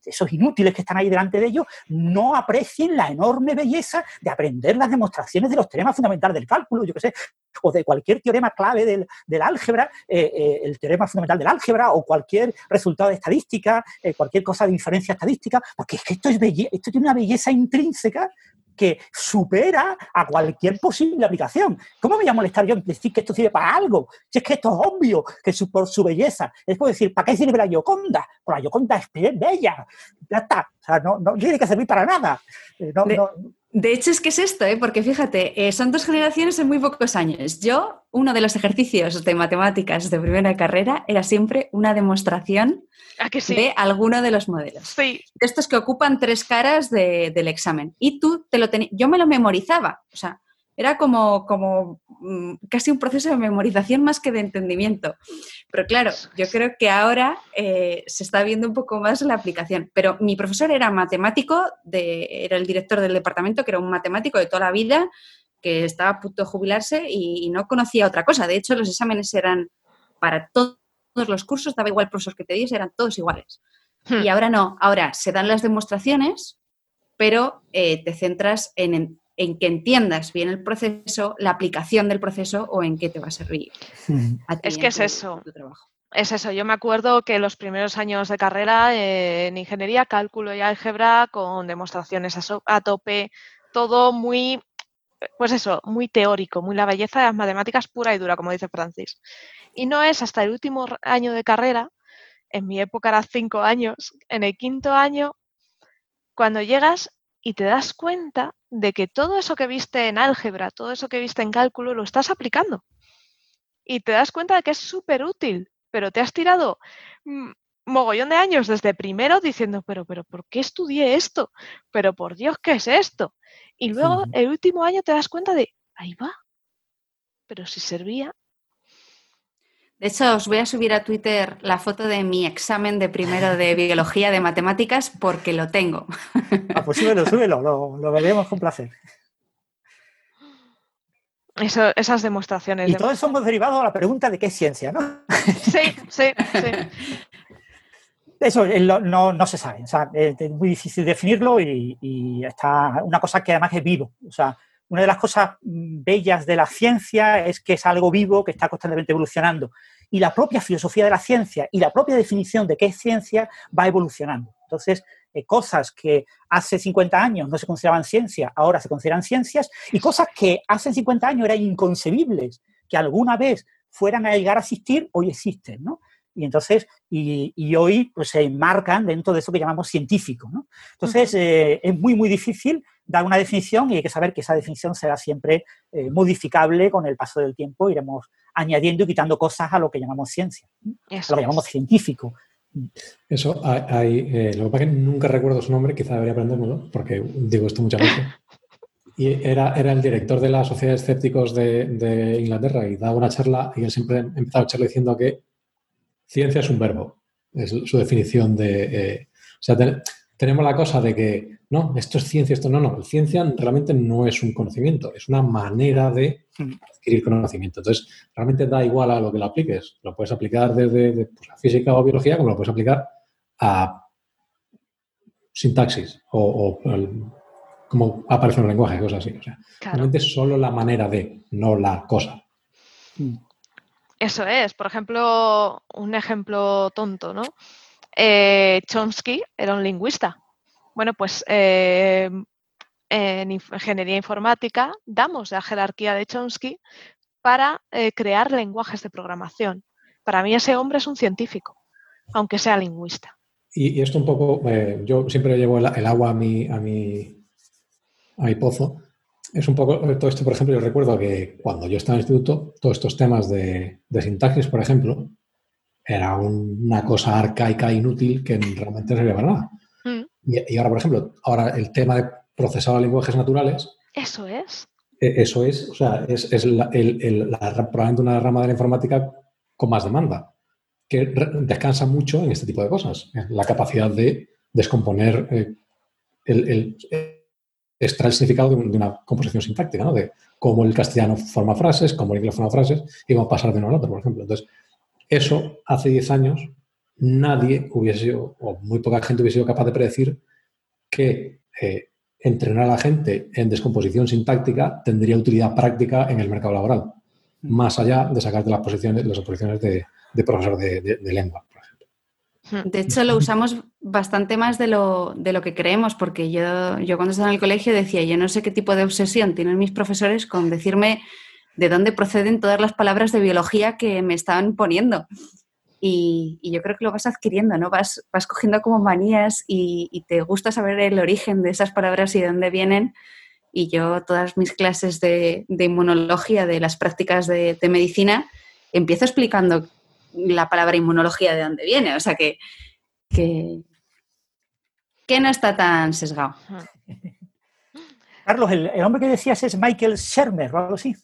esos inútiles que están ahí delante de ellos, no aprecien la enorme belleza de aprender las demostraciones de los teoremas fundamentales del cálculo, yo qué sé, o de cualquier teorema clave del, del álgebra, eh, eh, el teorema fundamental del álgebra, o cualquier resultado de estadística, eh, cualquier cosa de inferencia estadística, porque es que esto, es belle esto tiene una belleza intrínseca que supera a cualquier posible aplicación. ¿Cómo me voy a molestar yo en decir que esto sirve para algo? Si es que esto es obvio, que su, por su belleza. Es como decir, ¿para qué sirve la Yoconda? Pues la Yoconda es bella. Ya está. O sea, no, no tiene que servir para nada. Eh, No, de, no, de, hecho, es que es esto, ¿eh? porque fíjate, eh, son dos generaciones en muy pocos años. Yo, uno de los ejercicios de matemáticas de primera carrera era siempre una demostración ¿A que sí? de alguno de los modelos. Sí. De estos que ocupan tres caras de, del examen. Y tú te lo tenías. Yo me lo memorizaba. O sea, era como, como mmm, casi un proceso de memorización más que de entendimiento. Pero claro, yo creo que ahora eh, se está viendo un poco más la aplicación. Pero mi profesor era matemático, de, era el director del departamento, que era un matemático de toda la vida, que estaba a punto de jubilarse y, y no conocía otra cosa. De hecho, los exámenes eran para todos los cursos, daba igual profesor que te diese, eran todos iguales. Hmm. Y ahora no, ahora se dan las demostraciones, pero eh, te centras en, en, en, que entiendas bien el proceso, la aplicación del proceso o en qué te va a servir. A es que es tu, eso. Tu es eso, yo me acuerdo que los primeros años de carrera eh, en ingeniería, cálculo y álgebra, con demostraciones a, so a tope, todo muy, pues eso, muy teórico, muy la belleza de las matemáticas pura y dura, como dice Francis. Y no es hasta el último año de carrera, en mi época era cinco años, en el quinto año, cuando llegas y te das cuenta de que todo eso que viste en álgebra, todo eso que viste en cálculo, lo estás aplicando. Y te das cuenta de que es súper útil, pero te has tirado mogollón de años desde primero diciendo, pero, pero, ¿por qué estudié esto? Pero, por Dios, ¿qué es esto? Y luego, sí. el último año te das cuenta de, ahí va, pero si servía. De hecho, os voy a subir a Twitter la foto de mi examen de primero de biología de matemáticas porque lo tengo. Ah, pues súbelo, súbelo, lo, lo veremos con placer. Eso, esas demostraciones. Y todo eso hemos derivado a la pregunta de qué es ciencia, ¿no? Sí, sí, sí. Eso no, no, se sabe, o sea, es muy difícil definirlo y, y, está una cosa que además es vivo. O sea, una de las cosas bellas de la ciencia es que es algo vivo que está constantemente evolucionando. Y la propia filosofía de la ciencia y la propia definición de qué es ciencia va evolucionando. Entonces, eh, cosas que hace 50 años no se consideraban ciencia, ahora se consideran ciencias, y cosas que hace 50 años eran inconcebibles que alguna vez fueran a llegar a existir, hoy existen, ¿no? Y entonces, y, y, hoy pues, se enmarcan dentro de eso que llamamos científico, ¿no? Entonces, eh, es muy, muy difícil dar una definición y hay que saber que esa definición será siempre eh, modificable con el paso del tiempo, iremos añadiendo y quitando cosas a lo que llamamos ciencia, Eso a lo que llamamos científico. Eso, hay, hay eh, lo que pasa es que nunca recuerdo su nombre, quizá debería aprendérmelo, porque digo esto muchas veces. y era, era el director de la Sociedad de Escépticos de, Inglaterra y daba una charla y él siempre empezaba la charla diciendo que ciencia es un verbo. Es su definición de... Eh, o sea, tenemos la cosa de que, no, esto es ciencia, esto no, no. Ciencia realmente no es un conocimiento, es una manera de hmm. adquirir conocimiento. Entonces, realmente da igual a lo que lo apliques. Lo puedes aplicar desde pues, la física o biología, como lo puedes aplicar a sintaxis o, como aparece en el lenguaje, cosas así. O sea, realmente es solo la manera de, no la cosa. Eso es, por ejemplo, un ejemplo tonto, ¿no? Eh, Chomsky era un lingüista. Bueno, pues eh, en ingeniería informática damos la jerarquía de Chomsky para eh, crear lenguajes de programación. Para mí ese hombre es un científico, aunque sea lingüista. Y, esto un poco, yo siempre llevo el, agua a mi, a, mi, a mi pozo. Es un poco, todo esto, por ejemplo, yo recuerdo que cuando yo estaba en el instituto, todos estos temas de, de sintaxis, por ejemplo, era una cosa arcaica, inútil, que realmente no servía para nada. Mm. Y, ahora, por ejemplo, ahora el tema de procesado de lenguajes naturales. Eso es. E, eso es, o sea, es, probablemente una rama de la informática con más demanda, que descansa mucho en este tipo de cosas. La capacidad de descomponer eh, el, extraer el significado de, una composición sintáctica, ¿no? De cómo el castellano forma frases, cómo el inglés forma frases y cómo pasar de uno al otro, por ejemplo. Entonces, eso hace 10 años nadie hubiese, o muy poca gente hubiese sido capaz de predecir que eh, entrenar a la gente en descomposición sintáctica tendría utilidad práctica en el mercado laboral, mm. más allá de sacarte las posiciones, las posiciones de, profesor de, lengua, por ejemplo. De hecho, lo usamos bastante más de lo, de lo que creemos, porque yo, yo cuando estaba en el colegio decía, yo no sé qué tipo de obsesión tienen mis profesores con decirme de dónde proceden todas las palabras de biología que me estaban poniendo. Y, yo creo que lo vas adquiriendo, ¿no? Vas, vas cogiendo como manías y, te gusta saber el origen de esas palabras y de dónde vienen. Y yo todas mis clases de, inmunología, de las prácticas de, medicina, empiezo explicando la palabra inmunología de dónde viene. O sea que, que, que no está tan sesgado. Carlos, el, hombre que decías es Michael Shermer o algo así.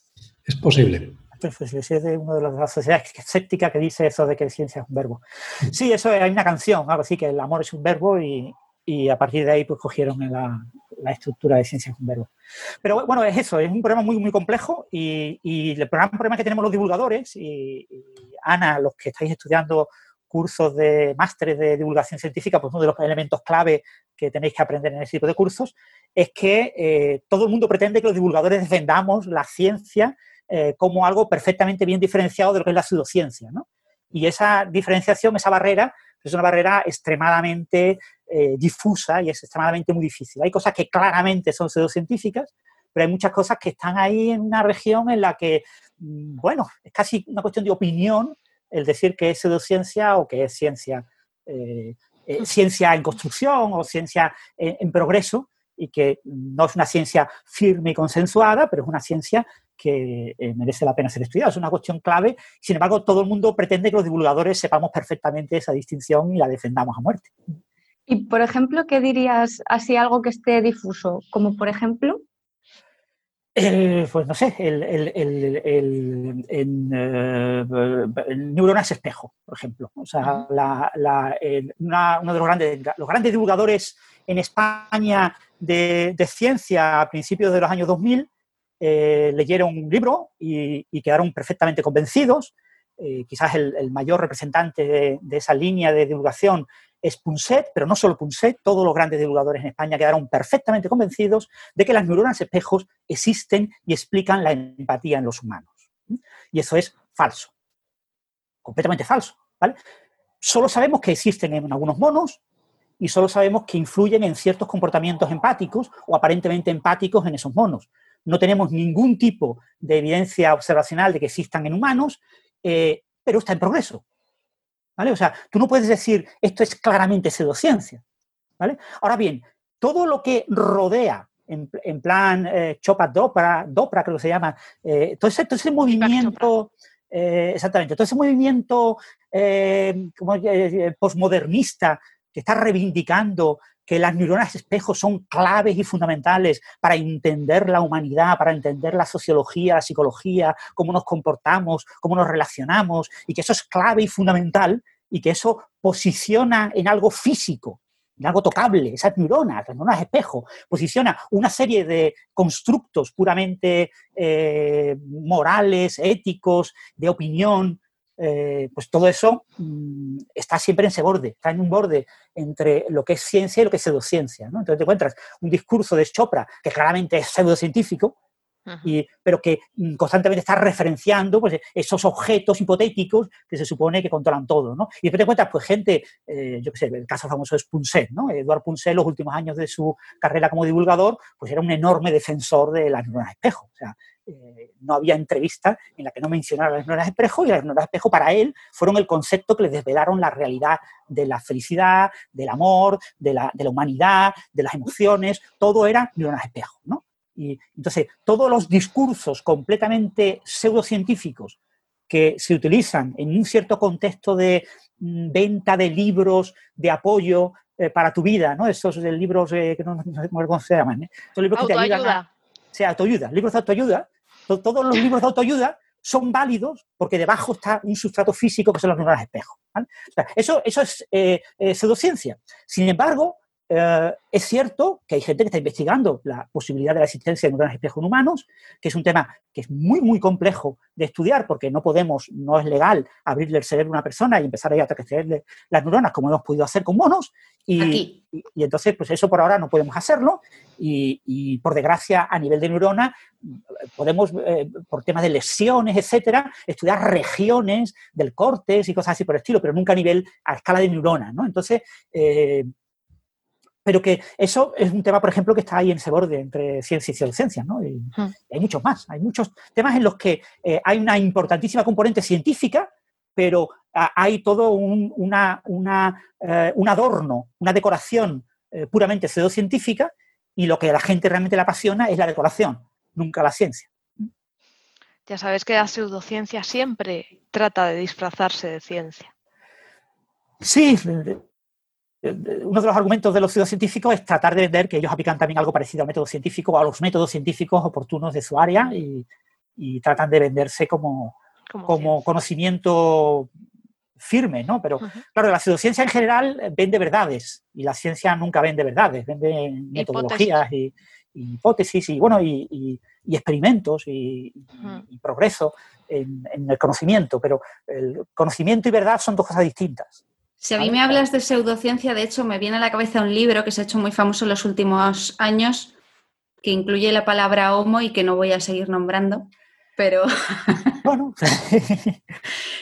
Es posible. Pues, pues es de una de las sociedades escépticas que dice eso de que la ciencia es un verbo. Sí, eso hay una canción, algo así, que el amor es un verbo y, a partir de ahí pues cogieron la, estructura de ciencia es un verbo. Pero bueno, es eso, es un problema muy, muy complejo y, el gran problema que tenemos los divulgadores y, Ana, los que estáis estudiando cursos de másteres de divulgación científica, pues uno de los elementos clave que tenéis que aprender en ese tipo de cursos es que eh, todo el mundo pretende que los divulgadores defendamos la ciencia eh, como algo perfectamente bien diferenciado de lo que es la pseudociencia. ¿no? Y esa diferenciación, esa barrera, es una barrera extremadamente eh, difusa y es extremadamente muy difícil. Hay cosas que claramente son pseudocientíficas, pero hay muchas cosas que están ahí en una región en la que, mm, bueno, es casi una cuestión de opinión el decir que es pseudociencia o que es ciencia, eh, ciencia en construcción o ciencia en progreso, y que no es una ciencia firme y consensuada, pero es una ciencia que eh, merece la pena ser estudiada. Es una cuestión clave. Sin embargo, todo el mundo pretende que los divulgadores sepamos perfectamente esa distinción y la defendamos a muerte. Y, por ejemplo, ¿qué dirías así algo que esté difuso? Como, por ejemplo... pues no sé, el, el, eh, neuronas espejo, por ejemplo. O sea, uno de los grandes, los grandes divulgadores en España de, de ciencia a principios de los años 2000 eh, leyeron un libro y, quedaron perfectamente convencidos. Eh, quizás el, mayor representante de, esa línea de divulgación es Punset, pero no solo Punset, todos los grandes divulgadores en España quedaron perfectamente convencidos de que las neuronas espejos existen y explican la empatía en los humanos. Y eso es falso, completamente falso. Solo sabemos que existen en algunos monos y solo sabemos que influyen en ciertos comportamientos empáticos o aparentemente empáticos en esos monos no tenemos ningún tipo de evidencia observacional de que existan en humanos, eh, pero está en progreso. ¿Vale? O sea, tú no puedes decir esto es claramente pseudociencia. ¿vale? Ahora bien, todo lo que rodea, en, plan eh, Chopa Dopra, Dopra creo que se llama, eh, todo, ese, todo, ese, movimiento, eh, exactamente, todo ese movimiento como, postmodernista que está reivindicando que las neuronas espejo son claves y fundamentales para entender la humanidad, para entender la sociología, la psicología, cómo nos comportamos, cómo nos relacionamos, y que eso es clave y fundamental y que eso posiciona en algo físico, en algo tocable, esas neuronas, las neuronas espejo, posiciona una serie de constructos puramente eh, morales, éticos, de opinión, eh, pues todo eso mm, está siempre en ese borde, está en un borde entre lo que es ciencia y lo que es pseudociencia. Entonces te encuentras un discurso de Chopra que claramente es pseudocientífico, y, pero que mm, constantemente está referenciando pues, esos objetos hipotéticos que se supone que controlan todo. ¿no? Y después te encuentras pues, gente, eh, yo qué sé, el caso famoso es Punset, ¿no? Eduard Punset, los últimos años de su carrera como divulgador, pues era un enorme defensor de las neuronas espejo. O sea, eh, no había entrevista en la que no mencionara las neuronas espejo y las neuronas espejo para él fueron el concepto que le desvelaron la realidad de la felicidad, del amor, de la, de la humanidad, de las emociones, todo era neuronas espejo, ¿no? Y entonces, todos los discursos completamente pseudocientíficos que se utilizan en un cierto contexto de mm, venta de libros de apoyo eh, para tu vida, ¿no? Esos libros eh, que no, sé cómo se llaman, ¿eh? libros que te ayudan a, o autoayuda, libros de autoayuda. todos los libros de autoayuda son válidos porque debajo está un sustrato físico que son las neuronas espejo. eso, eso es pseudociencia. Sin embargo, eh, es cierto que hay gente que está investigando la posibilidad de la existencia de neuronas espejo en humanos, que es un tema que es muy, muy complejo de estudiar porque no podemos, no es legal abrirle el cerebro a una persona y empezar a crecerle las neuronas como hemos podido hacer con monos. Y, y, entonces, pues eso por ahora no podemos hacerlo. Y, por desgracia, a nivel de neurona, podemos, eh, por temas de lesiones, etcétera, estudiar regiones del cortes y cosas así por el estilo, pero nunca a nivel, a escala de neurona, ¿no? Entonces, eh, pero que eso es un tema, por ejemplo, que está ahí en ese borde entre ciencia y pseudociencia, ¿no? Y, hmm. hay muchos más, hay muchos temas en los que eh, hay una importantísima componente científica, pero hay todo un, una, eh, un adorno, una decoración eh, puramente pseudocientífica, y lo que a la gente realmente le apasiona es la decoración, nunca la ciencia. Ya sabes que la pseudociencia siempre trata de disfrazarse de ciencia. Sí, uno de los argumentos de los pseudocientíficos es tratar de ver que ellos aplican también algo parecido al método científico o a los métodos científicos oportunos de su área y, tratan de venderse como, como, conocimiento firme, ¿no? Pero claro, la pseudociencia en general vende verdades y la ciencia nunca vende verdades, vende metodologías y, hipótesis y bueno y, experimentos y, progreso en, el conocimiento, pero el conocimiento y verdad son dos cosas distintas. Si a mí me hablas de pseudociencia, de hecho, me viene a la cabeza un libro que se ha hecho muy famoso en los últimos años, que incluye la palabra homo y que no voy a seguir nombrando, pero... Bueno,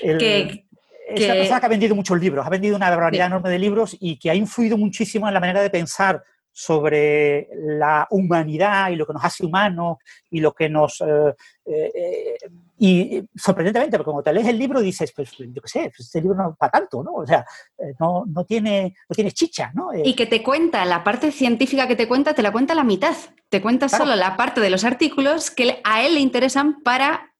que, es una persona que ha vendido muchos libros, ha vendido una variedad enorme de libros y que ha influido muchísimo en la manera de pensar sobre la humanidad y lo que nos hace humanos y lo que nos... Eh, eh, y sorprendentemente, porque cuando te lees el libro dices, pues yo qué sé, pues, este libro no es para tanto, ¿no? O sea, eh, no, no, tiene, no tiene chicha, ¿no? y que te cuenta, la parte científica que te cuenta, te la cuenta la mitad. Te cuenta solo la parte de los artículos que a él le interesan para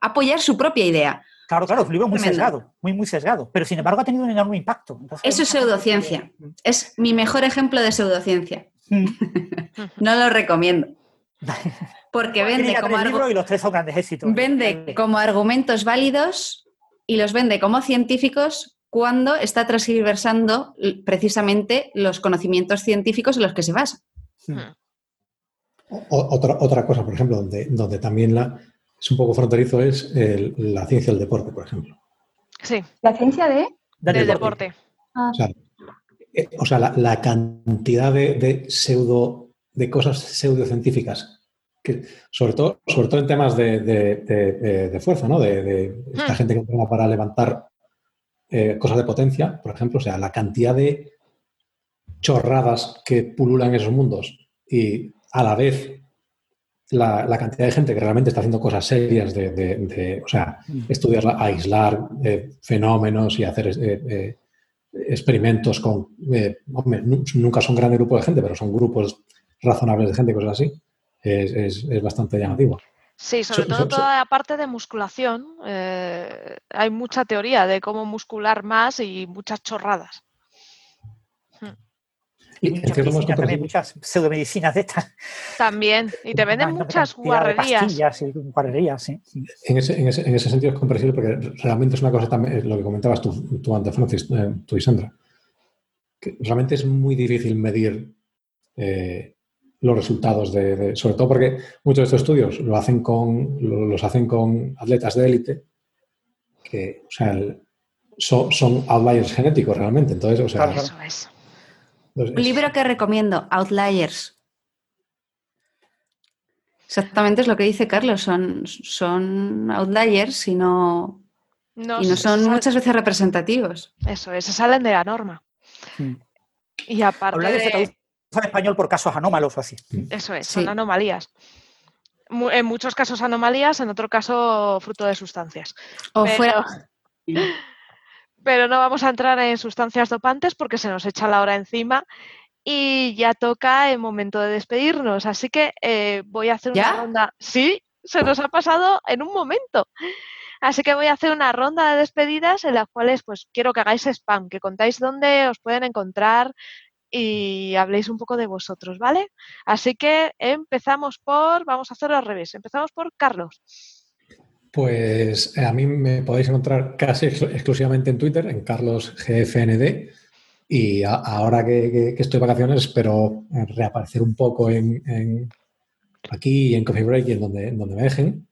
apoyar su propia idea. Claro, claro, es un libro muy sesgado, muy, muy sesgado, pero sin embargo ha tenido un enorme impacto. Eso es pseudociencia. Es mi mejor ejemplo de pseudociencia. Mm. no lo recomiendo. Porque vende como, vende como argumentos válidos y los vende como científicos cuando está transversando precisamente los conocimientos científicos en los que se basa. Hmm. Otra, otra cosa, por ejemplo, donde, donde también la, es un poco fronterizo es la ciencia del deporte, por ejemplo. Sí. ¿La ciencia de? Del, deporte. Ah. O sea, eh, la, cantidad de, pseudo, de cosas pseudocientíficas, que, sobre, todo, sobre todo en temas de, fuerza, ¿no? De, esta hmm. gente que entrena para levantar eh, cosas de potencia, por ejemplo, o sea, la cantidad de chorradas que pululan en esos mundos y a la vez la, cantidad de gente que realmente está haciendo cosas serias de, o sea, mm. estudiar, aislar eh, fenómenos y hacer eh, eh, experimentos con, hombre, nunca son grandes grupos de gente, pero son grupos razonables de gente, cosas así, es, bastante llamativo. Sí, sobre todo toda la parte de musculación. hay mucha teoría de cómo muscular más y muchas chorradas. Y, muchas, medicinas también, muchas pseudomedicinas de estas. También. Y te venden Una muchas guarrerías. pastillas y guarrerías, sí. En ese, en, ese, en ese sentido es comprensible porque realmente es una cosa también, lo que comentabas tú, tú antes, Francis, eh, tú y Sandra, que realmente es muy difícil medir eh, los resultados de, de- sobre todo porque muchos de estos estudios lo hacen con, lo- los hacen con atletas de élite que, o sea, el- son, son outliers genéticos realmente. Entonces, o sea, Claro, Eso es. entonces Un es- libro que recomiendo, Outliers. Exactamente es lo que dice Carlos, son, son outliers y no, No, y no se son sal- muchas veces representativos. Eso es, se salen de la norma. Y aparte Hablar de español por casos anómalos o así. Eso es, Sí. son anomalías. En muchos casos anomalías, en otro caso fruto de sustancias. O Pero- fuera, Pero no vamos a entrar en sustancias dopantes porque se nos echa la hora encima y ya toca el momento de despedirnos. Así que eh, voy a hacer una ronda. Sí, se nos ha pasado en un momento. Así que voy a hacer una ronda de despedidas en las cuales pues quiero que hagáis spam, que contáis dónde os pueden encontrar y habléis un poco de vosotros, ¿vale? Así que empezamos por, vamos a hacerlo al revés, empezamos por Carlos. Pues eh, a mí me podéis encontrar casi ex- exclusivamente en Twitter, en carlosgfnd. Y a- ahora que, estoy de vacaciones espero reaparecer un poco en, en- aquí en Coffee Break y en donde, donde me dejen.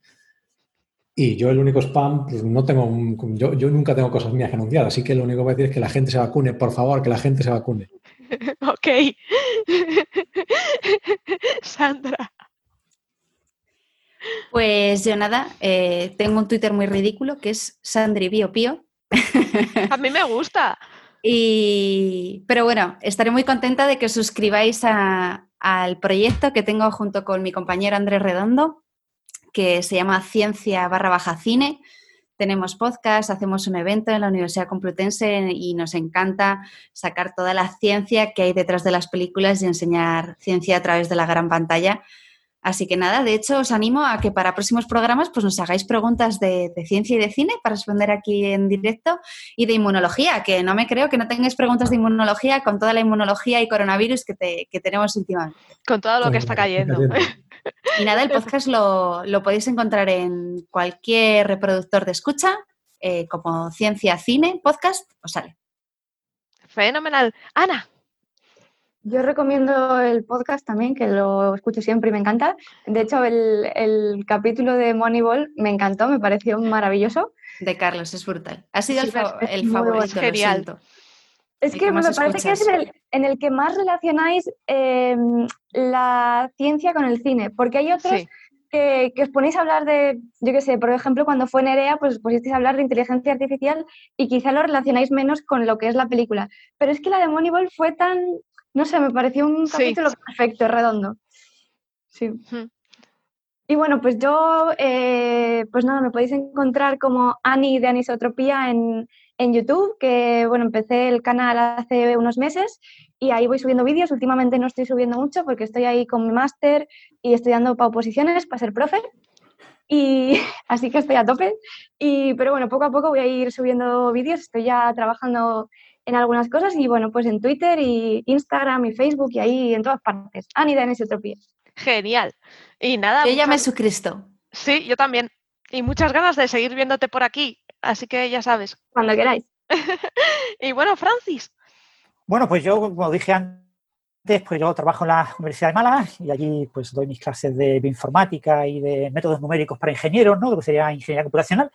Y yo el único spam, pues no tengo, yo, yo nunca tengo cosas mías que anunciar, así que lo único que voy a decir es que la gente se vacune, por favor, que la gente se vacune. ok. Sandra. Pues yo nada, eh, tengo un Twitter muy ridículo que es sandribiopío. A mí me gusta. Y, pero bueno, estaré muy contenta de que os suscribáis a- al proyecto que tengo junto con mi compañero Andrés Redondo, que se llama Ciencia barra baja cine. Tenemos podcast, hacemos un evento en la Universidad Complutense y nos encanta sacar toda la ciencia que hay detrás de las películas y enseñar ciencia a través de la gran pantalla. Así que nada, de hecho os animo a que para próximos programas pues nos hagáis preguntas de, de ciencia y de cine para responder aquí en directo y de inmunología, que no me creo que no tengáis preguntas de inmunología con toda la inmunología y coronavirus que, te- que tenemos últimamente. Con todo lo que está cayendo. Y nada, el podcast lo, lo podéis encontrar en cualquier reproductor de escucha, eh, como Ciencia Cine Podcast, os sale. Fenomenal. Ana, Yo recomiendo el podcast también, que lo escucho siempre y me encanta. De hecho, el, el capítulo de Moneyball me encantó, me pareció maravilloso. De Carlos, es brutal. Ha sido Sí, el, fa- es el muy favorito, Genial. Es El que que me parece que es en el, en el que más relacionáis eh, la ciencia con el cine, porque hay otros sí. que, que os ponéis a hablar de, yo qué sé, por ejemplo, cuando fue Nerea, pues os pusisteis a hablar de inteligencia artificial y quizá lo relacionáis menos con lo que es la película. Pero es que la de Moneyball fue tan, no sé, me pareció un Sí. capítulo perfecto, redondo. Sí. Y bueno, pues yo, eh, pues nada, me podéis encontrar como Ani de Anisotropía en, en YouTube, que bueno, empecé el canal hace unos meses y ahí voy subiendo vídeos. Últimamente no estoy subiendo mucho porque estoy ahí con mi máster y estudiando para oposiciones, para ser profe. Y así que estoy a tope. Y, pero bueno, poco a poco voy a ir subiendo vídeos. Estoy ya trabajando en algunas cosas y bueno, pues en Twitter y Instagram y Facebook y ahí en todas partes. Ani de Anisotropía. Genial. Y nada, Yo muchas- Jesucristo. sí, yo también. Y muchas ganas de seguir viéndote por aquí. Así que ya sabes. Cuando queráis. Y bueno, Francis. Bueno, pues yo, como dije antes, pues yo trabajo en la Universidad de Málaga y allí pues doy mis clases de bioinformática y de métodos numéricos para ingenieros, ¿no? Lo que sería ingeniería computacional.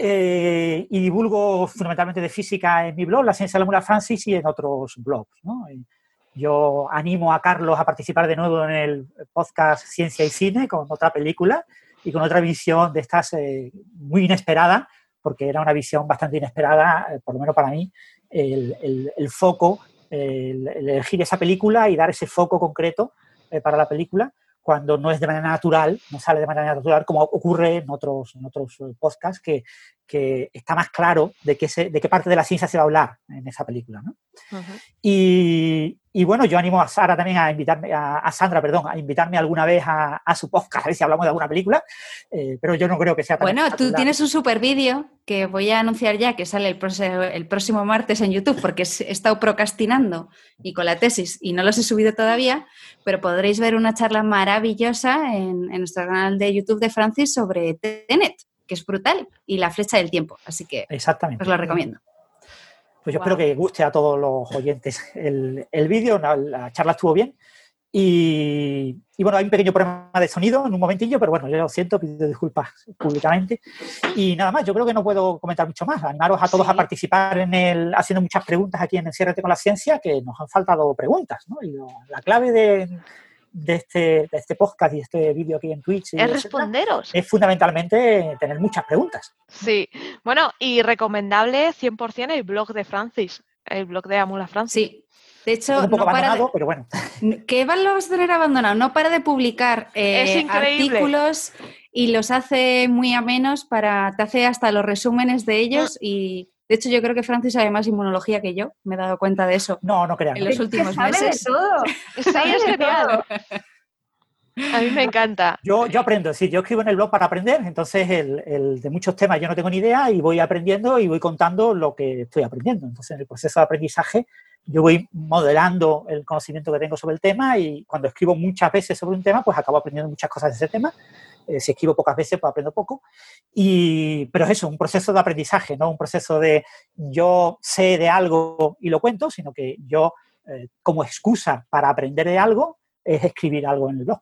Eh, y divulgo fundamentalmente de física en mi blog, La Ciencia de la Mula Francis, y en otros blogs, ¿no? Y Yo animo a Carlos a participar de nuevo en el podcast Ciencia y Cine con otra película y con otra visión de estas eh, muy inesperada, porque era una visión bastante inesperada, eh, por lo menos para mí, el, el- el foco, el, el elegir esa película y dar ese foco concreto eh, para la película cuando no es de manera natural, no sale de manera natural, como ocurre en otros, en otros eh, podcasts, que, que está más claro de qué, se- de qué parte de la ciencia se va a hablar en esa película. ¿no? y, y, bueno, yo animo a Sara también a invitarme, a, Sandra, perdón, a invitarme alguna vez a, a, su podcast, a ver si hablamos de alguna película, eh, pero yo no creo que sea tan Bueno, tú tienes un super vídeo que voy a anunciar ya, que sale el, el, próximo martes en YouTube, porque he estado procrastinando y con la tesis y no los he subido todavía, pero podréis ver una charla maravillosa en, en nuestro canal de YouTube de Francis sobre Tenet que es brutal, y la flecha del tiempo. Así que Exactamente. os lo recomiendo. Pues yo espero que guste a todos los oyentes el, el vídeo, la, charla estuvo bien. Y, bueno, hay un pequeño problema de sonido en un momentillo, pero bueno, yo lo siento, pido disculpas públicamente. Y nada más, yo creo que no puedo comentar mucho más. Animaros a todos a participar en el, haciendo muchas preguntas aquí en Enciérrate con la Ciencia, que nos han faltado preguntas. ¿no? Y la clave de, de este, de este podcast y este vídeo aquí en Twitch. es responderos. Es fundamentalmente tener muchas preguntas. Sí, bueno, y recomendable 100% el blog de Francis, el blog de Amula Francis. Sí. De hecho, un poco abandonado, pero bueno. ¿Qué van a tener abandonado? No para de publicar eh, artículos y los hace muy amenos para, te hace hasta los resúmenes de ellos mm. y de hecho, yo creo que Francis sabe más inmunología que yo. Me he dado cuenta de eso. No, no crean. En los últimos sabe meses. De todo. Es genial. A mí me encanta. Yo, yo aprendo, sí, yo escribo en el blog para aprender, entonces el, de muchos temas yo no tengo ni idea y voy aprendiendo y voy contando lo que estoy aprendiendo. Entonces en el proceso de aprendizaje yo voy modelando el conocimiento que tengo sobre el tema y cuando escribo muchas veces sobre un tema, pues acabo aprendiendo muchas cosas de ese tema eh, si escribo pocas veces, pues aprendo poco. Y, pero es eso, un proceso de aprendizaje, no un proceso de yo sé de algo y lo cuento, sino que yo, eh, como excusa para aprender de algo, es escribir algo en el blog.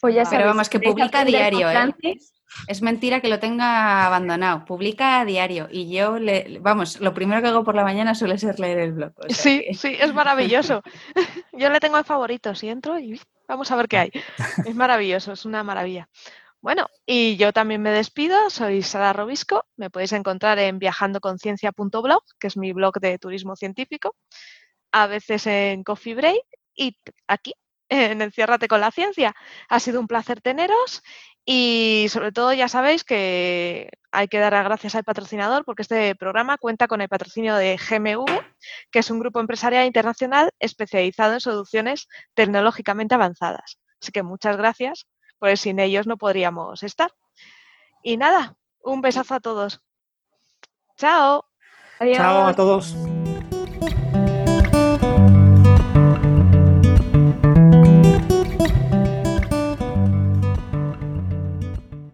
Pues ya pero vamos, que publica diario, ¿eh? Es mentira que lo tenga abandonado. Publica a diario. Y yo, le, vamos, lo primero que hago por la mañana suele ser leer el blog. sí, sí, es maravilloso. yo le tengo en favoritos y entro y Vamos a ver qué hay. Es maravilloso, es una maravilla. Bueno, y yo también me despido, soy Sara Robisco, me podéis encontrar en viajandoconciencia.blog, que es mi blog de turismo científico, a veces en Coffee Break y aquí en Enciérrate con la Ciencia. Ha sido un placer teneros y sobre todo ya sabéis que hay que dar las gracias al patrocinador porque este programa cuenta con el patrocinio de GMV, que es un grupo empresarial internacional especializado en soluciones tecnológicamente avanzadas. Así que muchas gracias, pues sin ellos no podríamos estar. Y nada, un besazo a todos. Chao. Chao a todos.